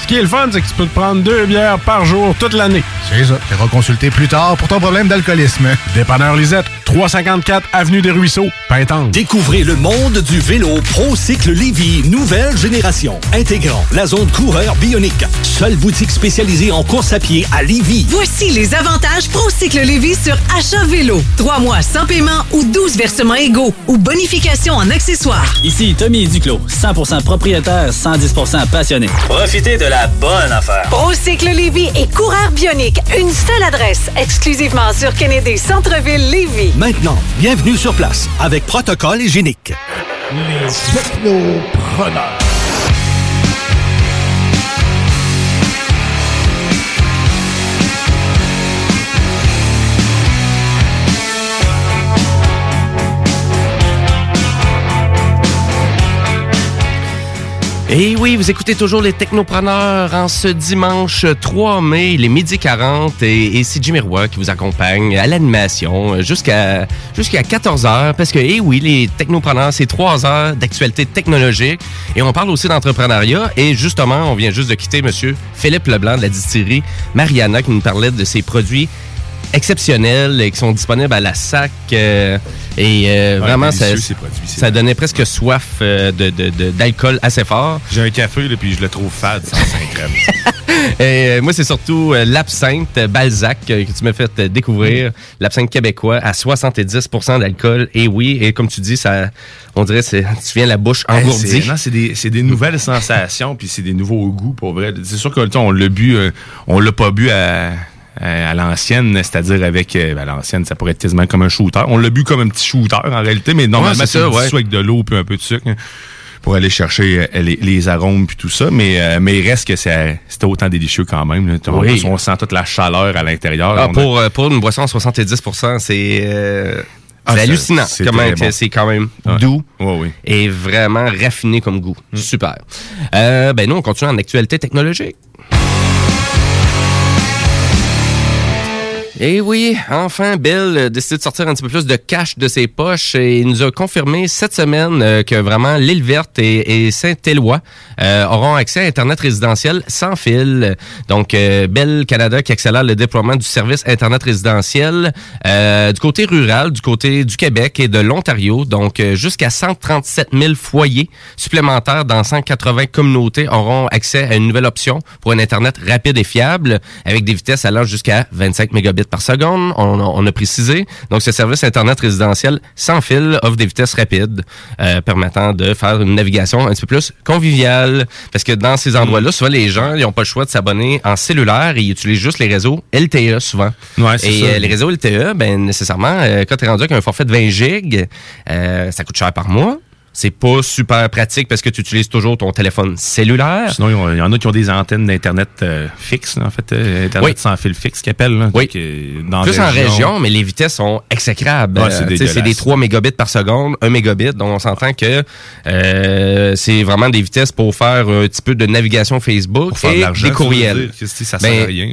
Ce qui est le fun, c'est que tu peux te prendre deux bières par jour toute l'année. C'est ça. Tu iras consulter plus tard pour ton problème d'alcoolisme. Dépanneur Lisette, 354 Avenue des Ruisseaux, Pintante. Découvrez le monde du vélo ProCycle Lévy, nouvelle génération, intégrant la zone coureur bionique. Seule boutique spécialisée en course à pied à Lévy. Voici les avantages ProCycle Lévy sur achat vélo. Trois mois sans paiement ou 12 versements égaux ou bonification en accessoires. Ici Tommy Duclos, 100% propriétaire, 110% passionné. Profitez de la bonne affaire. ProCycle Lévy et coureur bionique. Une seule adresse, exclusivement sur Kennedy Centre-ville Lévy. Maintenant, bienvenue sur place avec protocole hygiénique. Les technopreneurs. Et oui, vous écoutez toujours les Technopreneurs en ce dimanche 3 mai, il est midi 40 et, et c'est Jimmy Roy qui vous accompagne à l'animation jusqu'à jusqu'à 14 heures parce que, eh oui, les Technopreneurs, c'est 3 heures d'actualité technologique et on parle aussi d'entrepreneuriat et justement, on vient juste de quitter monsieur Philippe Leblanc de la distillerie Mariana qui nous parlait de ses produits exceptionnels et qui sont disponibles à la SAC. euh, et euh, Ouais, vraiment, ça, produits, ça donnait presque soif euh, de- de- de- d'alcool assez fort. J'ai un café, là, puis je le trouve fade sans 5 crème. Et euh, moi, c'est surtout euh, l'absinthe Balzac que tu m'as fait découvrir. L'absinthe québécois à 70% d'alcool. Et oui, et comme tu dis, ça, on dirait, c'est, tu viens la bouche Hey, engourdie. c'est- non, c'est des, c'est des nouvelles sensations, puis c'est des nouveaux goûts, pour vrai. C'est sûr que on l'a bu, euh, on l'a pas bu à, à, à l'ancienne, c'est-à-dire avec euh, ben, à l'ancienne, ça pourrait être quasiment comme un shooter. On l'a bu comme un petit shooter en réalité, mais normalement c'est c'est ça, ouais. sous avec de l'eau puis un peu de sucre hein, pour aller chercher euh, les, les arômes puis tout ça. Mais euh, mais il reste que c'est- c'était autant délicieux quand même. là. On, Oui. on sent toute la chaleur à l'intérieur. Ah, a- pour, euh, une boisson à 70 c'est euh, Ah, c'est c'est- hallucinant. c'est bon. c'est quand même Ouais. doux Ouais, oui. et vraiment raffiné comme goût. Mm. Super. Euh, ben nous, on continue en actualité technologique. Et oui, enfin, Bill a décidé de sortir un petit peu plus de cash de ses poches et il nous a confirmé cette semaine euh, que vraiment l'île verte et, Saint-Éloi euh, auront accès à Internet résidentiel sans fil. Donc, euh, Bell Canada qui accélère le déploiement du service Internet résidentiel du côté rural, du côté du Québec et de l'Ontario. Donc, jusqu'à 137 000 foyers supplémentaires dans 180 communautés auront accès à une nouvelle option pour un Internet rapide et fiable avec des vitesses allant jusqu'à 25 mégabits par seconde, on, on a précisé. Donc, ce service Internet résidentiel sans fil offre des vitesses rapides euh, permettant de faire une navigation un petit peu plus conviviale. Parce que dans ces endroits-là, souvent, les gens, ils n'ont pas le choix de s'abonner en cellulaire et ils utilisent juste les réseaux LTE souvent. Ouais, et ça. euh, les réseaux LTE, ben nécessairement, euh, quand tu es rendu avec un forfait de 20 gigs, ça coûte cher par mois. C'est pas super pratique parce que tu utilises toujours ton téléphone cellulaire. Sinon, il y en- a qui ont des antennes d'Internet euh, fixe, là, en fait. euh, Internet Oui. sans fil fixe, qu'ils appellent. Là, Oui. Donc, euh, dans Plus en région, mais les vitesses sont exécrables. Ouais, c'est Euh, c'est des 3 mégabits par seconde, 1 mégabit. Donc, on s'entend que c'est vraiment des vitesses pour faire un petit peu de navigation Facebook Pour faire de et l'argent, des courriels. dire, ça sert Ben, à rien.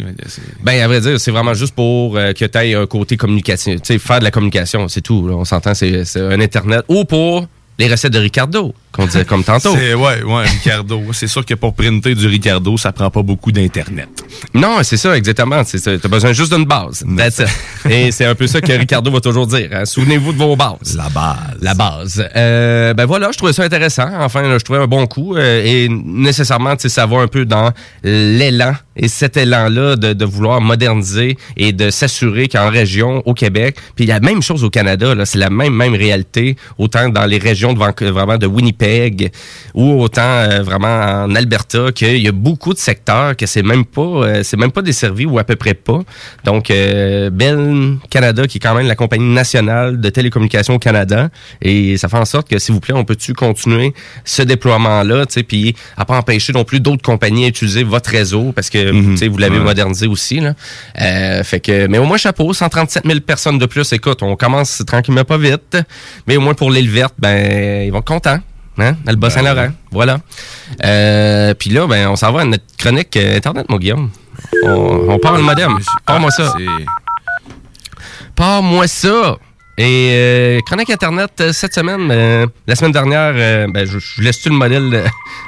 Ben, à vrai dire, c'est vraiment juste pour que tu aies un côté communication. Tu sais, faire de la communication, c'est tout. là. On s'entend, c'est un Internet. Ou pour les recettes de Ricardo, qu'on disait comme tantôt. C'est, ouais, ouais, Ricardo. c'est sûr que pour printer du Ricardo, ça prend pas beaucoup d'Internet. Non, c'est ça, exactement. C'est ça. T'as besoin juste d'une base. That's it. Et c'est un peu ça que Ricardo va toujours dire. hein. Souvenez-vous de vos bases. La base. La base. Euh, ben voilà, je trouvais ça intéressant. Enfin, là, je trouvais un bon coup. euh, et nécessairement, tu sais, ça va un peu dans l'élan et cet élan-là de, de vouloir moderniser et de s'assurer qu'en région, au Québec, puis il y a la même chose au Canada, là, c'est la même même réalité, autant dans les régions de vraiment de Winnipeg ou autant euh, vraiment en Alberta, qu'il y a beaucoup de secteurs que c'est même pas euh, c'est même pas desservi ou à peu près pas. Donc euh, Bell Canada qui est quand même la compagnie nationale de télécommunications au Canada et ça fait en sorte que s'il vous plaît, on peut-tu continuer ce déploiement là, tu sais puis à pas empêcher non plus d'autres compagnies à utiliser votre réseau parce que tu sais vous l'avez Ouais. modernisé aussi là. Fait que mais au moins chapeau, 137 000 personnes de plus. Écoute, on commence tranquillement pas vite, mais au moins pour l'île verte, ben ils vont être contents. Hein? Le Bas-Saint-Laurent. Voilà. Euh, Puis là, ben, on s'en va à notre chronique euh, Internet, mon Guillaume. On, on parle le modem. Parle-moi ça. Parle-moi ça. Et euh, chronique Internet euh, cette semaine, euh, la semaine dernière, euh, ben, je, je laisse-tu le modèle.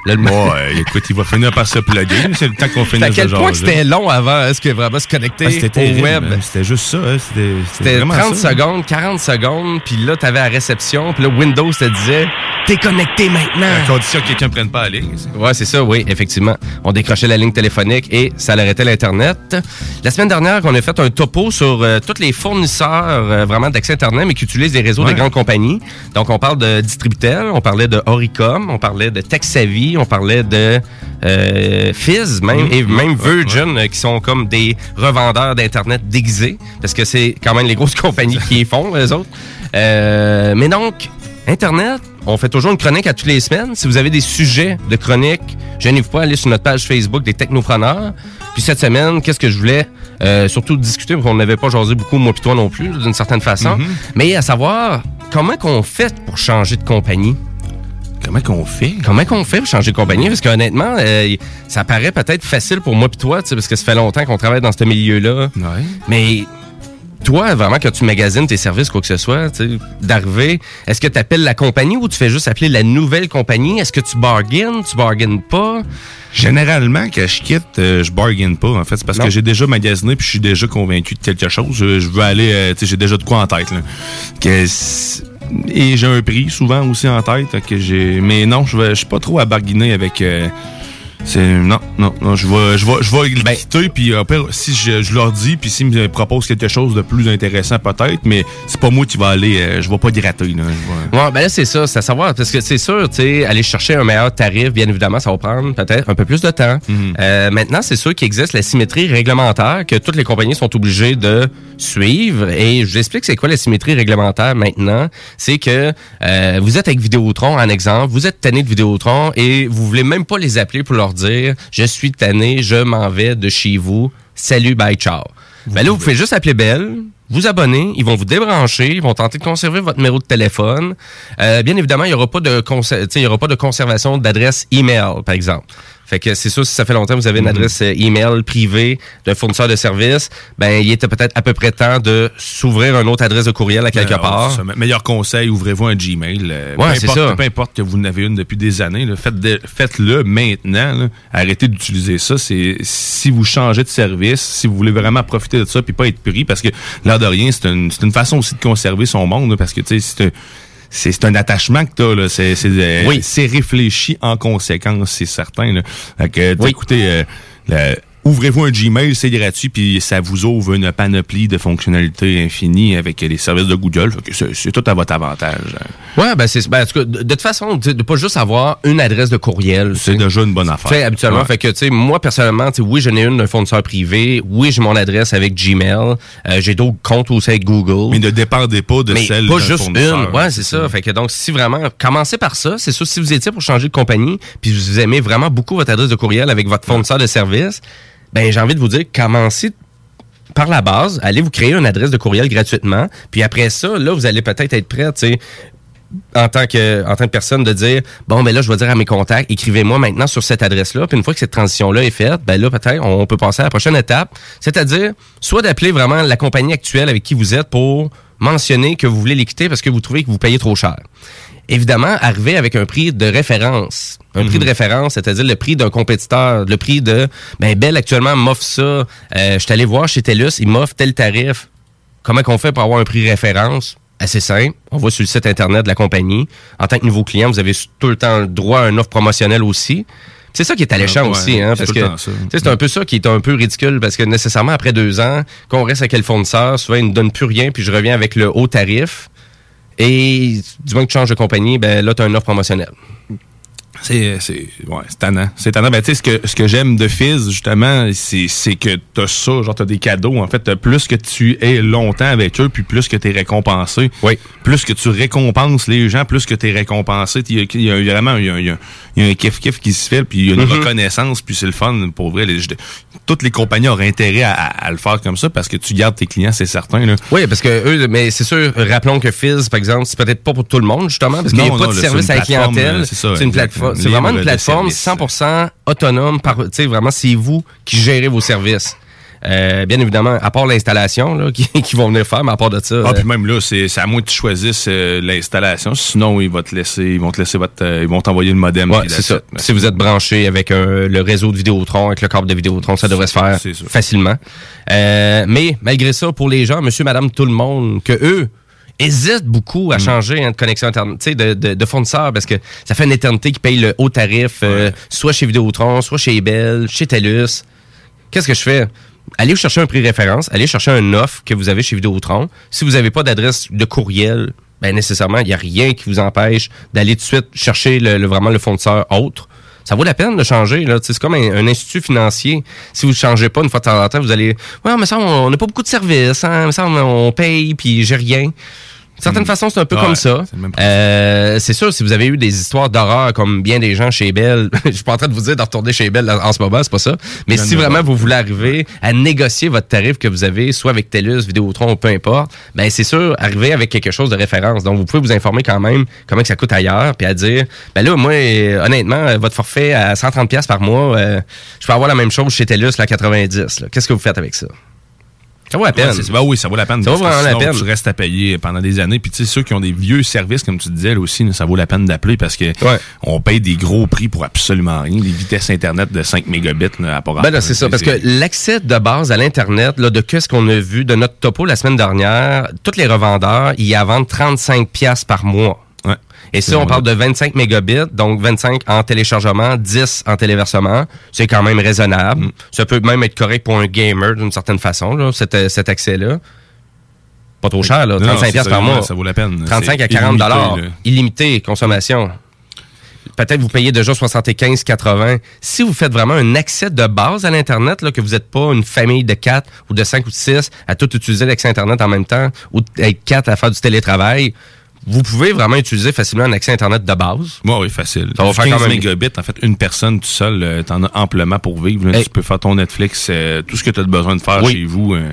Le, le- Ouais, écoute, il va finir par se plugger. C'est le temps qu'on finisse à quel point c'était long avant, est-ce que vraiment se connecter Ah, au terrible, web? hein. C'était juste ça. hein. C'était C'était vraiment 30 ça, hein. secondes, 40 secondes, puis là, t'avais la réception, puis là, Windows te disait « T'es connecté maintenant! » À condition que quelqu'un ne prenne pas la ligne. Ouais, c'est ça, oui, effectivement. On décrochait la ligne téléphonique et ça arrêtait l'Internet. La semaine dernière, on a fait un topo sur euh, tous les fournisseurs euh, vraiment d'accès Internet, mais qui utilisent les réseaux Ouais. des grandes compagnies. Donc, on parle de Distributel, on parlait de Oricom, on parlait de TechSavvy, on parlait de euh, Fizz, même, Mhm. et même Virgin, qui sont comme des revendeurs d'Internet déguisés, parce que c'est quand même les grosses compagnies qui les font, les autres. Euh, mais donc, Internet, on fait toujours une chronique à toutes les semaines. Si vous avez des sujets de chronique, gênez-vous pas, allez sur notre page Facebook des Technopreneurs. Puis cette semaine, qu'est-ce que je voulais euh, surtout discuter, parce qu'on n'avait pas jasé beaucoup, moi et toi non plus, d'une certaine façon. Mhm. Mais à savoir, comment qu'on fait pour changer de compagnie? Comment qu'on fait? Comment qu'on fait pour changer de compagnie? Parce qu'honnêtement, euh, ça paraît peut-être facile pour moi et toi, parce que ça fait longtemps qu'on travaille dans ce milieu-là. Mais toi, vraiment, quand tu magasines tes services, quoi que ce soit, d'arriver, est-ce que tu appelles la compagnie ou tu fais juste appeler la nouvelle compagnie? Est-ce que tu bargaines? Tu bargaines pas? Généralement, quand je quitte, euh, je bargaine pas. En fait, c'est parce Non. que j'ai déjà magasiné puis je suis déjà convaincu de quelque chose. Je, je veux aller, euh, tu sais, j'ai déjà de quoi en tête. Là. Que et j'ai un prix souvent aussi en tête. Que j'ai, mais non, je je suis pas trop à bargainer avec. euh, non, non, non, je vais, je vais, je vais le quitter puis après, si je, je leur dis puis s'ils me proposent quelque chose de plus intéressant peut-être, mais c'est pas moi qui va aller, euh, je vais pas gratter là. Vais- Ouais, ben là, c'est ça, c'est à savoir, parce que c'est sûr, tu sais, aller chercher un meilleur tarif, bien évidemment, ça va prendre peut-être un peu plus de temps. Euh, maintenant, c'est sûr qu'il existe la symétrie réglementaire que toutes les compagnies sont obligées de suivre. Et je vous explique c'est quoi la symétrie réglementaire maintenant. C'est que euh, vous êtes avec Vidéotron, en exemple, vous êtes tanné de Vidéotron et vous voulez même pas les appeler pour leur dire « Je suis tanné, je m'en vais de chez vous, salut, bye, ciao ». Ben là, vous pouvez juste appeler Belle, vous abonner, ils vont vous débrancher, ils vont tenter de conserver votre numéro de téléphone. Euh, bien évidemment, il n'y aura pas de il y aura pas de conservation d'adresse email, par exemple. Fait que c'est sûr, si ça fait longtemps que vous avez une Mhm. adresse euh, email privée d'un fournisseur de service, ben il était peut-être à peu près temps de s'ouvrir une autre adresse de courriel à quelque Alors, part. Meilleur conseil, ouvrez-vous un Gmail. euh, Ouais, peu importe- ça. Peu importe que vous en avez une depuis des années, là, faites de- faites-le maintenant. là. Arrêtez d'utiliser ça. C'est si vous changez de service, si vous voulez vraiment profiter de ça puis pas être pris, parce que l'air de rien, c'est une, c'est une façon aussi de conserver son monde, là, parce que tu sais, c'est un- c'est un attachement que tu as. C'est c'est, euh, Oui. c'est réfléchi en conséquence, c'est certain. Là. Fait que, écoutez, euh, le- ouvrez-vous un Gmail, c'est gratuit, puis ça vous ouvre une panoplie de fonctionnalités infinies avec les services de Google. C'est tout à votre avantage. Ouais, ben c'est ben, en tout cas, de, de toute façon, de pas juste avoir une adresse de courriel. C'est déjà une bonne affaire. Fait, habituellement, Ouais. fait que tu sais, moi personnellement, tu sais, oui, j'en ai une d'un fournisseur privé, oui, j'ai mon adresse avec Gmail, euh, j'ai d'autres comptes aussi avec Google. Mais ne dépendez pas de Mais celle pas juste une. Ouais, c'est ça. Fait que donc, si vraiment, commencez par ça. C'est sûr, si vous étiez pour changer de compagnie, puis vous aimez vraiment beaucoup votre adresse de courriel avec votre fournisseur de service, ben, j'ai envie de vous dire, commencez par la base, allez vous créer une adresse de courriel gratuitement. Puis après ça, là, vous allez peut-être être prêt, tu sais, en tant que en tant personne de dire bon ben là je vais dire à mes contacts écrivez-moi maintenant sur cette adresse là puis une fois que cette transition là est faite ben là peut-être on peut passer à la prochaine étape. C'est-à-dire soit d'appeler vraiment la compagnie actuelle avec qui vous êtes pour mentionner que vous voulez les quitter parce que vous trouvez que vous payez trop cher évidemment arriver avec un prix de référence un prix de référence c'est-à-dire le prix d'un compétiteur le prix de ben Bell actuellement m'offre ça euh, je suis allé voir chez TELUS il m'offre tel tarif comment qu'on fait pour avoir un prix référence? Assez simple. On va sur le site internet de la compagnie. En tant que nouveau client, vous avez tout le temps le droit à une offre promotionnelle aussi. C'est ça qui est alléchant Ouais, aussi, hein, c'est parce que c'est un peu ça qui est un peu ridicule, parce que nécessairement après deux ans, qu'on reste avec le fournisseur, souvent il ne donne plus rien, puis je reviens avec le haut tarif. Et du moment que tu changes de compagnie, ben là, tu as une offre promotionnelle. C'est c'est ouais, c'est tannant. C'est tannant. Ben, tu sais, ce que, ce que j'aime de Fizz, justement, c'est c'est que t'as ça, genre t'as des cadeaux. En fait, plus que tu es longtemps avec eux, puis plus que t'es récompensé. Oui. Plus que tu récompenses les gens, plus que t'es récompensé. Il y, a- il y a vraiment il y a, y a- il y a un kiff-kiff qui se fait, puis il y a une Mhm. reconnaissance, puis c'est le fun pour vrai. Les- toutes les compagnies auraient intérêt à, à- à le faire comme ça parce que tu gardes tes clients, c'est certain. Là. Oui, parce que eux, mais c'est sûr, rappelons que Fizz, par exemple, c'est peut-être pas pour tout le monde, justement, parce qu'il n'y a Non, pas de service à la plateforme, clientèle. c'est une exact. Plateforme. C'est vraiment une plateforme service. 100% autonome. Par, tu sais, vraiment, c'est vous qui gérez vos services. Euh, bien évidemment, à part l'installation, qui, qui vont venir faire, mais à part de ça. Ah, euh, puis même là, c'est à moins que tu choisisses euh, l'installation. Sinon, ils vont te laisser, ils vont te laisser votre, euh, ils vont t'envoyer le modem. Ouais, c'est ça. Si vous êtes branché avec le réseau de Vidéotron, avec le câble de Vidéotron, ça devrait se faire facilement. Euh, mais malgré ça, pour les gens, monsieur, madame, tout le monde, que eux hésitent beaucoup Mm. à changer hein, de connexion internet, de, de, de fournisseur, parce que ça fait une éternité qu'ils payent le haut tarif, euh, soit chez Vidéotron, soit chez Bell, chez TELUS. Qu'est-ce que je fais? Allez chercher un prix référence, allez chercher un offre que vous avez chez Vidéotron. Si vous n'avez pas d'adresse de courriel, ben nécessairement, il n'y a rien qui vous empêche d'aller tout de suite chercher le, le- vraiment le fournisseur autre. Ça vaut la peine de changer. Là. C'est comme un, un institut financier. Si vous ne changez pas une fois de temps en temps, vous allez. Ouais, mais ça, on n'a pas beaucoup de services. Hein? Mais ça, on, on paye, puis j'ai rien. De certaines façons, c'est un peu comme ça. c'est Euh, c'est sûr, si vous avez eu des histoires d'horreur comme bien des gens chez Bell, je suis pas en train de vous dire de retourner chez Bell en ce moment, c'est pas ça. Mais si vraiment vous voulez arriver à négocier votre tarif que vous avez, soit avec TELUS, Vidéotron, ou peu importe, ben c'est sûr, arriver avec quelque chose de référence. Donc, vous pouvez vous informer quand même comment que ça coûte ailleurs, puis à dire, ben là, moi, honnêtement, euh, votre forfait à 130 pièces par mois, euh, je peux avoir la même chose chez TELUS, là, à 90. là. Qu'est-ce que vous faites avec ça? Ça vaut la peine. Ouais, bah oui, ça vaut la peine. Ça vaut vraiment la peine. Tu restes à payer pendant des années. Puis tu sais, ceux qui ont des vieux services, comme tu disais, là aussi, ça vaut la peine d'appeler parce que on paye des gros prix pour absolument rien. Des vitesses Internet de 5 mégabits là, à part Ben c'est ça, parce que l'accès de base à l'Internet, là, de qu'est-ce qu'on a vu de notre topo la semaine dernière, tous les revendeurs, ils y vendent 35 pièces par mois. Et si C'est on parle de 25 mégabits, donc 25 en téléchargement, 10 en téléversement, c'est quand même raisonnable. Ça peut même être correct pour un gamer d'une certaine façon, là, cet, euh, cet accès-là. Pas trop cher, là, Non, 35 c'est pièces ça, par mois. ça vaut la peine. 35 à C'est 40 dollars. Illimité, consommation. Peut-être vous payez déjà 75, 80. Si vous faites vraiment un accès de base à l'Internet, là, que vous n'êtes pas une famille de 4 ou de 5 ou de 6 à tout utiliser l'accès Internet en même temps ou être 4 à faire du télétravail, vous pouvez vraiment utiliser facilement un accès Internet de base. Oui, oui, facile. Ça va faire 15 quand même- mégabits, en fait, une personne tout seul, euh, t'en as amplement pour vivre. là. Hey. Tu peux faire ton Netflix, euh, tout ce que tu as besoin de faire Oui. chez vous. euh.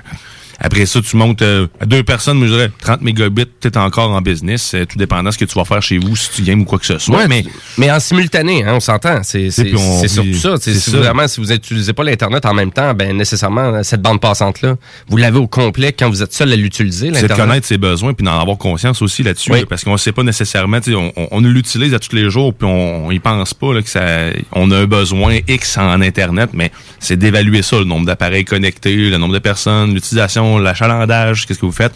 Après ça, tu montes euh, à deux personnes, mais je dirais 30 mégabits, peut-être encore en business, euh, tout dépendant de ce que tu vas faire chez vous, si tu games ou quoi que ce soit. Ouais, mais mais en simultané, hein, on s'entend. C'est surtout ça. C'est Si vraiment, si vous n'utilisez pas l'Internet en même temps, ben nécessairement, cette bande passante-là, vous l'avez au complet quand vous êtes seul à l'utiliser, c'est de connaître ses besoins puis d'en avoir conscience aussi là-dessus Oui. là, parce qu'on sait pas nécessairement on, on, on l'utilise à tous les jours puis on, on y pense pas là, que ça on a un besoin X en internet mais c'est d'évaluer ça le nombre d'appareils connectés le nombre de personnes l'utilisation l'achalandage qu'est-ce que vous faites?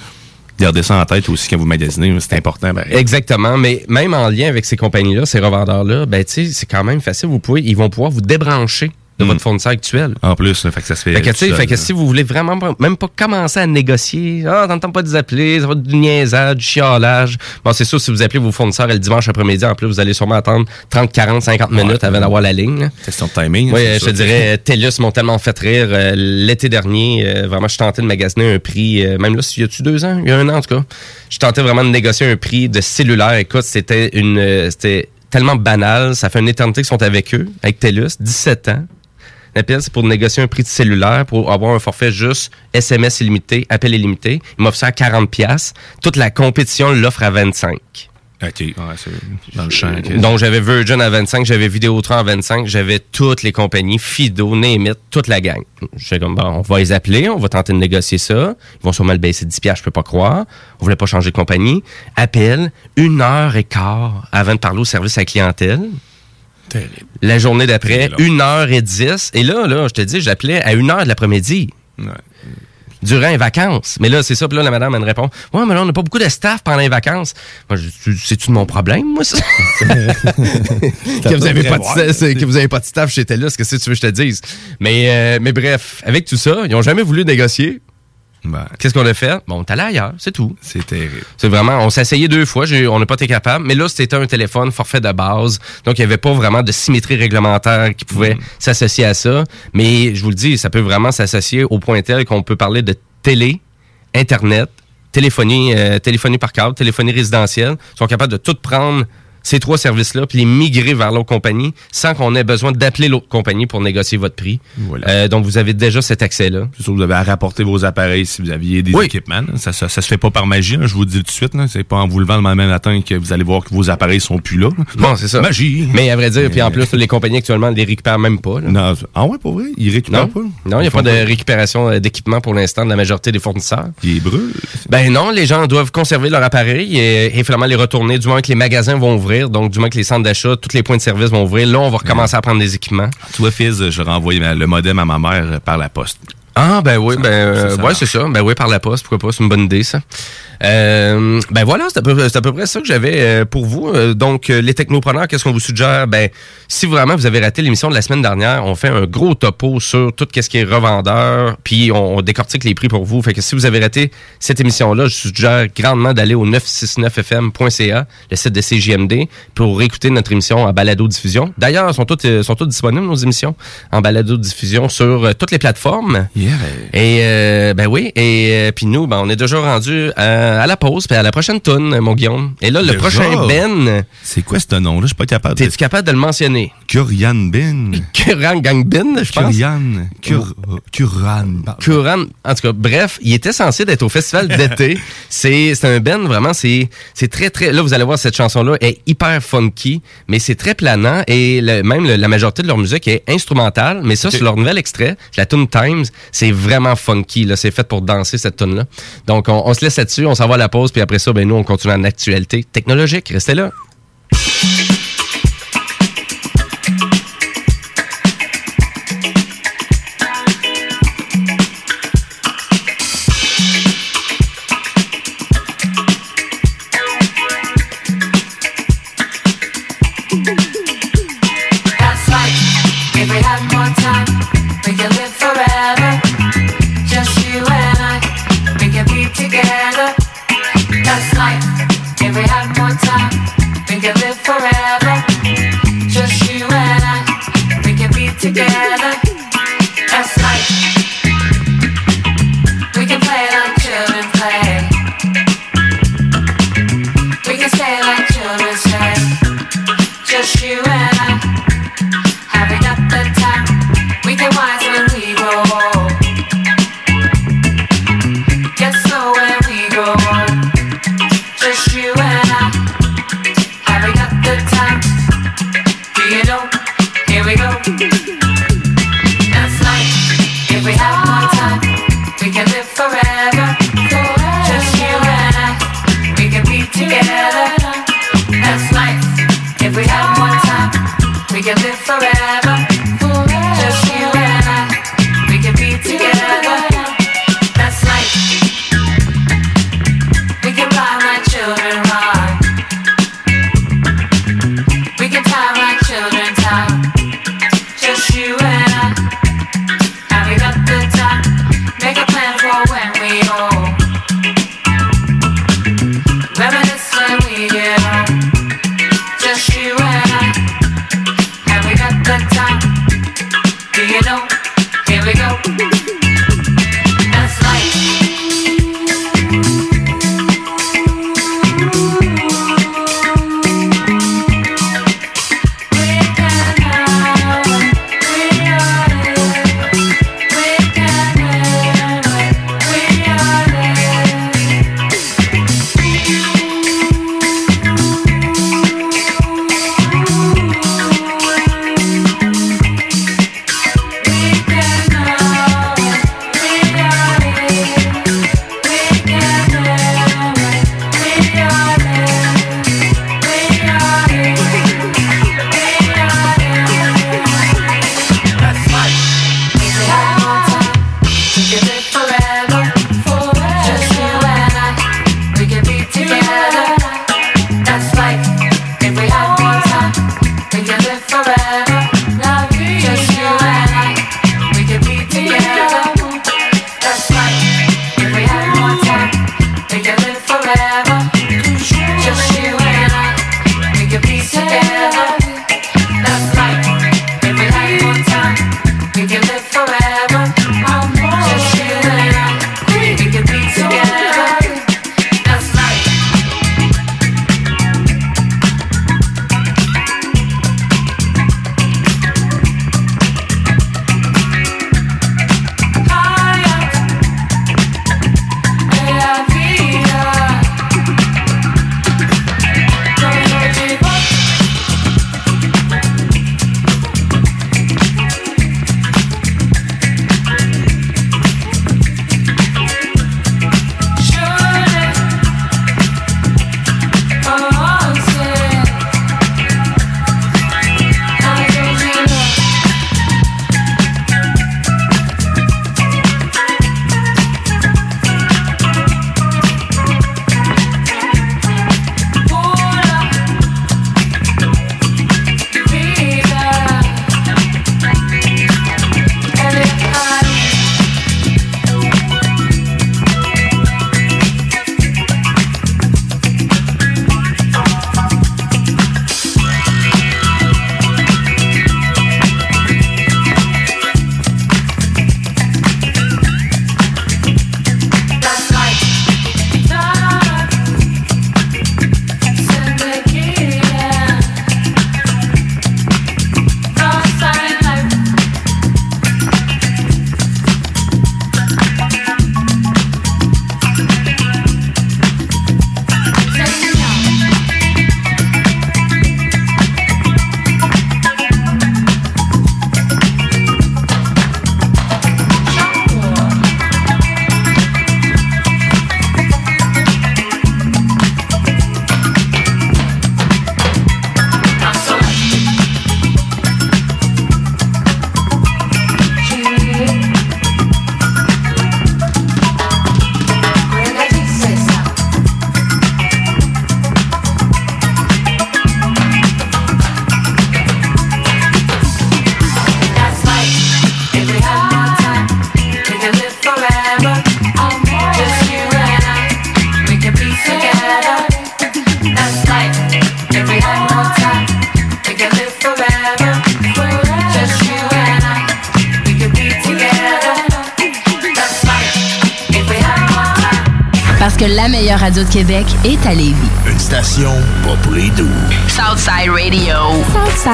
Gardez ça en tête aussi quand vous magasinez c'est important ben, Exactement, mais même en lien avec ces compagnies-là, ces revendeurs-là, ben c'est quand même facile. Vous pouvez, ils vont pouvoir vous débrancher de votre fournisseur actuel. En plus, là, fait que ça se fait. Fait que, fait que si vous voulez vraiment même pas commencer à négocier, ah, t'entends pas de les appeler, ça va être du niaisage, du chiolage. Bon, c'est sûr, si vous appelez vos fournisseurs le dimanche après-midi, en plus, vous allez sûrement attendre 30, 40, 50 minutes avant d'avoir la ligne. Question de timing. Oui, c'est je ça. dirais, euh, TELUS m'ont tellement fait rire. euh, L'été dernier, euh, vraiment, je suis tenté de magasiner un prix, euh, même là, il y a-tu deux ans? Il y a un an, en tout cas. Je tentais vraiment de négocier un prix de cellulaire. Écoute, c'était une, euh, c'était tellement banal. Ça fait une éternité qu'ils sont avec eux, avec TELUS, 17 ans. Pire, c'est pour négocier un prix de cellulaire, pour avoir un forfait juste SMS illimité, appel illimité. Il m'offre ça à 40 pièces. Toute la compétition l'offre à 25. OK, ouais, c'est dans le champ. Donc, j'avais Virgin à 25, j'avais Vidéotron à 25, j'avais toutes les compagnies, Fido, Nemit, toute la gang. J'étais comme, bon, on va les appeler, on va tenter de négocier ça. Ils vont sûrement le baisser de 10 piastres, je peux pas croire. On voulait pas changer de compagnie. Appel, une heure et quart avant de parler au service à la clientèle. Terrible. La journée d'après, une heure et dix. Et là, là, je te dis, j'appelais à une heure de l'après-midi. Durant les vacances. Mais là, c'est ça. Puis là, la madame, elle me répond Ouais, mais là, on n'a pas beaucoup de staff pendant les vacances. Moi, C'est-tu de mon problème, moi, ça? Que, vous avez pas de, sta- c'est- que vous avez pas de staff chez TELUS, qu'est-ce que tu veux que je te dise? Mais, euh, mais bref, avec tout ça, ils ont jamais voulu négocier. Qu'est-ce qu'on a fait? Bon, on est allé ailleurs, c'est tout. C'est terrible. C'est vraiment, on s'est essayé deux fois, on n'a pas été capable, mais là, c'était un téléphone forfait de base, donc il n'y avait pas vraiment de symétrie réglementaire qui pouvait s'associer à ça. Mais je vous le dis, ça peut vraiment s'associer au point tel qu'on peut parler de télé, Internet, téléphonie, euh, téléphonie par câble, téléphonie résidentielle. Ils sont capables de tout prendre ces trois services-là, puis les migrer vers l'autre compagnie sans qu'on ait besoin d'appeler l'autre compagnie pour négocier votre prix. Euh, donc, vous avez déjà cet accès-là. C'est sûr, vous avez à rapporter vos appareils si vous aviez des équipements. là. Ça, ça, ça se fait pas par magie, là, je vous le dis tout de suite. C'est pas en vous levant le lendemain matin que vous allez voir que vos appareils sont plus là. Bon, c'est ça. Magie. Mais à vrai dire, puis en plus, les compagnies actuellement ne les récupèrent même pas. là. Non, ah ouais, pour vrai? Ils récupèrent Non, pas? non il n'y a pas de récupération euh, d'équipement pour l'instant de la majorité des fournisseurs. Ils brûlent? Ben non, les gens doivent conserver leur appareil et, et finalement les retourner du moment que les magasins vont ouvrir, donc du moment que les centres d'achat, tous les points de service vont ouvrir. Là, on va recommencer à prendre des équipements. Tu vois, Fizz, je renvoie le modem à ma mère par la poste. Ah, ben oui, ben, euh, ouais, c'est ça. Ben oui, par la poste, pourquoi pas, c'est une bonne idée, ça. Euh, ben voilà, c'est à, peu, c'est à peu près ça que j'avais euh, pour vous. Euh, donc, euh, les technopreneurs, qu'est-ce qu'on vous suggère? Ben, si vraiment vous avez raté l'émission de la semaine dernière, on fait un gros topo sur tout ce qui est revendeur, puis on, on décortique les prix pour vous. Fait que si vous avez raté cette émission-là, je suggère grandement d'aller au 969fm.ca, le site de CJMD, pour écouter notre émission en balado-diffusion. D'ailleurs, sont toutes, sont toutes disponibles, nos émissions, en balado-diffusion sur toutes les plateformes. Et euh, ben oui, et euh, puis nous, ben, on est déjà rendu à, à la pause, puis à la prochaine tune, mon Guillaume. Et là, le prochain Ben, C'est quoi ce nom-là? Je suis pas capable. t'es-tu capable de le mentionner? Kurian Bin. Kuran Gang Ben, je pense. Kurian. Kur- Kuran. Kuran, en tout cas, bref, il était censé d'être au festival d'été. C'est c'est un Ben, vraiment, c'est c'est très, très... Là, vous allez voir, cette chanson-là est hyper funky, mais c'est très planant, et le- même le- la majorité de leur musique est instrumentale, mais ça, Ok. sur leur nouvel extrait, la tune Times, c'est vraiment funky, là, c'est fait pour danser, cette tune là Donc, on, se laisse là-dessus, on s'en va à la pause, puis après ça, ben nous, on continue en actualité technologique. Restez là. Together. Forever.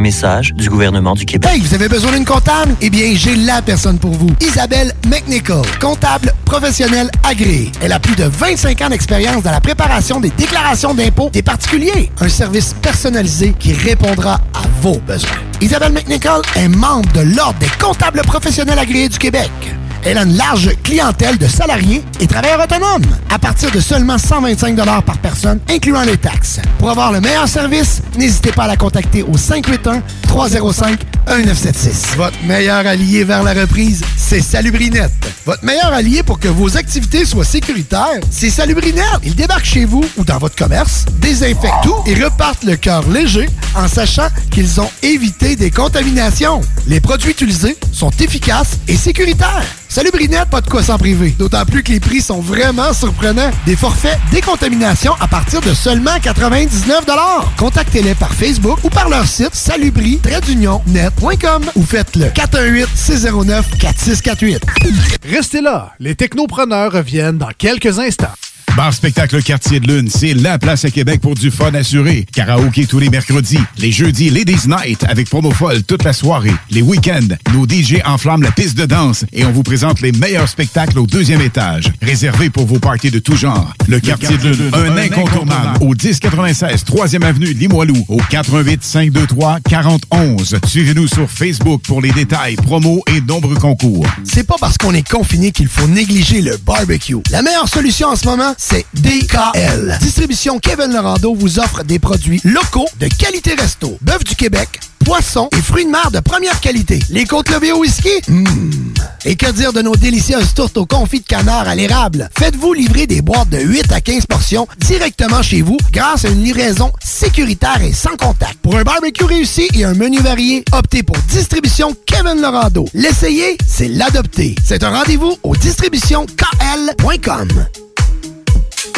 Message du gouvernement du Québec. Hey, vous avez besoin d'une comptable? Eh bien, j'ai la personne pour vous. Isabelle McNichol, comptable professionnelle agréée. Elle a plus de 25 ans d'expérience dans la préparation des déclarations d'impôts des particuliers. Un service personnalisé qui répondra à vos besoins. Isabelle McNichol est membre de l'Ordre des comptables professionnels agréés du Québec. Elle a une large clientèle de salariés et travailleurs autonomes à partir de seulement 125 par personne, incluant les taxes. Pour avoir le meilleur service, n'hésitez pas à la contacter au 581-305-1976. Votre meilleur allié vers la reprise, c'est Salubrinet. Votre meilleur allié pour que vos activités soient sécuritaires, c'est Salubrinet. Ils débarquent chez vous ou dans votre commerce, désinfectent tout et repartent le cœur léger en sachant qu'ils ont évité des contaminations. Les produits utilisés sont efficaces et sécuritaires. Salut Brinette, pas de quoi s'en priver. D'autant plus que les prix sont vraiment surprenants. Des forfaits décontamination à partir de seulement 99 Contactez-les par Facebook ou par leur site salubri-net.com ou faites-le 418-609-4648. Restez là, les technopreneurs reviennent dans quelques instants. Bar Spectacle Quartier de Lune, c'est la place à Québec pour du fun assuré. Karaoké tous les mercredis, les jeudis Ladies Night avec promo folle toute la soirée. Les week-ends, nos DJ enflamment la piste de danse et on vous présente les meilleurs spectacles au deuxième étage. Réservé pour vos parties de tout genre. Le, Quartier de Lune, un, incontournable au 1096 3e avenue Limoilou au 88 523 4011. Suivez-nous sur Facebook pour les détails, promos et nombreux concours. C'est pas parce qu'on est confiné qu'il faut négliger le barbecue. La meilleure solution en ce moment, c'est DKL. Distribution Kevin Lorando vous offre des produits locaux de qualité resto. Bœuf du Québec, poissons et fruits de mer de première qualité. Les côtes levées au whisky? Mmh. Et que dire de nos délicieuses tourtes au confit de canard à l'érable? Faites-vous livrer des boîtes de 8 à 15 portions directement chez vous grâce à une livraison sécuritaire et sans contact. Pour un barbecue réussi et un menu varié, optez pour Distribution Kevin Lorando. L'essayer, c'est l'adopter. C'est un rendez-vous au distributionkl.com.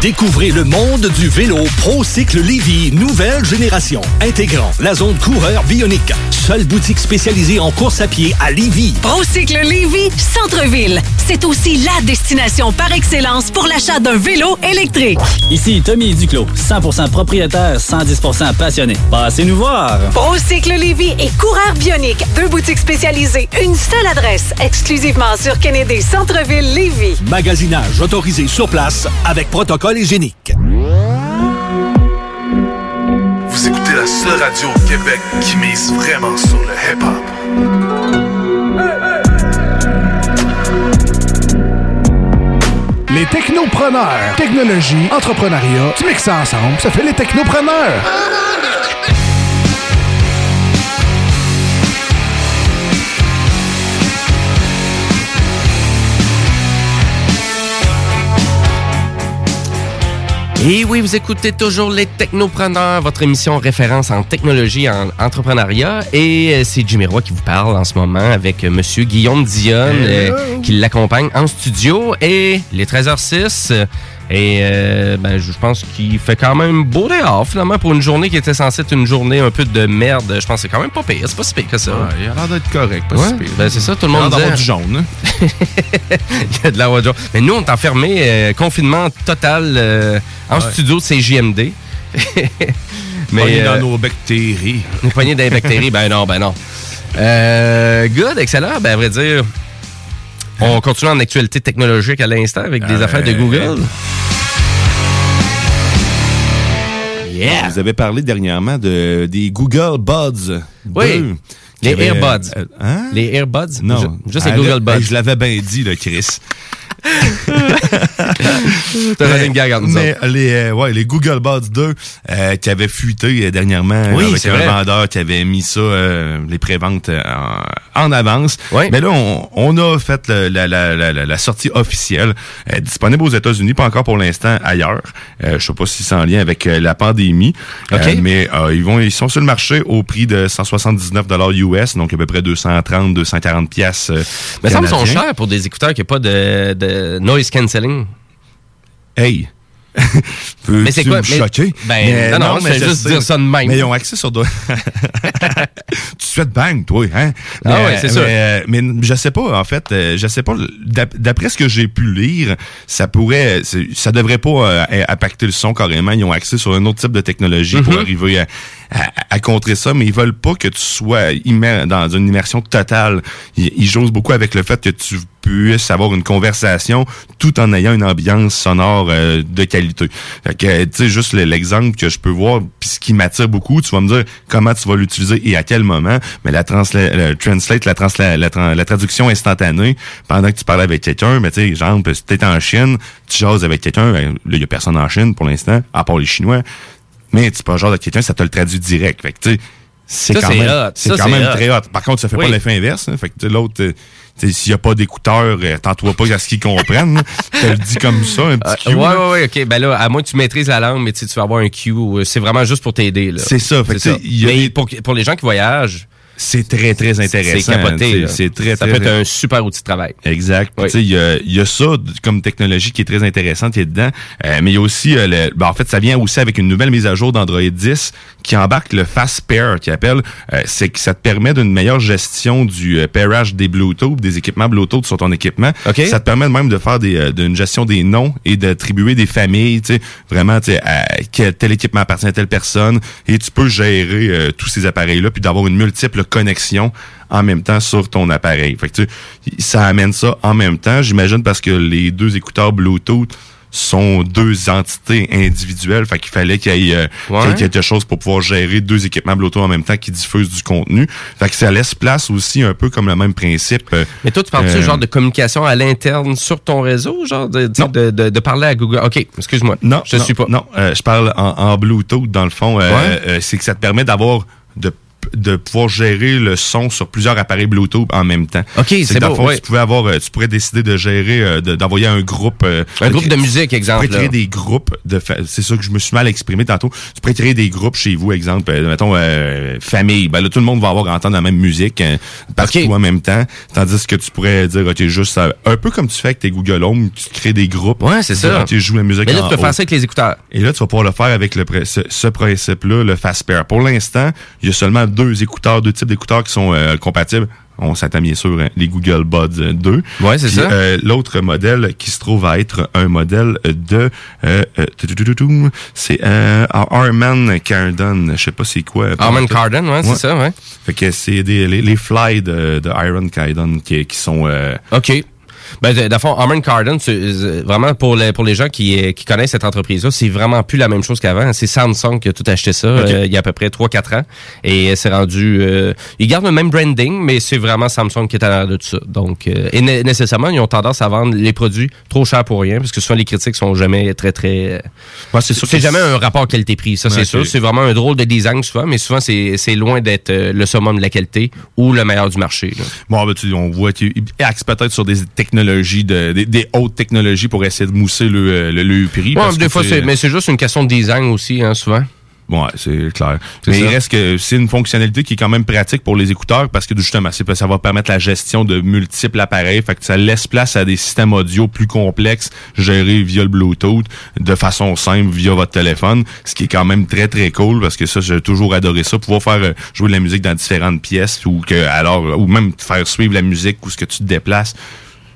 Découvrez le monde du vélo ProCycle Lévy nouvelle génération, intégrant la zone coureur bionique. Seule boutique spécialisée en course à pied à Lévy. Procycle Lévy, centre-ville. C'est aussi la destination par excellence pour l'achat d'un vélo électrique. Ici Tommy Duclos, 100% propriétaire, 110% passionné. Passez nous voir. Procycle Lévy et coureur bionique, deux boutiques spécialisées, une seule adresse, exclusivement sur Kennedy Centre-ville Lévy. Magasinage autorisé sur place avec protocole hygiénique. Vous écoutez la seule radio au Québec qui mise vraiment sur le hip-hop. Les technopreneurs. Technologie, entrepreneuriat, tu mixes ça ensemble, ça fait les technopreneurs. Et oui, vous écoutez toujours les Technopreneurs, votre émission référence en technologie et en entrepreneuriat. Et euh, c'est Jimmy Roy qui vous parle en ce moment avec euh, Monsieur Guillaume Dionne euh, qui l'accompagne en studio. Et les 13h06. Et euh, ben, je pense qu'il fait quand même beau dehors, finalement, pour une journée qui était censée être une journée un peu de merde. Je pense que c'est quand même pas pire. C'est pas si pire que ça. Ouais, il a l'air d'être correct, pas Ouais, si pire. ben, c'est ça, tout le Il a monde l'air d'avoir disait. du jaune. hein. Il y a de la jaune. Mais nous, on est enfermés, euh, confinement total euh, en Ouais. studio de CJMD. Pognés dans euh, nos bactéries. Pognés dans les bactéries. ben non, ben non. Euh, good, excellent. Ben, à vrai dire, on continue en actualité technologique à l'instant avec des affaires de Google. Yeah. Vous avez parlé dernièrement de, des Google Buds. Oui. 2, Les Airbuds. Euh, hein? Les Airbuds? Non. Ju- Juste les Ah, Google là, Buds. Je l'avais bien dit, là, Chris. T'as une gag entre Mais les, euh, ouais, les Google Buds 2 euh, qui avaient fuité euh, dernièrement Oui, avec c'est un vrai. vendeur qui avait mis ça, euh, les préventes euh, en, en avance. Mais là, on, on a fait le- la, la, la, la, la sortie officielle, euh, disponible aux États-Unis, pas encore pour l'instant ailleurs. Euh, je sais pas si c'est en lien avec euh, la pandémie, OK. Euh, mais euh, ils vont, ils sont sur le marché au prix de 179 US, donc à peu près 230, 240 pièces. Mais ça me semble cher pour des écouteurs qui n'ont pas de, de noise cancelling. Hey! Mais c'est quoi? me mais- choquer? Ben, Mais non, non, je mais je juste sais. dire ça de même. Mais ils ont accès sur... toi. tu souhaites bang, toi, hein? Ah Mais, ouais, c'est sûr. Mais, euh, mais je sais pas, en fait, euh, je sais pas, d'ap- d'après ce que j'ai pu lire, ça pourrait, ça devrait pas euh, impacter le son carrément. Ils ont accès sur un autre type de technologie pour Mhm. arriver à, à- à contrer ça, mais ils veulent pas que tu sois immer- dans une immersion totale. Ils, ils jouent beaucoup avec le fait que tu puisses avoir une conversation tout en ayant une ambiance sonore euh, de qualité. Fait que, tu sais, juste le- l'exemple que je peux voir, puis ce qui m'attire beaucoup, tu vas me dire comment tu vas l'utiliser et à quel moment, mais la translate, la, transla- la, la traduction instantanée, pendant que tu parles avec quelqu'un, mais tu sais, exemple, si t'es en Chine, tu jases avec quelqu'un, ben, là, il y a personne en Chine pour l'instant, à part les Chinois, mais tu peux jaser avec quelqu'un, ça te le traduit direct. Fait que, tu sais, c'est quand même, hot. c'est quand même très hot. Par contre, ça fait Oui. pas l'effet inverse. hein. Fait que tu l'autre, euh, tu s'il y a pas d'écouteurs, euh, t'en-toi pas à ce qu'ils comprennent. te le dis comme ça, un petit Euh, ouais, ouais, ouais, ok. Ben là, à moins que tu maîtrises la langue, mais tu tu vas avoir un cue. euh, C'est vraiment juste pour t'aider. là. C'est ça, fait que, tu y a Mais des- pour, pour les gens qui voyagent, c'est très, très intéressant. C'est capoté. C'est très, Ça très, peut être un super outil de travail. Exact. Puis, Oui. tu sais, Il y, a- il y a ça comme technologie qui est très intéressante qui est dedans. Euh, mais il y a aussi, euh, le, ben, en fait, ça vient aussi avec une nouvelle mise à jour d'Android 10 qui embarque le Fast Pair, qui appelle, euh, c'est que ça te permet d'une meilleure gestion du euh, pairage des Bluetooth, des équipements Bluetooth sur ton équipement. OK. Ça te permet même de faire des, euh, d'une gestion des noms et d'attribuer des familles, tu sais, vraiment, tu sais, à quel tel équipement appartient à telle personne. Et tu peux gérer euh, tous ces appareils-là puis d'avoir une multiple connexion en même temps sur ton appareil. Fait que, tu ça amène ça en même temps, j'imagine parce que les deux écouteurs Bluetooth sont deux entités individuelles. Fait qu'il fallait qu'il y ait euh, Ouais. quelque chose pour pouvoir gérer deux équipements Bluetooth en même temps qui diffusent du contenu. Fait que ça laisse place aussi un peu comme le même principe. euh, Mais toi, tu parles-tu euh, genre de communication à l'interne sur ton réseau, genre de, tu sais, de, de, de parler à Google? OK, excuse-moi. Non, je non, suis pas. Non, euh, je parle en, en Bluetooth dans le fond. Ouais. c'est que ça te permet d'avoir de de pouvoir gérer le son sur plusieurs appareils Bluetooth en même temps. OK, c'est beau, ouais. Tu pouvais avoir, euh, tu pourrais décider de gérer, euh, de- d'envoyer un groupe. euh, Un groupe de musique, exemple, Tu pourrais créer des groupes de. C'est ça que je me suis mal exprimé tantôt. Tu pourrais créer des groupes chez vous, exemple, euh, mettons euh, famille. Ben là, tout le monde va avoir à entendre la même musique euh, partout en même temps. Tandis que tu pourrais dire, ok, juste un peu comme tu fais avec tes Google Home, tu crées des groupes. Ouais, c'est Tu ça. Ok, je joue la musique. Mais là, en tu peux haut. faire ça avec les écouteurs. Et là, tu vas pouvoir le faire avec le, ce, ce principe-là, le Fast Pair. Pour l'instant, il y a seulement deux écouteurs, deux types d'écouteurs qui sont euh, compatibles. On s'attend bien sûr hein, les Google Buds euh, 2. Ouais, c'est ça. euh, L'autre modèle qui se trouve à être un modèle de... Euh, euh, c'est euh, Harman Kardon. Je sais pas c'est quoi. Harman Kardon, ouais, c'est ça, ouais. Fait que c'est des, les, les fly de, de Iron qui, qui sont... euh, OK. Ben, de- le fond, Harman Kardon, c'est, euh, vraiment pour les, pour les gens qui, euh, qui connaissent cette entreprise-là, c'est vraiment plus la même chose qu'avant. C'est Samsung qui a tout acheté ça euh, il y a à peu près 3-4 ans. Et c'est rendu... euh, ils gardent le même branding, mais c'est vraiment Samsung qui est à l'arrière de tout ça. Donc, euh, et né- nécessairement, ils ont tendance à vendre les produits trop chers pour rien, parce que souvent les critiques sont jamais très, très... Ouais, c'est jamais un rapport qualité-prix, ça c'est sûr. C'est vraiment un drôle de design souvent, mais souvent c'est c'est loin d'être le summum de la qualité ou le meilleur du marché. là. Bon, ben, tu, on voit qu'ils axent peut-être sur des technologies technologies, de, des, des hautes technologies pour essayer de mousser le, le, le prix. Ouais, parce des que fois, c'est, mais c'est juste une question de design aussi, hein, souvent. Ouais, c'est clair. Mais il reste que c'est une fonctionnalité qui est quand même pratique pour les écouteurs parce que justement, c'est- ça va permettre la gestion de multiples appareils. Fait que ça laisse place à des systèmes audio plus complexes gérés via le Bluetooth de façon simple via votre téléphone. Ce qui est quand même très très cool parce que ça, j'ai toujours adoré ça. Pouvoir faire euh, jouer de la musique dans différentes pièces ou que alors ou même faire suivre la musique où ce que tu te déplaces.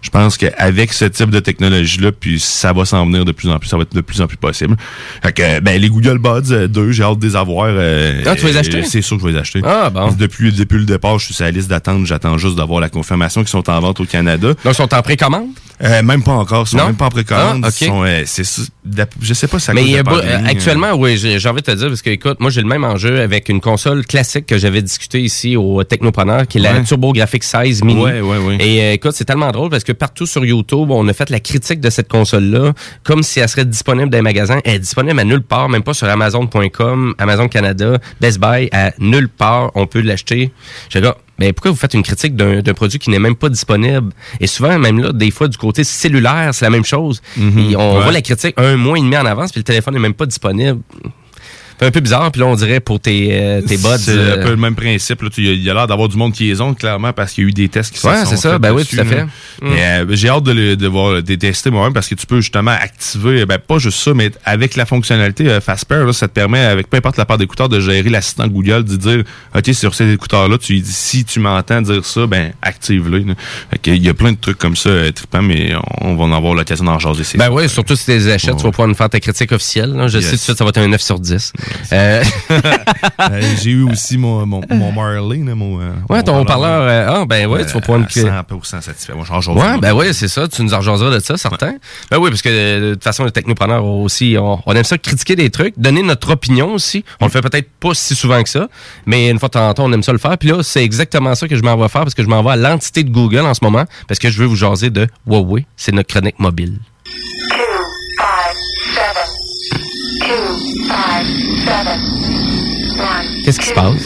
Je pense qu'avec ce type de technologie-là, puis ça va s'en venir de plus en plus, ça va être de plus en plus possible. Fait que, ben, les Google Buds euh, 2, j'ai hâte de les avoir. euh, Ah, tu vas les acheter? C'est sûr que je vais les acheter. Ah, bon. Depuis, depuis le départ, je suis sur la liste d'attente. J'attends juste d'avoir la confirmation qu'ils sont en vente au Canada. Donc, ils sont en précommande? Euh, même pas encore. Ils sont Non? même pas en précommande. Ah, sont, euh, je sais pas si ça Mais de la pandémie, euh, euh, actuellement, oui, j'ai j'ai envie de te dire, parce que écoute, moi j'ai le même enjeu avec une console classique que j'avais discuté ici au Technopreneur, qui est la Ouais. TurboGrafx 16 Mini. Ouais, ouais, ouais. Et euh, écoute, c'est tellement drôle parce que partout sur YouTube, on a fait la critique de cette console-là, comme si elle serait disponible dans les magasins. Elle est disponible à nulle part, même pas sur Amazon.com, Amazon Canada, Best Buy, à nulle part, on peut l'acheter. Je dis, mais pourquoi vous faites une critique d'un d'un produit qui n'est même pas disponible? Et souvent, même là, des fois, du côté cellulaire, c'est la même chose. Et on Ouais. voit la critique un mois et demi en avance, puis le téléphone n'est même pas disponible. Un peu bizarre, puis là, on dirait pour tes, euh, tes buds. C'est euh, un peu le même principe. Là. Il y a- l'air d'avoir du monde qui les ont, clairement, parce qu'il y a eu des tests qui se Ouais, sont c'est ça. Ben oui, dessus, tout à fait. Mm. Euh, J'ai hâte de, le- de voir de tester moi-même parce que tu peux justement activer, ben, pas juste ça, mais avec la fonctionnalité euh, Fastpair, là, ça te permet, avec peu importe la part d'écouteur, de gérer l'assistant Google, de dire, OK, sur ces écouteurs-là, tu dis, si tu m'entends dire ça, ben, active-le. Il y a plein de trucs comme ça, euh, trippants, mais on, va en avoir l'occasion d'en jaser. Ben oui, surtout si tu les achètes, tu vas pouvoir nous faire ta critique officielle. là. Je Yes. sais tout de suite, ça va être un 9 sur 10. Euh, Euh, J'ai eu aussi mon, mon, mon Marley, mon. euh, ouais, ton haut-parleur. euh, ah, ben oui, tu vas. Euh, 100% satisfait. Moi, Ouais, ben oui, c'est ça. Tu nous en de ça, certain. Ben oui, parce que euh, de toute façon, les technopreneurs aussi, on, on aime ça critiquer des trucs, donner notre opinion aussi. On le fait peut-être pas si souvent que ça, mais une fois de temps en temps, on aime ça le faire. Puis là, c'est exactement ça que je m'en vais faire parce que je m'en vais à l'entité de Google en ce moment parce que je veux vous jaser de Huawei. C'est notre chronique mobile. Qu'est-ce qui se passe?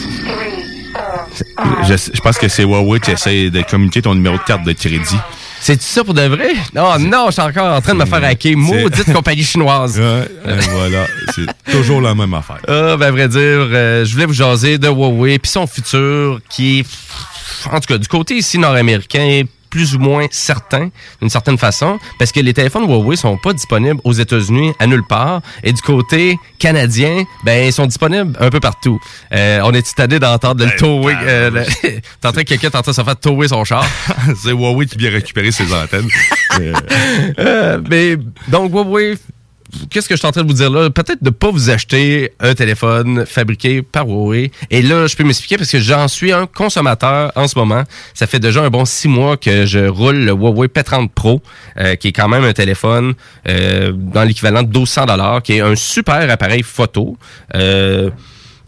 Je, je pense que c'est Huawei qui essaie de communiquer ton numéro de carte de crédit. C'est ça pour de vrai? Non, non, je suis encore en train de me faire hacker. Maudite compagnie chinoise. Ouais, euh, voilà, c'est toujours la même affaire. Ah, ben, à vrai dire, euh, je voulais vous jaser de Huawei puis son futur qui est, en tout cas, du côté ici nord-américain, plus ou moins certain, d'une certaine façon, parce que les téléphones Huawei sont pas disponibles aux États-Unis à nulle part, et du côté canadien, ben ils sont disponibles un peu partout. Euh, on est tanné d'entendre le tower, euh, le- t'es en train que quelqu'un est en train de se faire tower son char. c'est Huawei qui vient récupérer ses antennes. Euh, Euh, mais donc Huawei, qu'est-ce que je suis en train de vous dire là? Peut-être de pas vous acheter un téléphone fabriqué par Huawei. Et là, je peux m'expliquer parce que j'en suis un consommateur en ce moment. Ça fait déjà un bon six mois que je roule le Huawei P30 Pro, euh, qui est quand même un téléphone euh, dans l'équivalent de 1200 dollars, qui est un super appareil photo. Euh,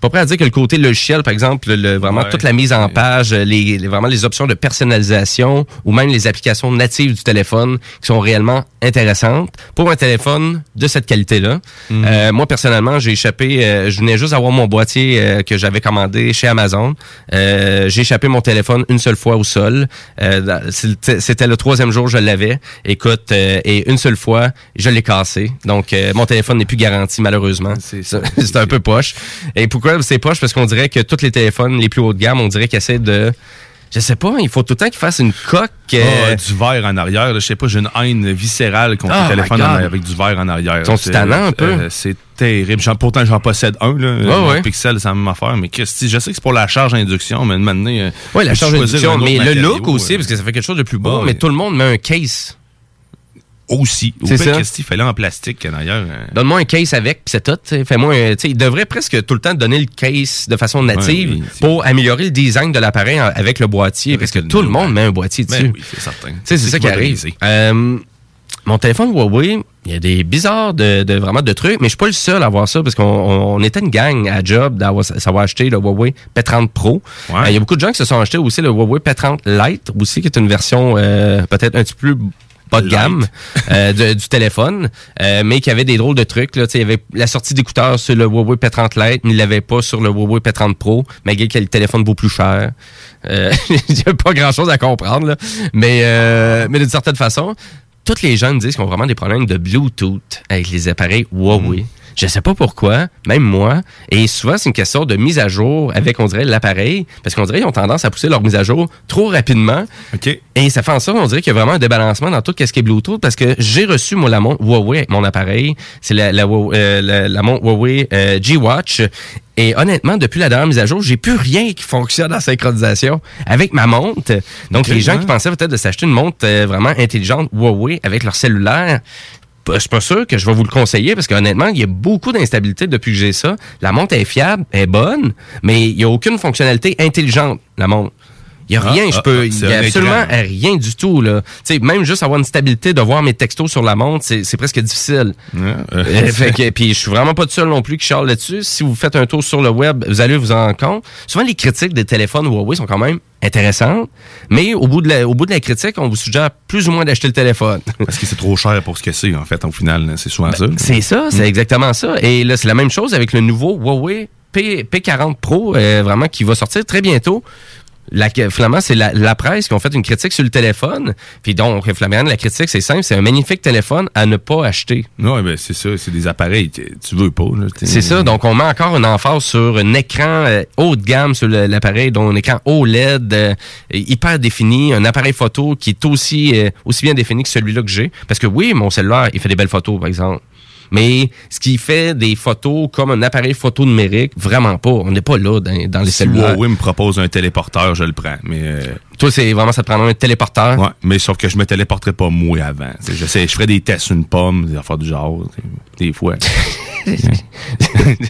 pas prêt à dire que le côté logiciel, par exemple, le- vraiment Ouais. toute la mise en page, les, les- vraiment les options de personnalisation ou même les applications natives du téléphone qui sont réellement intéressantes pour un téléphone de cette qualité-là. Mhm. Euh, moi, personnellement, j'ai échappé, euh, je venais juste avoir mon boîtier euh, que j'avais commandé chez Amazon. Euh, j'ai échappé mon téléphone une seule fois au sol. Euh, C'était le troisième jour, je l'avais. Écoute, euh, et une seule fois, je l'ai cassé. Donc, euh, mon téléphone n'est plus garanti, malheureusement. C'est un peu poche. Et pourquoi c'est poche? Parce qu'on dirait que tous les téléphones les plus haut de gamme, on dirait qu'ils essaient de... Je sais pas, il faut tout le temps qu'ils fassent une coque. euh, ah, du verre en arrière. là. Je sais pas, j'ai une haine viscérale contre Oh le téléphone en- avec du verre en arrière. C'est- tannants un peu? euh, c'est terrible. Pourtant, j'en possède un. Là, ouais. Pixel, c'est la même affaire. Mais Christy, je sais que c'est pour la charge induction, mais maintenant. euh, Oui, la charge d'induction, mais le look euh, aussi, parce que ça fait quelque chose de plus beau, Ah, mais tout le monde met un case. Aussi. Au C'est ça. Christy, fais-le en plastique, d'ailleurs. euh, Donne-moi un case avec, puis c'est tout. Fais-moi il devrait presque tout le temps donner le case de façon native oui, pour améliorer le design de l'appareil avec le boîtier, parce que tout le monde met un boîtier dessus. Ben oui, c'est certain. C'est ça qui arrive. Euh, mon téléphone Huawei, il y a des bizarres de, de- vraiment de trucs, mais je suis pas le seul à avoir ça parce qu'on on, on était une gang à job d'avoir savoir acheter le Huawei P30 Pro. Euh, Il y a beaucoup de gens qui se sont achetés aussi le Huawei P30 Lite aussi, qui est une version euh, peut-être un petit peu bas de gamme euh, de- du téléphone, euh, mais qui avait des drôles de trucs. Là. Tu sais, Il y avait la sortie d'écouteurs sur le Huawei P30 Lite, mais il l'avait pas sur le Huawei P30 Pro, malgré que le téléphone vaut plus cher. Euh, Il n'y a pas grand-chose à comprendre, là. mais, euh, mais d'une certaine façon, toutes les me disent qu'ils ont vraiment des problèmes de Bluetooth avec les appareils Huawei. Je sais pas pourquoi, même moi. Et souvent, c'est une question de mise à jour avec, on dirait, l'appareil. Parce qu'on dirait qu'ils ont tendance à pousser leur mise à jour trop rapidement. Et ça fait en sorte, on dirait qu'il y a vraiment un débalancement dans tout ce qui est Bluetooth. Parce que j'ai reçu, moi, la montre Huawei avec mon appareil. C'est la, euh, la- la montre Huawei euh, G-Watch. Et honnêtement, depuis la dernière mise à jour, j'ai plus rien qui fonctionne en synchronisation avec ma montre. Donc, Ok, les gens ouais. qui pensaient peut-être de s'acheter une montre euh, vraiment intelligente Huawei avec leur cellulaire, je suis pas sûr que je vais vous le conseiller parce qu'honnêtement, il y a beaucoup d'instabilité depuis que j'ai ça. La montre est fiable, est bonne, mais il n'y a aucune fonctionnalité intelligente, la montre. Il n'y a Ah, rien, je ah, peux. ah, Il c'est n'y a absolument écran. rien du tout. Là. Tu sais, même juste avoir une stabilité de voir mes textos sur la montre, c'est presque difficile. Euh, fait que- puis je suis vraiment pas tout seul non plus qui charle là-dessus. Si vous faites un tour sur le web, vous allez vous en rendre compte. Souvent, les critiques des téléphones Huawei sont quand même intéressantes, mais au bout de la, au bout de la critique, on vous suggère plus ou moins d'acheter le téléphone. Parce que c'est trop cher pour ce que c'est, en fait, au final. là. C'est souvent ça. Ben, C'est ça, c'est Mm. exactement ça. Et là, c'est la même chose avec le nouveau Huawei P, P40 Pro, euh, vraiment, qui va sortir très bientôt. La, finalement, c'est la, la presse qui ont fait une critique sur le téléphone. Puis donc, Flamian, la critique, c'est simple, c'est un magnifique téléphone à ne pas acheter. Non, ben c'est ça, c'est des appareils que tu veux pas. C'est ça. Donc, on met encore une emphase sur un écran euh, haut de gamme sur l'appareil, dont un écran OLED euh, hyper défini, un appareil photo qui est aussi, euh, aussi bien défini que celui-là que j'ai. Parce que oui, mon cellulaire, il fait des belles photos, par exemple. Mais ce qui fait des photos comme un appareil photo numérique, vraiment pas. On n'est pas là dans, dans les Si cellulaires. Huawei me propose un téléporteur, je le prends. Mais euh, Toi, c'est vraiment ça te prend un téléporteur? Ouais, mais sauf que je me téléporterai pas moi avant. T'sais, Je sais, je ferais des tests sur une pomme, des affaires du genre, des fois.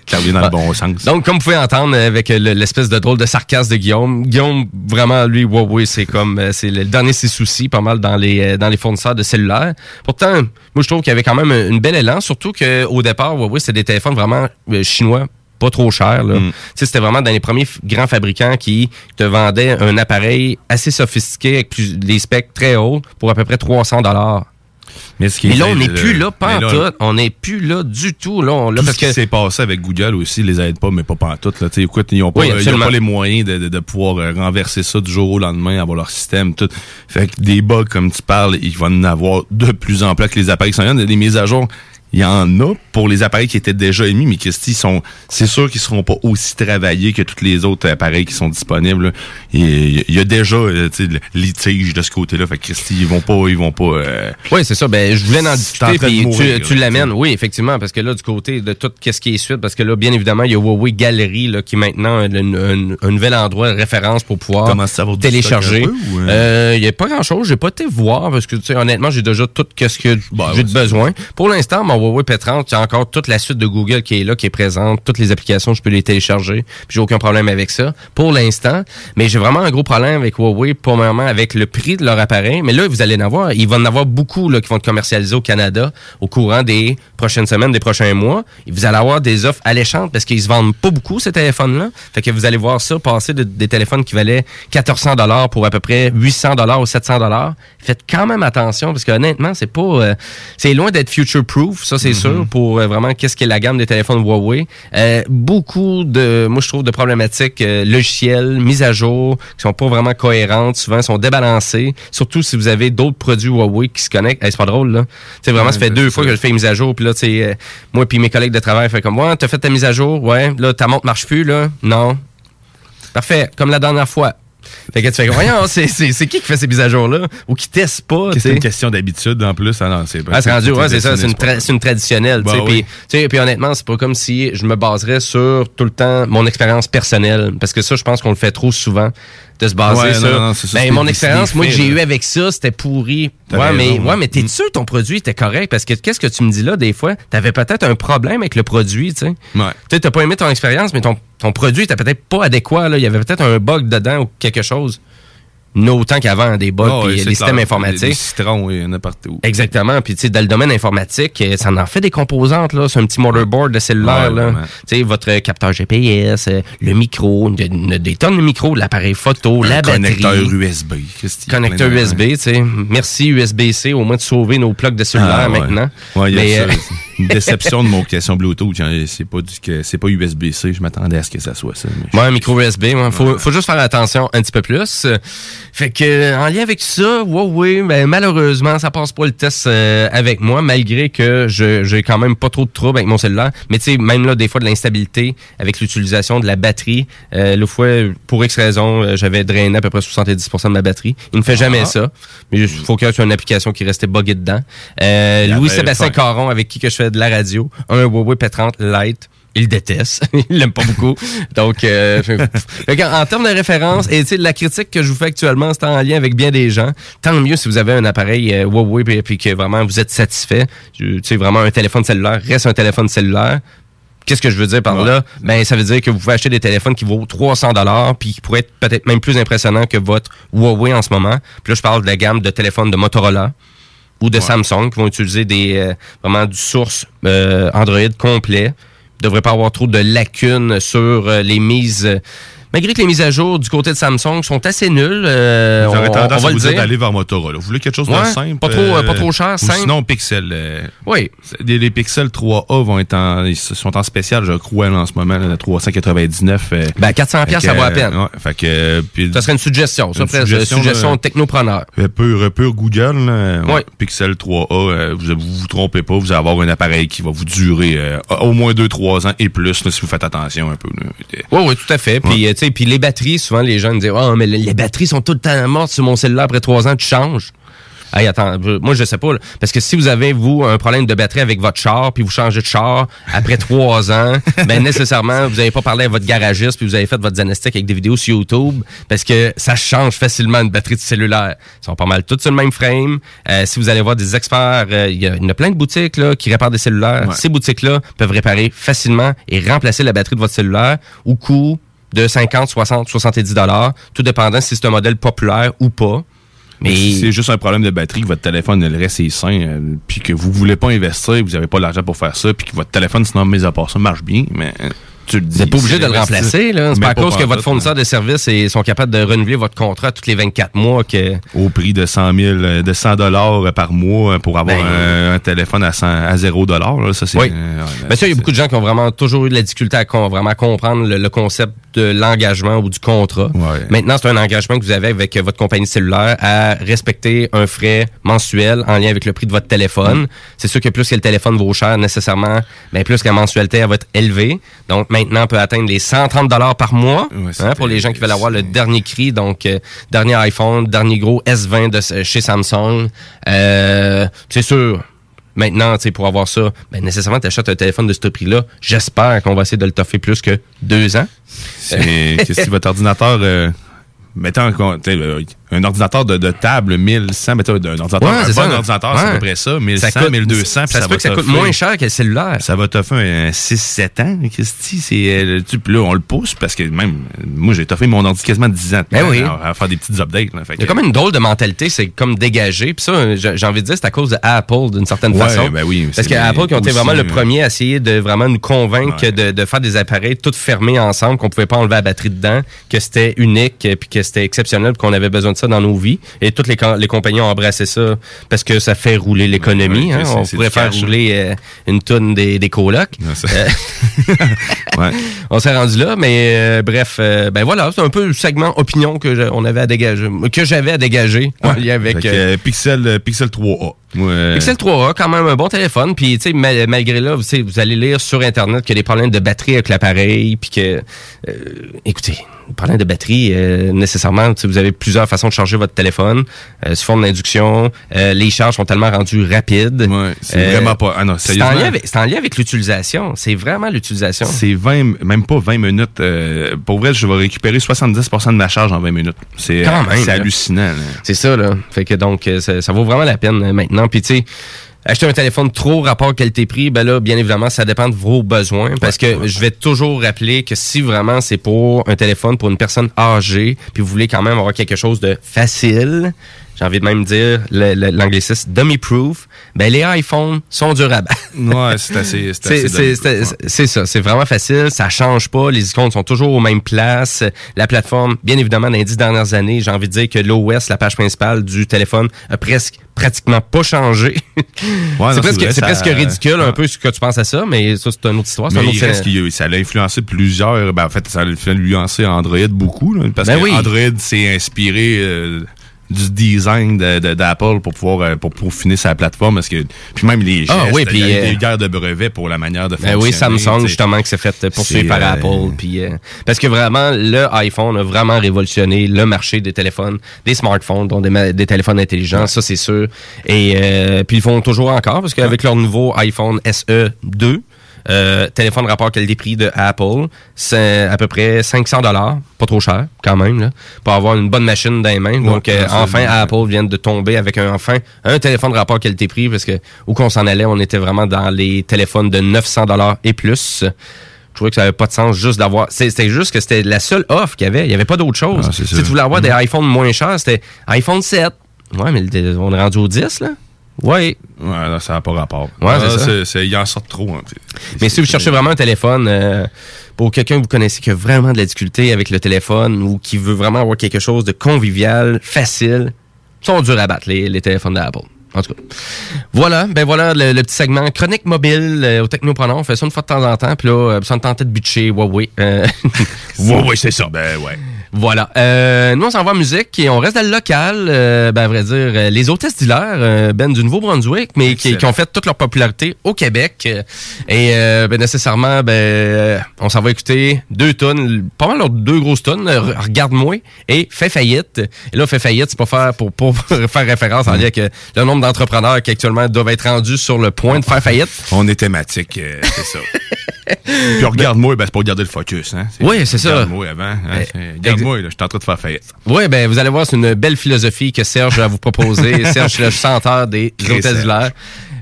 Ça revient dans le bon sens. Donc, comme vous pouvez entendre avec euh, le- l'espèce de drôle de sarcasme de Guillaume, Guillaume, vraiment, lui, Huawei, c'est comme, euh, c'est le dernier de ses soucis, pas mal dans les, euh, dans les fournisseurs de cellulaires. Pourtant, moi, je trouve qu'il y avait quand même une belle élan, surtout qu'au départ, Huawei, c'était des téléphones vraiment euh, chinois pas trop chers. là. Sais, C'était vraiment dans les premiers grands fabricants qui te vendaient un appareil assez sophistiqué avec plus, des specs très hauts pour à peu près 300 dollars. Mais, ce qui Mais est là, on n'est le- plus là, tout. On n'est plus là du tout. Là, on, là Tout parce ce qui que s'est passé avec Google aussi les aide pas, mais pas pantoute. Là. Écoute, ils n'ont pas, Oui, ils ont pas les moyens de, de- de pouvoir euh, renverser ça du jour au lendemain, avoir leur système. Tout. Fait que des bugs, comme tu parles, ils vont en avoir de plus en plus avec les appareils qui sont Des mises à jour, il y en a pour les appareils qui étaient déjà émis, mais Christy, ils sont, c'est sûr qu'ils seront pas aussi travaillés que tous les autres appareils qui sont disponibles. Il y a déjà euh, litige de ce côté-là. Fait que Christy, ils vont pas, ils vont pas. euh, Oui, c'est ça. Ben, je voulais en discuter. Puis tu, tu l'amènes. Oui, effectivement, parce que là, du côté de tout ce qui est suite, parce que là, bien évidemment, il y a Huawei Gallery là, qui est maintenant un, un- un nouvel endroit de référence pour pouvoir télécharger. euh? Euh, Il n'y a pas grand-chose. J'ai pas été voir parce que, tu sais, honnêtement, j'ai déjà tout ce que j'ai de besoin. Pour l'instant, mon Huawei P30, il y a encore toute la suite de Google qui est là, qui est présente. Toutes les applications, je peux les télécharger. Puis j'ai aucun problème avec ça pour l'instant. Mais j'ai vraiment un gros problème avec Huawei pour le moment avec le prix de leur appareil. Mais là, vous allez en avoir. Il va en avoir beaucoup là, qui vont être commercialisés au Canada au courant des prochaines semaines, des prochains mois. Vous allez avoir des offres alléchantes parce qu'ils se vendent pas beaucoup, ces téléphones-là. Fait que vous allez voir ça passer de- des téléphones qui valaient 1400 dollars pour à peu près 800 dollars ou 700 dollars. Faites quand même attention parce que honnêtement, c'est pas, euh, c'est loin d'être future-proof, ça c'est sûr, pour euh, vraiment qu'est-ce qu'est la gamme des téléphones Huawei. Euh, beaucoup de, moi je trouve, de problématiques euh, logicielles, mises à jour, qui sont pas vraiment cohérentes, souvent sont débalancées, surtout si vous avez d'autres produits Huawei qui se connectent. Hey, c'est pas drôle, là. Tu sais, vraiment, Ouais, ça fait ben, deux fois que je fais une mise à jour, puis là, tu sais, moi puis mes collègues de travail fait comme, ouais, t'as fait ta mise à jour, ouais, là, ta montre marche plus, là, non. Parfait, comme la dernière fois. Fait que tu fais, voyons, c'est, qui qui fait ces mises à jour-là? Ou qui teste pas, C'est une question d'habitude en plus. Ah non, c'est Ah, c'est rendu, ouais, c'est ça, c'est une, tra- c'est une traditionnelle. Bah oui. Puis honnêtement, c'est pas comme si je me baserais sur tout le temps mon expérience personnelle. Parce que ça, je pense qu'on le fait trop souvent, de se baser Ouais, sur. non, non, c'est ça, ben, mon expérience, moi, que j'ai eu avec ça, c'était pourri. T'as Ouais, raison, mais, ouais. mais t'es sûr que ton produit était correct? Parce que qu'est-ce que tu me dis là, des fois? T'avais peut-être un problème avec le produit, tu sais. Ouais. Tu sais, t'as pas aimé ton expérience, mais ton, ton produit était peut-être pas adéquat, là. Il y avait peut-être un bug dedans ou quelque chose. Autant qu'avant des bugs Ah, puis les systèmes clair. informatiques. Des citrons, il y en a partout. Exactement. Puis, tu sais, dans le domaine informatique, euh, ça en fait des composantes, là. C'est un petit motherboard de cellulaire, Ouais, là. Tu sais, votre capteur GPS, euh, le micro, des tonnes de micros, l'appareil photo, la Un batterie. connecteur USB. Connecteur USB, tu sais. Merci USB-C, au moins de sauver nos plugs de cellulaire Ah, maintenant. Ouais, y a ça. Euh, déception de mon question Bluetooth. C'est pas, du, que- c'est pas USB-C. Je m'attendais à ce que ça soit ça. Ouais, un micro USB. ouais. Faut, faut juste faire attention un petit peu plus. Euh, Fait que, en lien avec ça, Huawei, ben, malheureusement, ça passe pas le test euh, avec moi, malgré que je- j'ai quand même pas trop de troubles avec mon cellulaire. Mais tu sais, même là, des fois, de l'instabilité avec l'utilisation de la batterie. Euh, le fois, pour X raison, euh, j'avais drainé à peu près 70% de ma batterie. Il ne fait jamais Ah. ça. Mais il faut qu'il y ait une application qui restait buggée dedans. Euh, Louis-Sébastien. Caron, avec qui que je fais de la radio, un Huawei P30 Lite. Il déteste. il l'aime pas beaucoup. Donc, euh, en termes de référence, et la critique que je vous fais actuellement, c'est en lien avec bien des gens. Tant mieux si vous avez un appareil euh, Huawei puis, puis que vraiment vous êtes satisfait. Sais, vraiment un téléphone cellulaire reste un téléphone cellulaire. Qu'est-ce que je veux dire par là? Ben, ça veut dire que vous pouvez acheter des téléphones qui vaut 300 dollars puis qui pourraient être peut-être même plus impressionnants que votre Huawei en ce moment. Puis là, je parle de la gamme de téléphones de Motorola ou de Samsung qui vont utiliser des euh, vraiment du source euh, Android complet. Il devrait pas avoir trop de lacunes sur euh, les mises. Euh, malgré que les mises à jour du côté de Samsung sont assez nulles, euh, on, tendance va à vous dire dire. d'aller vers Motorola. Vous voulez quelque chose de Ouais, simple? pas trop, euh, pas trop cher, ou simple. Sinon, Pixel. euh, oui. Les, les Pixel 3A vont être en, ils sont en spécial, je crois, en ce moment, là, à 399. euh, Ben, 400 fait que, ça vaut à peine. ouais, fait que, euh, puis- Ça serait une suggestion. Ça Une serait une suggestion, technopreneur. Peu Google, là, Ouais. Pixel 3A, euh, vous, vous vous trompez pas, vous allez avoir un appareil qui va vous durer euh, au moins 2-3 ans et plus, là, si vous faites attention un peu. Oui, oui, tout à fait. Puis, euh, sais, puis les batteries, souvent, les gens me disent, oh, mais les batteries sont tout le temps mortes sur mon cellulaire après trois ans, tu changes. Hey, attends, moi je sais pas, là. parce que si vous avez, vous, un problème de batterie avec votre char, puis vous changez de char après trois ans, ben nécessairement, vous n'avez pas parlé à votre garagiste, puis vous avez fait votre diagnostic avec des vidéos sur YouTube, parce que ça change facilement une batterie de cellulaire. Ils sont pas mal toutes sur le même frame. Euh, si vous allez voir des experts, euh, il y, en a plein de boutiques là, qui réparent des cellulaires. Ouais. Ces boutiques-là peuvent réparer facilement et remplacer la batterie de votre cellulaire au coût de 50, 60, 70 dollars, tout dépendant si c'est un modèle populaire ou pas. Mais Si c'est juste un problème de batterie, que votre téléphone le reste est sain, euh, puis que vous voulez pas investir, vous n'avez pas l'argent pour faire ça, puis que votre téléphone, sinon, mis à part ça, marche bien, mais euh, tu le dis. Vous n'êtes pas obligé de le remplacer. là. C'est pas à cause que votre fournisseur de services sont capables de renouveler votre contrat tous les 24 mois que. Au prix de 100 000, euh, de 100 dollars par mois pour avoir Ben, un, un téléphone à, 100 à 0 dollars, là, ça c'est. Oui. euh, Ben ça, il y a beaucoup de gens qui ont vraiment toujours eu de la difficulté à vraiment comprendre le, le concept de l'engagement ou du contrat. Maintenant, c'est un engagement que vous avez avec votre compagnie cellulaire à respecter un frais mensuel en lien avec le prix de votre téléphone. C'est sûr que plus que le téléphone vaut cher, nécessairement, ben plus que la mensualité elle va être élevée. Donc maintenant, on peut atteindre les 130 dollars par mois hein, pour les gens qui veulent avoir le dernier cri, donc euh, dernier iPhone, dernier gros S20 de chez Samsung. Euh, c'est sûr. Maintenant, tu pour avoir ça, ben, nécessairement, tu achètes un téléphone de ce prix-là. J'espère qu'on va essayer de le toffer plus que deux ans. C'est que si votre ordinateur. euh, mettons un ordinateur de, de table 1100, mettons un ordinateur, Ouais, un c'est bon ça. ordinateur, c'est à peu près ça, 1100, Ça coûte- 1200, ça se ça, peut que ça coûte moins cher que le cellulaire. Ça va t'offrir un 6-7 ans, Christy, c'est, euh, tu, là, on le pousse parce que même, moi, j'ai toffé mon ordi quasiment 10 ans. Ben oui. à, à faire des petites updates, là. Fait Il y a que- comme une drôle de mentalité, c'est comme dégagé. Puis ça, j'ai envie de dire, c'est à cause de Apple d'une certaine Ouais, façon. ben oui, Parce que Apple qui ont été vraiment le euh, premier à essayer de vraiment nous convaincre de, de faire des appareils tout fermés ensemble, qu'on pouvait pas enlever la batterie dedans, que c'était unique, puis que c'était exceptionnel, qu'on avait besoin de ça dans nos vies. Et toutes les, com- les compagnies ont embrassé ça parce que ça fait rouler l'économie. Ouais, hein. On pourrait faire cash, rouler euh, une tonne des, des colocs. Euh, On s'est rendu là, mais euh, bref, euh, ben voilà, c'est un peu le segment opinion que je- on avait à dégager, que j'avais à dégager en lien avec. Pixel, Pixel 3A. Moi, euh, Pixel 3A, quand même un bon téléphone. Puis, tu sais, mal- malgré là, vous, vous allez lire sur Internet qu'il y a des problèmes de batterie avec l'appareil. Puis que, euh, écoutez, problèmes de batterie, euh, nécessairement, vous avez plusieurs façons de charger votre téléphone. Euh, sous forme d'induction. Euh, les charges sont tellement rendues rapides. c'est vraiment pas- ah non, c'est en lien avec, avec l'utilisation. C'est vraiment l'utilisation. C'est 20, même pas 20 minutes. euh, pour vrai, je vais récupérer 70% de ma charge en 20 minutes. C'est euh, là. hallucinant. C'est ça, là. Fait que donc, euh, ça, ça vaut vraiment la peine euh, maintenant. Puis, tu sais, Acheter un téléphone trop rapport qualité-prix, ben là, bien évidemment, ça dépend de vos besoins. Parce que je vais toujours rappeler que si vraiment c'est pour un téléphone pour une personne âgée, puis vous voulez quand même avoir quelque chose de facile, j'ai envie de même dire l'anglicisme dummy-proof, ben les iPhones sont durs à battre. Ouais, c'est assez. C'est ça, c'est vraiment facile, ça change pas, les icônes sont toujours aux mêmes places. La plateforme, bien évidemment, dans les dix dernières années, j'ai envie de dire que l'OS, la page principale du téléphone, a presque pratiquement pas changé. non, c'est presque, ça- presque ridicule un peu ce que tu penses à ça, mais ça, c'est une autre histoire. Mais il reste qu'il ça a influencé plusieurs. Ben, en fait, ça a influencé Android beaucoup. là, parce Ben que oui. Android s'est inspiré euh, du design de- de- d'Apple pour pouvoir euh, pour peaufiner sa plateforme. Parce que, puis même les gestes, Ah oui, il y a puis, eu euh, des guerres de brevets pour la manière de Ben fonctionner. oui, Samsung, justement, qui s'est fait poursuivre par euh, Apple. Puis, euh, parce que vraiment, le iPhone a vraiment révolutionné le marché des téléphones, des smartphones, dont des, des téléphones intelligents, ça c'est sûr. Et euh, puis ils font toujours encore, parce qu'avec leur nouveau iPhone SE 2, euh, téléphone rapport qualité-prix de Apple, c'est à peu près 500 dollars, pas trop cher quand même, là, pour avoir une bonne machine dans les mains. Donc euh, enfin Apple vient de tomber avec un, enfin un téléphone rapport qualité-prix parce que où qu'on s'en allait, on était vraiment dans les téléphones de 900 dollars et plus. Je trouvais que ça avait pas de sens juste d'avoir. C'était juste que c'était la seule offre qu'il y avait. Il y avait pas d'autre chose. Ah, si tu voulais avoir Mhm. des iPhones moins chers, c'était iPhone 7. Ouais, mais on est rendu au 10, là. Ouais. Ouais, là, ça n'a pas rapport. Ouais, Ah, c'est ça. c'est- c'est- Ils en sortent trop. hein. Mais si vous cherchez vraiment un téléphone euh, pour quelqu'un que vous connaissez qui a vraiment de la difficulté avec le téléphone ou qui veut vraiment avoir quelque chose de convivial, facile, ils sont durs à battre, les, les téléphones d'Apple. En tout cas. Voilà, ben voilà le, le petit segment chronique mobile euh, au Technopreneur. On fait ça une fois de temps en temps. Puis là, euh, ça me tentait de butcher Huawei. Euh, Huawei, c'est ça. Ben ouais. Voilà. Euh, nous, on s'en va en musique et on reste dans le local. euh, ben, à vrai dire, euh, les hôtesses d'hilaire, euh, ben, du Nouveau-Brunswick, mais qui, qui ont fait toute leur popularité au Québec. Et euh, ben, nécessairement, ben, on s'en va écouter deux tonnes, pas mal leurs deux grosses tonnes, Regarde-moi et Fait faillite. Et là, Fait faillite, c'est pas faire pour, pour faire référence en lien avec le nombre d'entrepreneurs qui actuellement doivent être rendus sur le point de faire faillite. On est thématique, c'est ça. Puis regarde-moi, ben, c'est pour garder le focus. Hein? Oui, c'est ça. Regarde-moi avant. hein, c'est- Regarde-moi, je suis en train de faire faillite. Oui, ben vous allez voir, c'est une belle philosophie que Serge a à vous proposer. Serge, le chanteur des Hôtesses Serge. d'hilaire.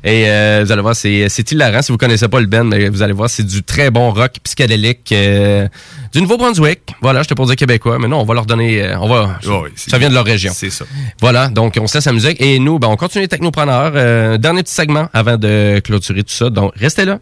Et euh, vous allez voir, c'est c'est hilarant. Si vous connaissez pas le band, mais vous allez voir, c'est du très bon rock psychédélique euh, du Nouveau-Brunswick. Voilà, je te pour dire québécois, mais non, on va leur donner... euh, on va, c'est- ça vient de leur région. C'est ça. Voilà, donc on se laisse la musique. Et nous, ben, on continue les technopreneurs. Euh, dernier petit segment avant de clôturer tout ça. Donc, restez là.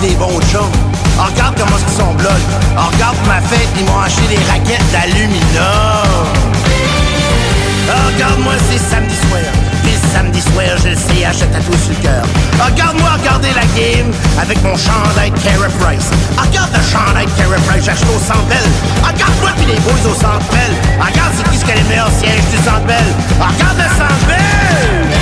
Des bons chums. Regarde comment ils sont blood. Regarde ma fête, ils m'ont acheté des raquettes d'aluminium. Regarde-moi, c'est samedi soir. Puis samedi soir, je le sais, achète à tout sur le cœur. Regarde-moi regarder la game avec mon chandail Cara Price. Regarde le chandail Cara Price, j'ai acheté au Centre. Regarde-moi puis les boys au Centre Bell. Regarde c'est qui ce qui a les meilleurs sièges du Centre Bell? Regarde le Centre Bell!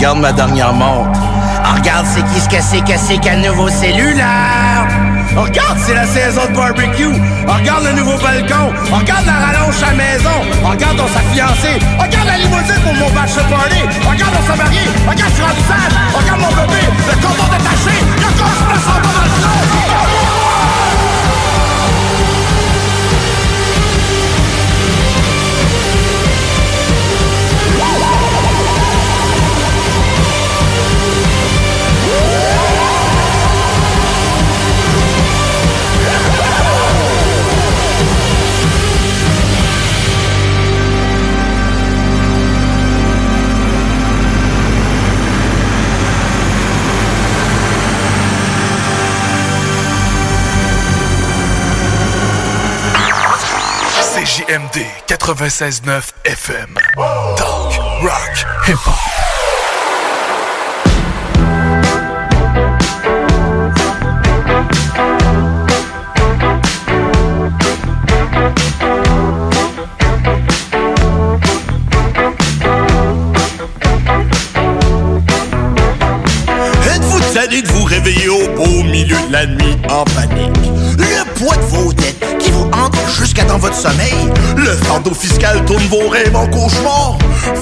Regarde ma dernière montre. Regarde c'est qui ce que c'est que c'est qu'un nouveau cellulaire? Regarde, c'est la saison de barbecue. Regarde le nouveau balcon. Regarde la rallonge à la maison. Regarde dans sa fiancée. Regarde la limousine pour mon bachelor party. Regarde on s'est marié. Regarde sur sale. Regarde mon bébé. Le cordon détaché. Le corps se en bas CJMD 96.9 FM. Talk, rock, hip-hop. Êtes-vous tanné de vous réveiller au beau milieu de la nuit en panique? Poids vos dettes qui vous hante jusqu'à dans votre sommeil? Le fardeau fiscal tourne vos rêves en cauchemar?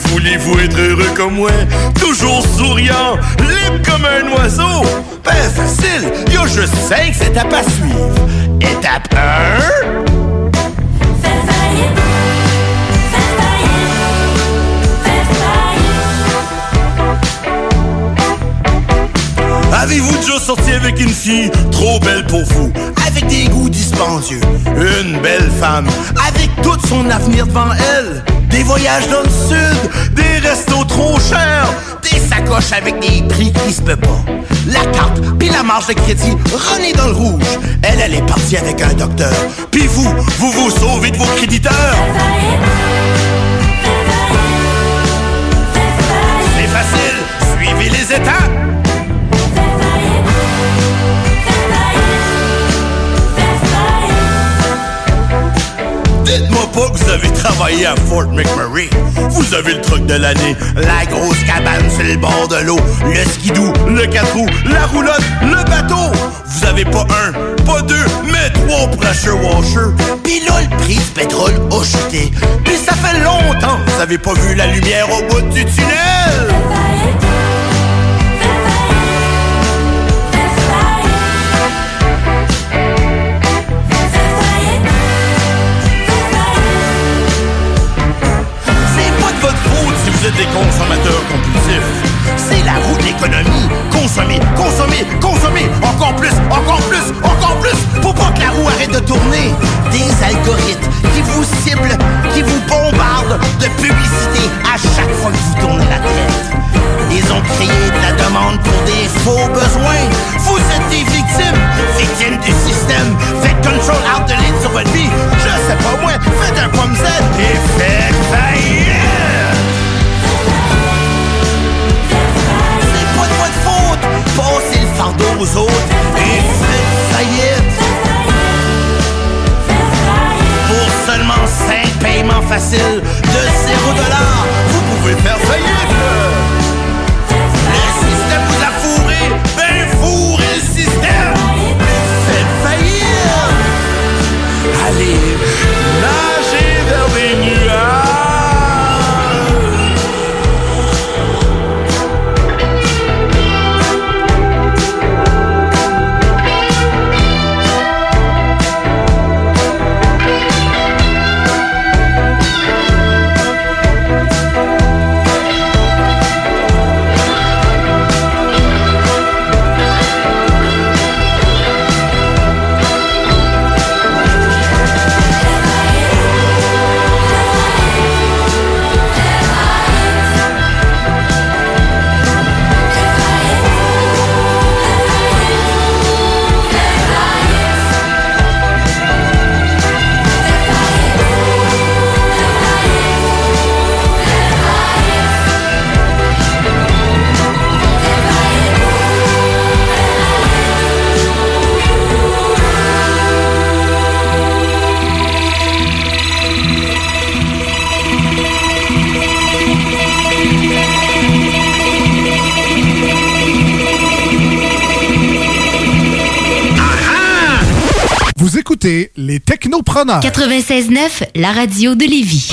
Voulez-vous être heureux comme moi? Toujours souriant, libre comme un oiseau? Ben facile, y a juste cinq étapes à suivre. Étape 1... Avez-vous déjà sorti avec une fille trop belle pour vous, avec des goûts dispendieux, une belle femme, avec tout son avenir devant elle, des voyages dans le sud, des restos trop chers, des sacoches avec des prix qui se peut pas, la carte puis la marge de crédit René dans le rouge, elle elle est partie avec un docteur, puis vous, vous vous sauvez de vos créditeurs. C'est facile, suivez les étapes. Dites-moi pas que vous avez travaillé à Fort McMurray. Vous avez le truc de l'année, la grosse cabane sur le bord de l'eau, le skidoo, le quatre la roulotte, le bateau. Vous avez pas un, pas deux, mais trois pressure washers. Pis là, le prix du pétrole a chuté. Puis ça fait longtemps que vous avez pas vu la lumière au bout du tunnel. Des consommateurs compulsifs. C'est la roue de l'économie. Consommer, consommer, consommer. Encore plus, encore plus, encore plus. Pour pas que la roue arrête de tourner. Des algorithmes qui vous ciblent, qui vous bombardent de publicité à chaque fois que vous tournez la tête. Ils ont créé de la demande pour des faux besoins. Vous êtes des victimes, victimes du système. Faites control out de ligne sur votre vie. Je sais pas moi, faites un pomme Z et faites faillite. Aux autres et faites faillite. Pour seulement 5 paiements faciles de 0 vous pouvez faire faillite. Le système vous a fourré, ben fourrez le système. Faites faillite. Allez, écoutez les Technopreneurs. 96.9, la radio de Lévis.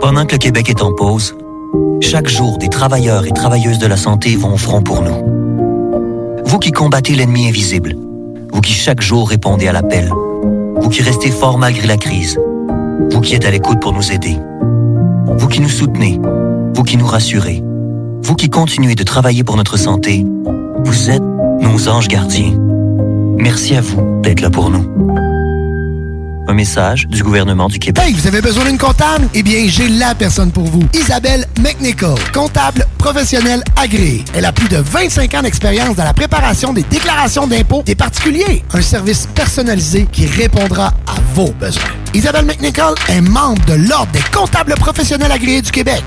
Pendant que le Québec est en pause, chaque jour, des travailleurs et travailleuses de la santé vont au front pour nous. Vous qui combattez l'ennemi invisible, vous qui chaque jour répondez à l'appel, vous qui restez fort malgré la crise, vous qui êtes à l'écoute pour nous aider, vous qui nous soutenez, vous qui nous rassurez, vous qui continuez de travailler pour notre santé, vous êtes nos anges gardiens. Merci à vous d'être là pour nous. Un message du gouvernement du Québec. Hey, vous avez besoin d'une comptable? Eh bien, j'ai la personne pour vous. Isabelle McNichol, comptable professionnelle agréée. Elle a plus de 25 ans d'expérience dans la préparation des déclarations d'impôts des particuliers. Un service personnalisé qui répondra à vos besoins. Isabelle McNichol est membre de l'Ordre des comptables professionnels agréés du Québec.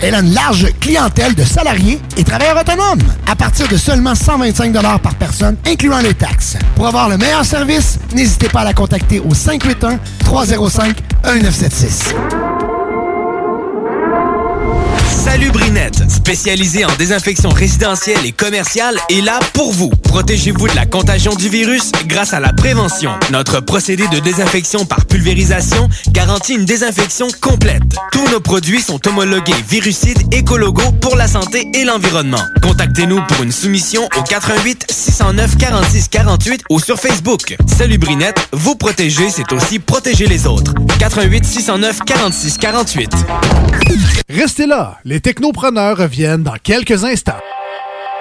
Elle a une large clientèle de salariés et travailleurs autonomes à partir de seulement 125 par personne, incluant les taxes. Pour avoir le meilleur service, n'hésitez pas à la contacter au 581 305 1976. Salubrinette, spécialisée en désinfection résidentielle et commerciale, est là pour vous. Protégez-vous de la contagion du virus grâce à la prévention. Notre procédé de désinfection par pulvérisation garantit une désinfection complète. Tous nos produits sont homologués virucides écologaux pour la santé et l'environnement. Contactez-nous pour une soumission au 88 609 46 48 ou sur Facebook. Salubrinette, vous protéger, c'est aussi protéger les autres. 88 609 46 48. Restez là, les technopreneurs reviennent dans quelques instants.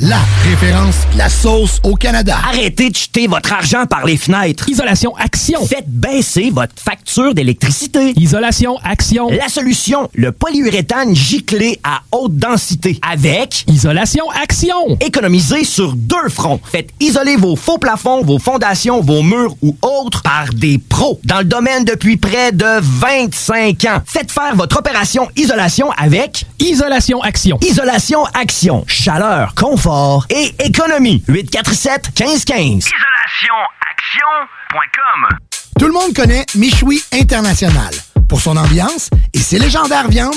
La référence, la sauce au Canada. Arrêtez de jeter votre argent par les fenêtres. Isolation Action. Faites baisser votre facture d'électricité. Isolation Action. La solution, le polyuréthane giclé à haute densité. Avec Isolation Action. Économisez sur deux fronts. Faites isoler vos faux plafonds, vos fondations, vos murs ou autres par des pros dans le domaine depuis près de 25 ans. Faites faire votre opération isolation avec Isolation Action. Isolation Action. Chaleur, confort et économie. 847 1515. IsolationAction.com Tout le monde connaît Michoui International pour son ambiance et ses légendaires viandes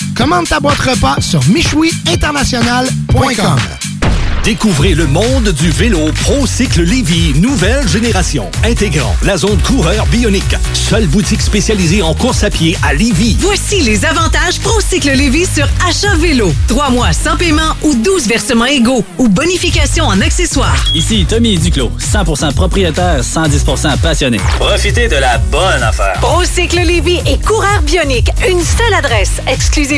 Commande ta boîte repas sur michouiinternational.com. Découvrez le monde du vélo ProCycle Lévy nouvelle génération, intégrant la zone coureur bionique. Seule boutique spécialisée en course à pied à Lévy. Voici les avantages ProCycle Lévy sur achat vélo. Trois mois sans paiement ou 12 versements égaux ou bonification en accessoires. Ici Tommy Duclos, 100% propriétaire, 110% passionné. Profitez de la bonne affaire. ProCycle Lévy et coureur bionique. Une seule adresse,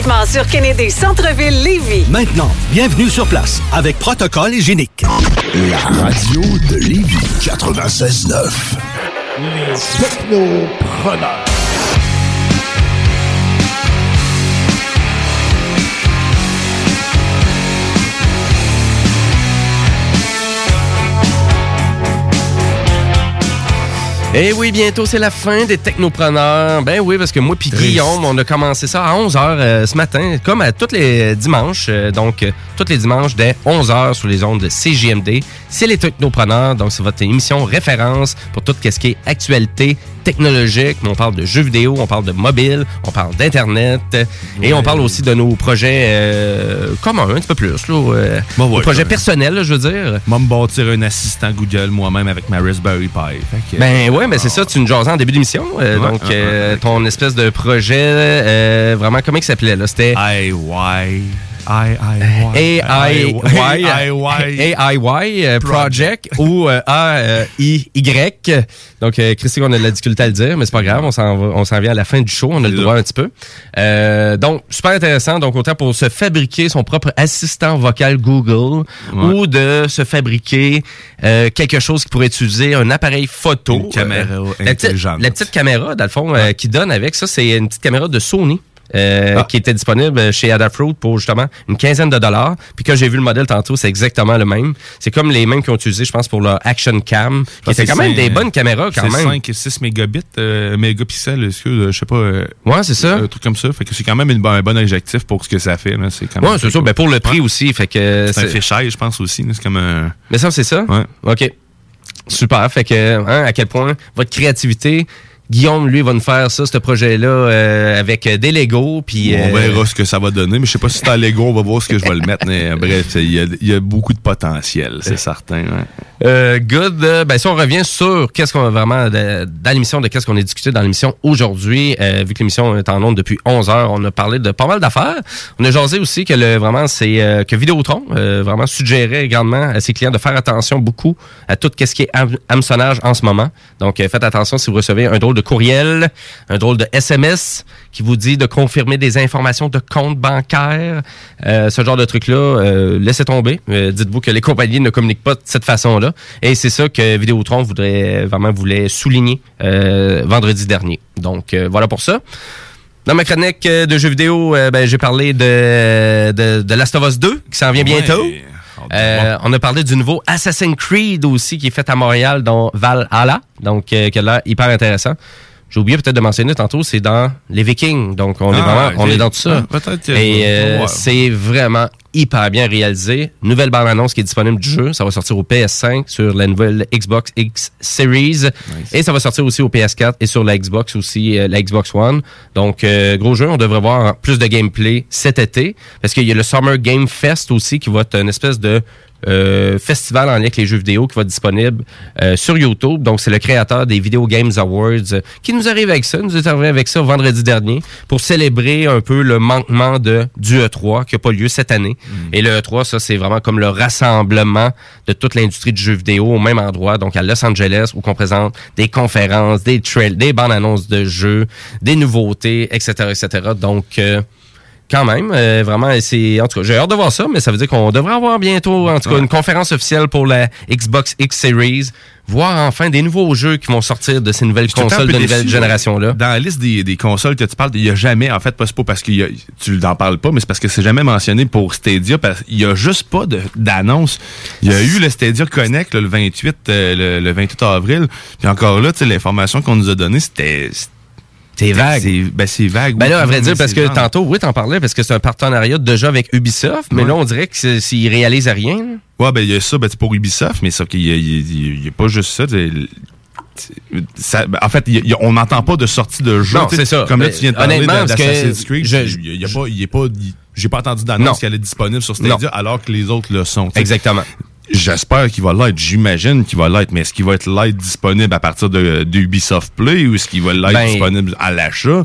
exclusivement sur Kennedy Centre-ville Lévy. Maintenant, bienvenue sur place avec protocole hygiénique. La radio de Lévis 96.9. Les technopreneurs. Eh oui, bientôt c'est la fin des technopreneurs. Ben oui, parce que moi puis Guillaume, on a commencé ça à 11h ce matin, comme à tous les dimanches. euh, donc, euh, tous les dimanches dès 11h sur les ondes de CJMD. C'est les technopreneurs, donc c'est votre émission référence pour tout ce qui est actualité technologique, mais on parle de jeux vidéo, on parle de mobile, on parle d'Internet, et on parle aussi de nos projets euh, communs, un petit peu plus, là, euh, nos projets personnels, là, je veux dire. Moi, me bâtir un assistant Google moi-même avec ma Raspberry Pi. Que- Ben ouais, mais c'est ça, tu nous jasais en début d'émission. euh, Ouais, donc, ouais, euh, ton espèce de projet, euh, vraiment, comment il s'appelait, là? C'était... I-Y. AIY AIY euh, Project ou euh, A-I-Y. Donc, euh, Christy, on a de la difficulté à le dire, mais c'est pas grave, on s'en vient à la fin du show, on a le droit un petit peu. Donc, super intéressant. Donc, autant pour se fabriquer son propre assistant vocal Google ou de se fabriquer quelque chose qui pourrait utiliser un appareil photo. Une caméra la, petite, intelligente. la petite caméra, dans le fond, qui donne avec ça, c'est une petite caméra de Sony. Euh, Ah. qui était disponible chez Adafruit pour justement une quinzaine de dollars. Puis quand j'ai vu le modèle tantôt, c'est exactement le même. C'est comme les mêmes qu'ils ont utilisé, je pense, pour leur Action Cam, qui était quand même des bonnes caméras quand même. 5 et 6 mégabits, euh, mégapixels, excuse, euh, je sais pas. euh, Ouais, c'est ça. Un truc comme ça. Fait que c'est quand même une, un bon objectif pour ce que ça fait. C'est quand même Ouais, c'est ça. Ben, pour le prix aussi. Fait que C'est un fichier, je pense aussi. C'est comme un. Mais ça, c'est ça? Ouais. OK. Super. Fait que, hein, à quel point votre créativité, Guillaume, lui, va nous faire ça, ce projet-là, euh, avec euh, des Lego. Puis, On euh, verra ce que ça va donner, mais je sais pas si c'est en Lego, on va voir ce que je vais le mettre. Mais bref, il y a, il y a beaucoup de potentiel, c'est certain. ouais. Good. Ben, si on revient sur qu'est-ce qu'on a vraiment de- dans l'émission, de qu'est-ce qu'on a discuté dans l'émission aujourd'hui, vu que l'émission est en ondes depuis 11 heures, on a parlé de pas mal d'affaires. On a jasé aussi que le, vraiment, c'est que Vidéotron vraiment suggérait grandement à ses clients de faire attention beaucoup à tout ce qui est ham- hameçonnage en ce moment. Donc, faites attention si vous recevez un drôle de courriel, un drôle de SMS qui vous dit de confirmer des informations de compte bancaire, euh, ce genre de truc-là, euh, laissez tomber. Euh, Dites-vous que les compagnies ne communiquent pas de cette façon-là. Et c'est ça que Vidéotron voudrait vraiment voulait souligner vendredi dernier. Donc voilà pour ça. Dans ma chronique de jeux vidéo, ben, j'ai parlé de, de, de Last of Us 2 qui s'en vient bientôt. Euh, on a parlé du nouveau Assassin's Creed aussi qui est fait à Montréal dans Valhalla, donc euh, qui a l'air hyper intéressant. J'ai oublié peut-être de mentionner tantôt, c'est dans les Vikings, donc on est Ah, vraiment, on est dans tout ça. Ah, peut-être Et euh, ouais. c'est vraiment hyper bien réalisé. Nouvelle bande annonce qui est disponible du jeu, ça va sortir au PS5 sur la nouvelle Xbox X Series. Et ça va sortir aussi au PS4 et sur la Xbox aussi, euh, la Xbox One. Donc euh, gros jeu, on devrait voir plus de gameplay cet été. Parce qu'il y a le Summer Game Fest aussi qui va être une espèce de euh, festival en lien avec les jeux vidéo qui va être disponible euh, sur YouTube. Donc, c'est le créateur des Video Games Awards euh, qui nous arrive avec ça, nous est arrivé avec ça vendredi dernier pour célébrer un peu le manquement de, du E3 qui n'a pas lieu cette année. Et le E3, ça, c'est vraiment comme le rassemblement de toute l'industrie du jeu vidéo au même endroit, donc à Los Angeles, où on présente des conférences, des trails, des bandes annonces de jeux, des nouveautés, etc., etc. Donc, euh, quand même, euh, vraiment, c'est en tout cas, j'ai hâte de voir ça, mais ça veut dire qu'on devrait avoir bientôt, en tout cas, Ouais. une conférence officielle pour la Xbox X Series, voir enfin des nouveaux jeux qui vont sortir de ces nouvelles consoles de nouvelle génération là. Dans la liste des, des consoles que tu parles, il n'y a jamais, en fait, pas, pas parce que tu n'en parles pas, mais c'est parce que c'est jamais mentionné pour Stadia, parce qu'il n'y a juste pas d'annonce. Il y a eu le Stadia Connect là, le 28 euh, le, le 28 avril, puis encore là, tu sais, l'information qu'on nous a donnée, c'était... C'est vague. C'est ben, c'est vague. Ben oui, là, à vrai dire, parce que tantôt, oui, t'en parlais, parce que c'est un partenariat déjà avec Ubisoft, mais Ouais. là, on dirait que s'ils réalisent rien. là. Ouais, ben, il y a ça, ben, c'est pour Ubisoft, mais sauf qu'il y a, pas juste ça. ben, en fait, il y a- il y a- on n'entend pas de sortie de jeu. Non, c'est ça. Comme là, tu viens de parler d'Assassin's Creed. il a- pas, il y a pas, il- j'ai pas entendu Non. d'annonce qu'elle est disponible sur Stadia, alors que les autres le sont. Exactement. J'espère qu'il va l'être. J'imagine qu'il va l'être. Mais est-ce qu'il va être l'être disponible à partir de, de Ubisoft Play ou est-ce qu'il va l'être Ben- disponible à l'achat?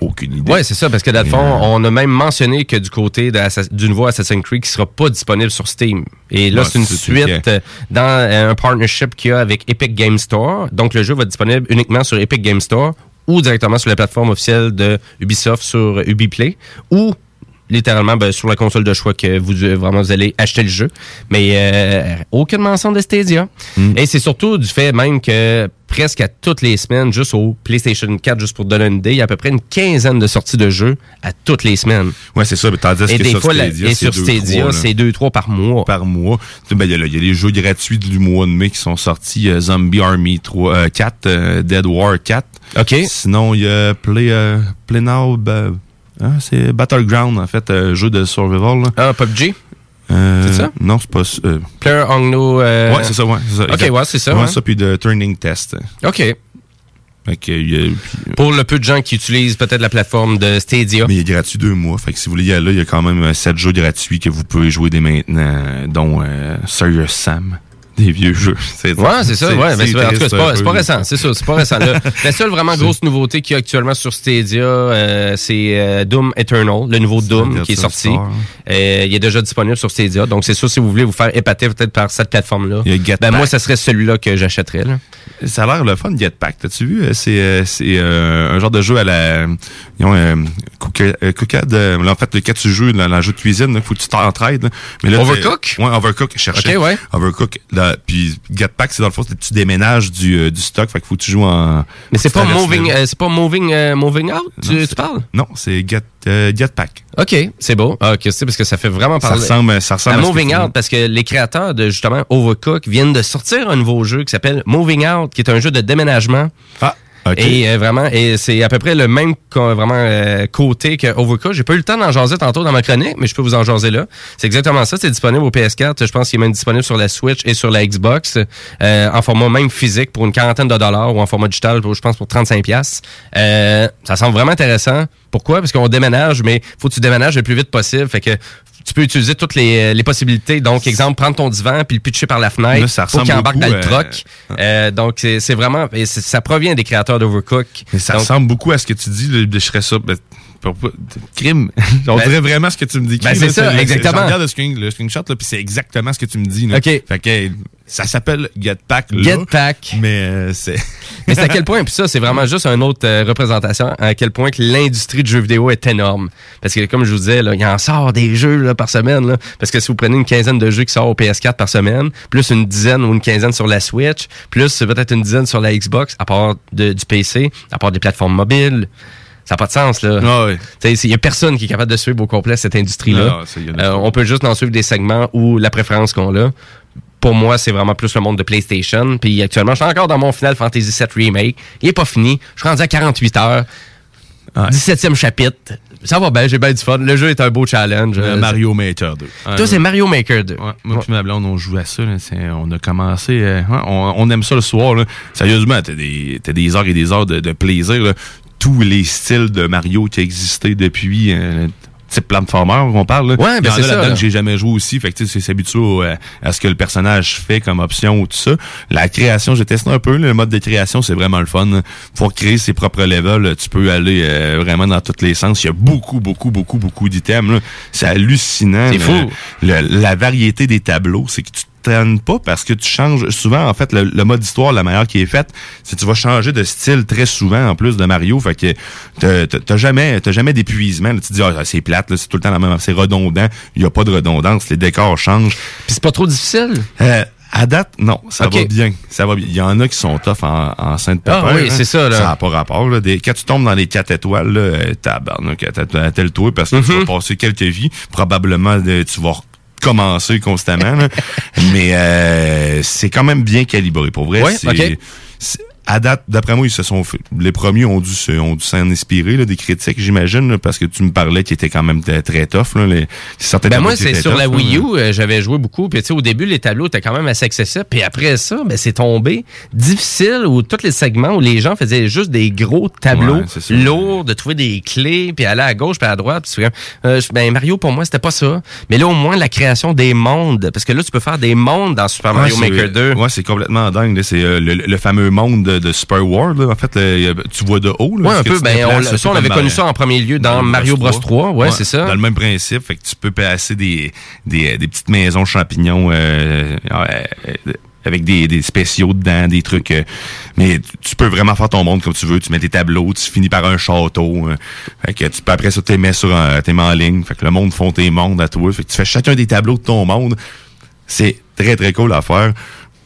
Aucune idée. Ouais, c'est ça, parce que dans le fond, on a même mentionné que du côté de du nouveau Assassin's Creed qui sera pas disponible sur Steam. Et là, c'est une suite euh, dans euh, un partnership qu'il y a avec Epic Game Store. Donc, le jeu va être disponible uniquement sur Epic Game Store ou directement sur la plateforme officielle de Ubisoft sur Ubiplay ou littéralement ben, sur la console de choix que vous euh, vraiment vous allez acheter le jeu. Mais euh, aucune mention de Stadia. Et c'est surtout du fait même que presque à toutes les semaines, juste au PlayStation 4, juste pour te donner une idée, il y a à peu près une quinzaine de sorties de jeux à toutes les semaines. Ouais, c'est ça. Mais tandis Et que des sur fois, Stadia, et sur deux, Stadia, trois, c'est 2-3 par mois. par mois. Ben, Il y, a le- il y a les jeux gratuits du mois de mai qui sont sortis. euh, Zombie Army 3, euh, 4, euh, Dead War 4. OK. Sinon, il y a Play, Play Now, ben, hein, c'est Battleground, en fait, euh, jeu de survival. là. Ah, PUBG? Euh, C'est ça? Non, c'est pas... euh, Player Unknown. euh, Ouais, c'est ça, ouais. ça, OK, exact. ouais, c'est ça. Ouais, hein. ça, puis de Turning Test. OK. A- Pour le peu de gens qui utilisent peut-être la plateforme de Stadia. Mais il est gratuit deux mois. Fait que si vous voulez y aller, il y a quand même euh, sept jeux gratuits que vous pouvez jouer dès maintenant, dont euh, Serious Sam. Des vieux jeux. C'est- Ouais, c'est ça. Ouais, en tout cas, c'est pas, récent. C'est ça, c'est pas récent. La seule vraiment grosse nouveauté qu'il y a actuellement sur Stadia, euh, c'est euh, Doom Eternal, le nouveau Doom qui est sorti. sort. Euh, il est déjà disponible sur Stadia. Donc, c'est sûr, si vous voulez vous faire épater peut-être par cette plateforme-là, ben, moi, ça serait celui-là que j'achèterais. Ça a l'air le fun, Jetpack. T'as-tu vu? C'est c'est un genre de jeu à la... Ils ont en fait, quand tu joues dans, dans le jeu de cuisine, il faut que tu t'entraides. Overcook? Ouais, Overcook. Cherchez. Ok, ouais. Overcook. Là, puis Jetpack, c'est dans le fond, tu déménages du, euh, du stock. Fait qu'il faut que tu joues en... Mais c'est pas moving, euh, c'est pas moving, euh, moving out, tu, Non, tu c'est- parles? Non, c'est Get, Jetpack. OK, c'est beau. Ah, OK, c'est parce que ça fait vraiment Ça parler. ressemble, ça ressemble à à Moving Out, parce que les créateurs de justement Overcook viennent de sortir un nouveau jeu qui s'appelle Moving Out, qui est un jeu de déménagement. Ah, Et euh, vraiment, et c'est à peu près le même vraiment euh, côté que Overcook. J'ai pas eu le temps d'en jaser tantôt dans ma chronique, mais je peux vous en jaser là. C'est exactement ça. C'est disponible au PS4. Je pense qu'il est même disponible sur la Switch et sur la Xbox euh, en format même physique pour une quarantaine de dollars ou en format digital, pour, je pense pour 35 pièces. Euh, ça semble vraiment intéressant. Pourquoi? Parce qu'on déménage, mais faut que tu déménages le plus vite possible. Fait que tu peux utiliser toutes les, les possibilités. Donc, exemple, prendre ton divan puis le pitcher par la fenêtre Là, ça pour qu'il embarque dans beaucoup, le euh, troc. Euh, donc, c'est vraiment... et ça provient des créateurs d'Overcook. Ça Donc, ressemble beaucoup à ce que tu dis, je serais ça. Crime. On Ben, dirait vraiment ce que tu me dis. ben, c'est ça, exactement. Regarde le, screen, le screenshot, puis c'est exactement ce que tu me dis. Là. OK. Fait que ça s'appelle Getpack. là, Getpack. Mais euh, c'est. Mais c'est à quel point, puis ça, c'est vraiment juste une autre euh, représentation, à quel point que l'industrie du jeu vidéo est énorme. Parce que, comme je vous disais, là, il en sort des jeux là, par semaine. Là, parce que si vous prenez une quinzaine de jeux qui sortent au PS4 par semaine, plus une dizaine ou une quinzaine sur la Switch, plus peut-être une dizaine sur la Xbox, à part de- du PC, à part des plateformes mobiles, ça n'a pas de sens. là. Ah ouais. Il n'y a personne qui est capable de suivre au complet cette industrie-là. Euh, on peut juste en suivre des segments ou la préférence qu'on a. Pour moi, c'est vraiment plus le monde de PlayStation. Puis actuellement, je suis encore dans mon Final Fantasy VII Remake. Il est pas fini. Je suis rendu à 48 heures. 17e chapitre. Ça va bien, j'ai bien du fun. Le jeu est un beau challenge. Euh, Euh, Mario Maker 2. Toi, c'est Mario Maker 2. Ouais, moi puis ma blonde, on joue à ça. là. On a commencé... euh, ouais, on, on aime ça le soir. Là. Sérieusement, t'as des, t'as des heures et des heures de, de plaisir. là. Tous les styles de Mario qui existaient depuis... Euh, type platformer on parle. Là. Ouais, ben c'est a ça, j'ai jamais joué aussi. Fait que c'est s'habituer euh, à ce que le personnage fait comme option ou tout ça. La création, j'ai testé un peu. Le mode de création, c'est vraiment le fun. Pour créer ses propres levels, tu peux aller euh, vraiment dans tous les sens. Il y a beaucoup, beaucoup, beaucoup, beaucoup d'items. C'est hallucinant. C'est fou. le- la variété des tableaux, c'est que tu pas parce que tu changes souvent en fait le, le mode histoire la manière qui est faite c'est que tu vas changer de style très souvent en plus de Mario fait que t'as- jamais t'as jamais d'épuisement tu te dis ah, c'est plate c'est tout le temps la même c'est redondant il y a pas de redondance les décors changent puis c'est pas trop difficile? Euh, à date, non, ça va bien. Ça va bien. Il y en a qui sont tough en, en sainte Ah oui, c'est ça, là. Ça n'a pas rapport. Là. Des, quand tu tombes dans les 4 étoiles, là, euh, tabarnak, attelle-toi parce que tu Mhm. vas passer quelques vies. Probablement, euh, tu vas recommencer constamment. là. Mais euh, c'est quand même bien calibré. Pour vrai, Ouais, c'est... À date, d'après moi, ils se sont fait. Les premiers ont dû se- ont dû s'en inspirer, là, des critiques, j'imagine, parce que tu me parlais qui était quand même très, très tough. Là, les, Ben moi, c'est sur tough, la. Wii U, euh, j'avais joué beaucoup. Puis tu sais, au début, les tableaux étaient quand même assez accessibles. Puis après ça, ben, c'est tombé difficile où tous les segments où les gens faisaient juste des gros tableaux Ouais, lourds, de trouver des clés, puis aller à gauche, puis à droite. Puis euh, ben Mario, pour moi, c'était pas ça. Mais là, au moins, la création des mondes. Parce que là, tu peux faire des mondes dans Super Mario Ouais, c'est- Maker 2. Ouais, c'est complètement dingue. C'est euh, le, le fameux monde de, de Super World. là. En fait, là, tu vois de haut. Là, Ouais, un peu. Ben, on, ça, on avait connu ça en premier lieu dans Mario Bros 3. Ouais, c'est ça. Dans le même principe. Fait que tu peux passer des, des, des petites maisons champignons euh, euh, avec des, des spéciaux dedans, des trucs. euh, mais tu- peux vraiment faire ton monde comme tu veux. Tu mets des tableaux, tu finis par un château. euh, fait que tu peux après ça, tu les mets sur un, t'es en ligne. Fait que le monde font tes mondes à toi. Fait que tu fais chacun des tableaux de ton monde. C'est très, très cool à faire.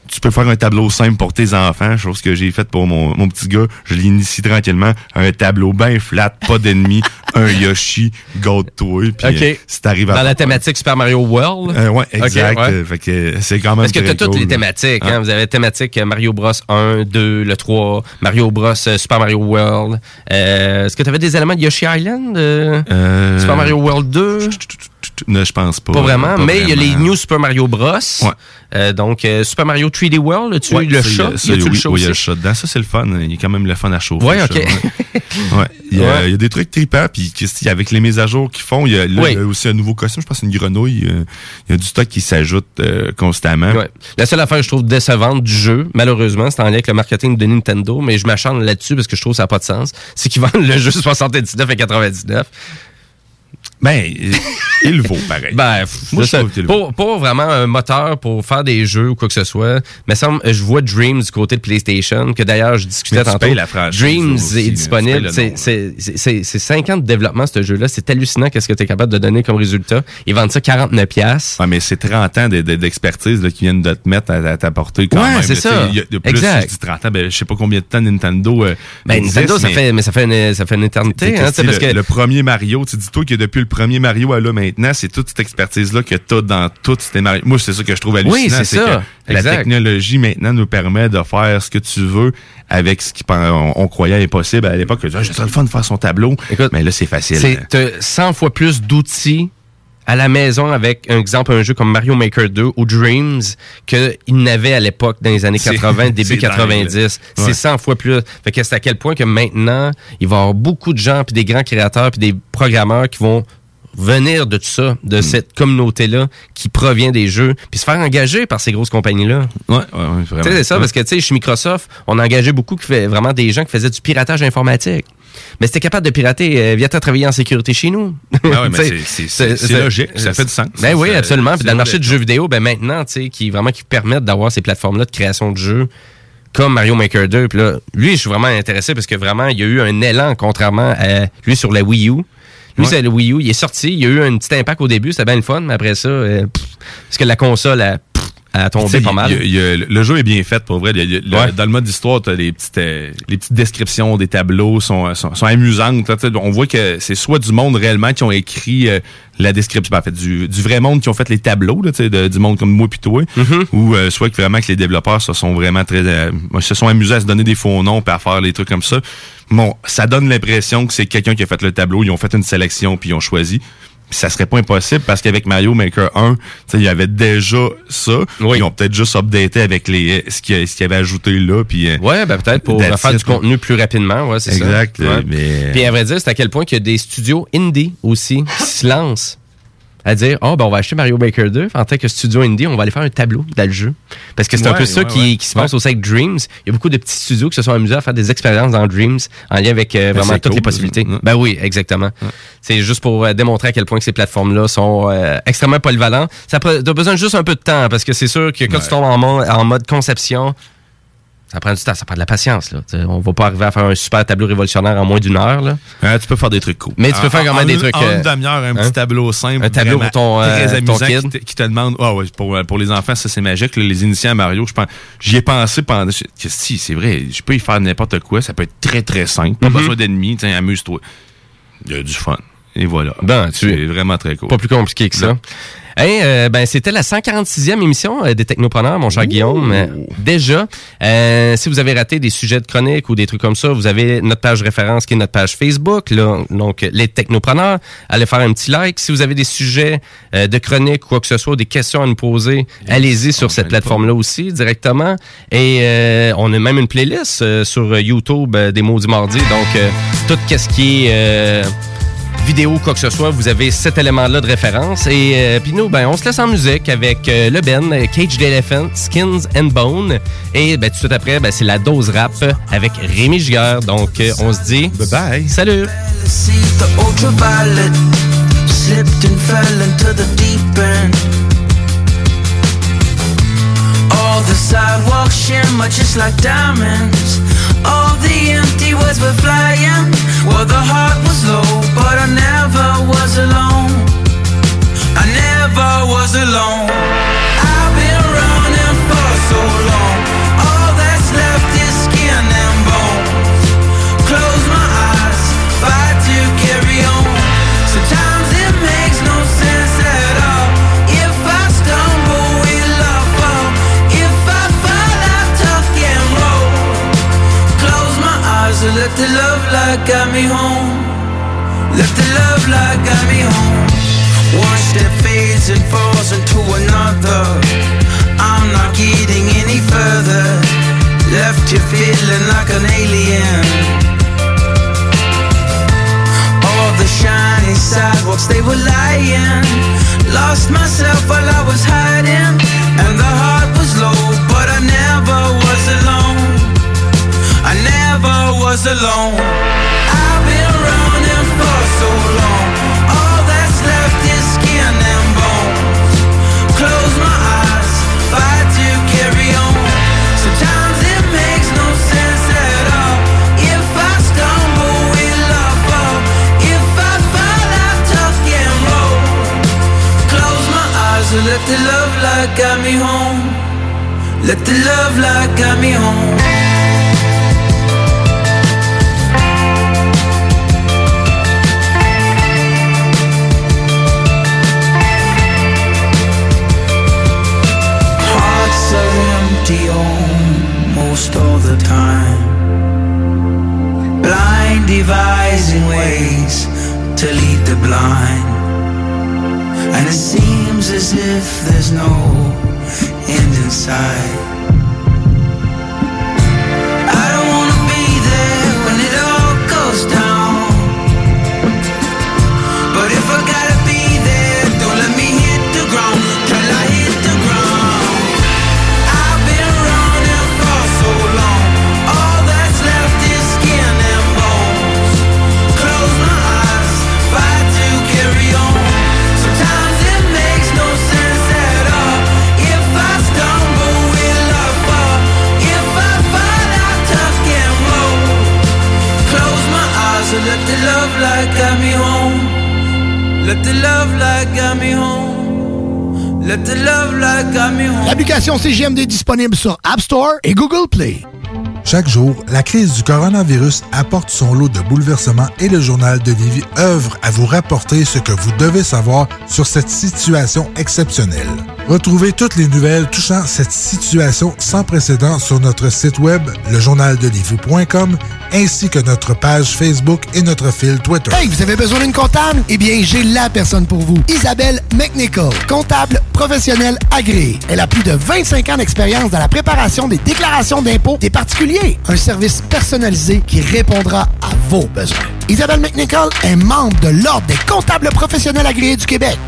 Tu peux faire un tableau simple pour tes enfants, chose que j'ai faite pour mon, mon petit gars. Je l'initie tranquillement. Un tableau bien flat, pas d'ennemis, un Yoshi, God-toi. Puis OK. euh, si t'arrives à Dans la thématique Super Mario World? euh, ouais, exact. ouais. Fait que c'est quand même Parce que très tu as toutes cool. les thématiques. Hein? Vous avez la thématique euh, Mario Bros 1, 2, le 3, Mario Bros euh, Super Mario World. Euh, Est-ce que tu avais des éléments de Yoshi Island? Euh, Super Mario World 2? Ne, je pense pas. Pas vraiment, mais il y a les. New Super Mario Bros. Euh, donc, euh, Super Mario 3D World, Ouais, eu le chat? il y a- ça, Y oui, le chat oui, il y a le chat dedans. Ça, c'est le fun. Il y a quand même le fun à chauffer. Le ok. chat, ouais. Ouais. Il, y a, il y a des trucs tripants. Puis avec les mises à jour qu'ils font, il y, a, là, Oui. il y a aussi un nouveau costume. Je pense que c'est une grenouille. euh, Il y a du stock qui s'ajoute euh, constamment. La seule affaire que je trouve décevante du jeu, malheureusement, c'est en lien avec le marketing de Nintendo, mais je m'acharne là-dessus parce que je trouve que ça n'a pas de sens. C'est qu'ils vendent le jeu 79 et 99. Ben, il vaut pareil. Ben, Moi, je trouve qu'il vaut. pas, pas vraiment un moteur pour faire des jeux ou quoi que ce soit. Mais semble, je vois Dreams du côté de PlayStation, que d'ailleurs, je discutais tantôt. la franchise Dreams aussi, est disponible. C'est- nom, C'est c'est- c'est 5 ans de développement, ce jeu-là. C'est hallucinant qu'est-ce que tu es capable de donner comme résultat. Ils vendent ça 49 pièces. Ouais, mais c'est 30 ans de- de- d'expertise là, qui viennent de te mettre à, à ta portée quand Ouais, même. c'est ça. Y a- plus, Exact. je dis 30 ans, ben, je sais pas combien de temps Nintendo. euh, Ben, Nintendo, ça mais- fait, mais ça fait une, ça fait une éternité, hein, le, parce que le premier Mario, tu dis-toi que depuis le premier Mario à là maintenant, c'est toute cette expertise-là que t'as dans toutes ces Mario. Moi, c'est ça que je trouve hallucinant. Oui, c'est ça. que la technologie maintenant nous permet de faire ce que tu veux avec ce qu'on on croyait impossible à l'époque. Ah, J'ai le fun de faire son tableau. mais là, c'est facile. C'est t'as 100 fois plus d'outils à la maison avec, un exemple, un jeu comme Mario Maker 2 ou Dreams qu'il n'avait à l'époque dans les années C'est- 80, début c'est dingue, 90. là. C'est Ouais. 100 fois plus. Fait que c'est à quel point que maintenant, il va y avoir beaucoup de gens, puis des grands créateurs, puis des programmeurs qui vont venir de tout ça, de cette communauté-là qui provient des jeux, puis se faire engager par ces grosses compagnies-là. Ouais, ouais, ouais, vraiment. Tu sais, c'est ça, Ouais. parce que, tu sais, chez Microsoft, on a engagé beaucoup qui fait vraiment des gens qui faisaient du piratage informatique. Mais c'était capable de pirater, euh, viens travailler en sécurité chez nous. Ah ouais, mais c'est- logique, ça fait du sens. Ben oui, absolument. Puis dans le marché du jeu vidéo, ben maintenant, tu sais, qui vraiment qui permettent d'avoir ces plateformes-là de création de jeux comme Mario Maker 2. Puis là, lui, je suis vraiment intéressé parce que vraiment, il y a eu un élan contrairement à lui sur la Wii U. Lui, Ouais. c'est le Wii U, il est sorti, il y a eu un petit impact au début, c'était bien le fun, mais après ça, euh, pff, parce que la console a, pas mal. il y a- il y a- le jeu est bien fait pour vrai. Y a- le-. Dans le mode d'histoire, t'as les petites, euh, les petites descriptions des tableaux sont, sont, sont amusantes. là, on voit que c'est soit du monde réellement qui ont écrit euh, la description, ben, en fait, du, du vrai monde qui ont fait les tableaux, là, de- du monde comme moi puis toi, Mm-hmm. ou euh, soit que vraiment que les développeurs se sont vraiment très, euh, se sont amusés à se donner des faux noms puis à faire des trucs comme ça. Bon, ça donne l'impression que c'est quelqu'un qui a fait le tableau, ils ont fait une sélection puis ils ont choisi. Ça serait pas impossible parce qu'avec Mario Maker 1, tu sais, il y avait déjà ça. Ils ont peut-être juste updaté avec les ce qu'il y, ce qu'il y avait ajouté là. Puis, euh, Ouais, ben peut-être pour faire du contenu plus rapidement, ouais, c'est ça. Exact, Ouais. mais- Puis à vrai dire, c'est à quel point qu'il y a des studios indie aussi qui se lancent à dire oh ben on va acheter Mario Maker 2 en tant que studio indie on va aller faire un tableau dans le jeu. Parce que c'est un Ouais, peu ça ouais, qui, qui se passe aussi avec Dreams. Il y a beaucoup de petits studios qui se sont amusés à faire des expériences dans Dreams en lien avec euh, Ben, vraiment toutes les possibilités. Ça. ben oui exactement. C'est juste pour euh, démontrer à quel point que ces plateformes là sont euh, extrêmement polyvalentes. Ça t'as besoin de juste un peu de temps parce que c'est sûr que quand tu tombes en mode conception ça prend du temps, ça prend de la patience. Là. T'sais, on va pas arriver à faire un super tableau révolutionnaire en moins d'une heure. Là. Ouais, tu peux faire des trucs cool. Mais tu peux En- faire quand même des trucs. En euh, une demi-heure, un hein? petit tableau simple. Un tableau pour ton, euh, très ton amusant kid. Qui, te, qui te demande. Ah ouais, pour, pour les enfants, ça c'est magique. là, les initiés à Mario, je pense. J'y ai pensé pendant. je- que si, c'est vrai, je peux y faire n'importe quoi. Ça peut être très très simple. Pas Mhm. besoin d'ennemis. tiens, Amuse-toi. Il y a du fun. Et voilà. Ben, tu c'est vraiment très cool. Pas plus compliqué que ça. Non. Hey, euh, ben, c'était la 146e émission euh, des Technopreneurs, mon cher Guillaume. Euh, déjà, euh, si vous avez raté des sujets de chronique ou des trucs comme ça, vous avez notre page référence qui est notre page Facebook, là, donc les Technopreneurs. Allez faire un petit like. Si vous avez des sujets euh, de chronique ou quoi que ce soit, des questions à nous poser, allez-y sur cette plateforme-là aussi directement. Et euh, on a même une playlist euh, sur YouTube des Maudits Mardis. Donc, euh, tout ce qui est... vidéo quoi que ce soit, vous avez cet élément-là de référence. Et euh, puis nous, ben, on se laisse en musique avec euh, le Ben, Cage Elephant, Skins and Bone. Et ben, tout de suite après, ben, c'est la dose rap avec Rémi Giguère. Donc, euh, on se dit... Bye bye. Salut! See the ultraviolet slipped and fell into the deep end. All the sidewalks shimmer just like diamonds. All the empty words were flying. Well, the heart was low, but I never was alone. I never was alone. I've been running for so long. All that's left is skin and bones. Close my eyes, to carry on. Sometimes it makes no sense at all. If I stumble, I fall? If I fall, I roll. Close my eyes and let the love light guide me home. Home. And into another. I'm not getting any further. Left you feeling like an alien. All the shiny sidewalks, they were lying. Lost myself while I was hiding. And the heart was low, but I never was alone. I never was alone. I've been running for so long. Let the love light guide me home. Let the love light guide me home. Hearts are empty almost all the time. Blind devising ways to lead the blind. And it seems as if there's no end in sight. I don't wanna be there when it all goes down. The love light guide me home. Let the love light guide me home. Let the love light guide me home. L'application CGMD est disponible sur App Store et Google Play. Chaque jour, la crise du coronavirus apporte son lot de bouleversements et le journal de Livy œuvre à vous rapporter ce que vous devez savoir sur cette situation exceptionnelle. Retrouvez toutes les nouvelles touchant cette situation sans précédent sur notre site web, lejournaldelivy.com, ainsi que notre page Facebook et notre fil Twitter. Hey, vous avez besoin d'une comptable? Eh bien, j'ai la personne pour vous. Isabelle McNichol, comptable professionnelle agréée. Elle a plus de 25 ans d'expérience dans la préparation des déclarations d'impôts des particuliers. Un service personnalisé qui répondra à vos besoins. Isabelle McNichol est membre de l'Ordre des comptables professionnels agréés du Québec.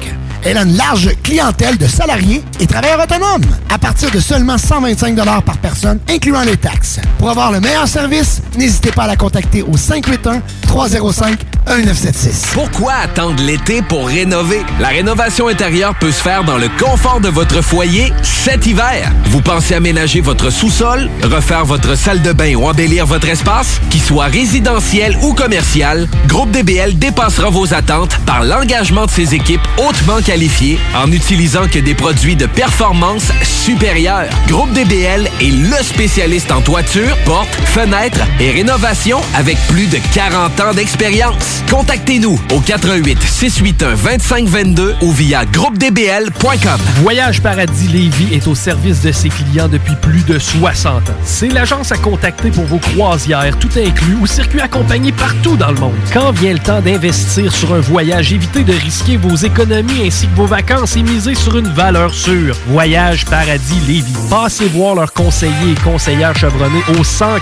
Elle a une large clientèle de salariés et travailleurs autonomes à partir de seulement 125 par personne, incluant les taxes. Pour avoir le meilleur service, n'hésitez pas à la contacter au 581-305-1976. Pourquoi attendre l'été pour rénover? La rénovation intérieure peut se faire dans le confort de votre foyer cet hiver. Vous pensez aménager votre sous-sol, refaire votre salle de bain ou embellir votre espace? Qu'il soit résidentiel ou commercial, Groupe DBL dépassera vos attentes par l'engagement de ses équipes hautement qualifiées en utilisant que des produits de performance supérieure. Groupe DBL est le spécialiste en toiture, portes, fenêtres et rénovation avec plus de 40 ans d'expérience. Contactez-nous au 88 681 2522 ou via groupedbl.com. Voyage Paradis Lévis est au service de ses clients depuis plus de 60 ans. C'est l'agence à contacter pour vos croisières, tout inclus ou circuits accompagnés partout dans le monde. Quand vient le temps d'investir sur un voyage, évitez de risquer vos économies ainsi que vos vacances et misez sur une valeur sûre. Voyage Paradis Lévis. Passez voir leurs conseillers et conseillères chevronnés au 100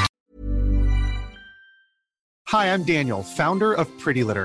Hi, I'm Daniel, founder of Pretty Litter.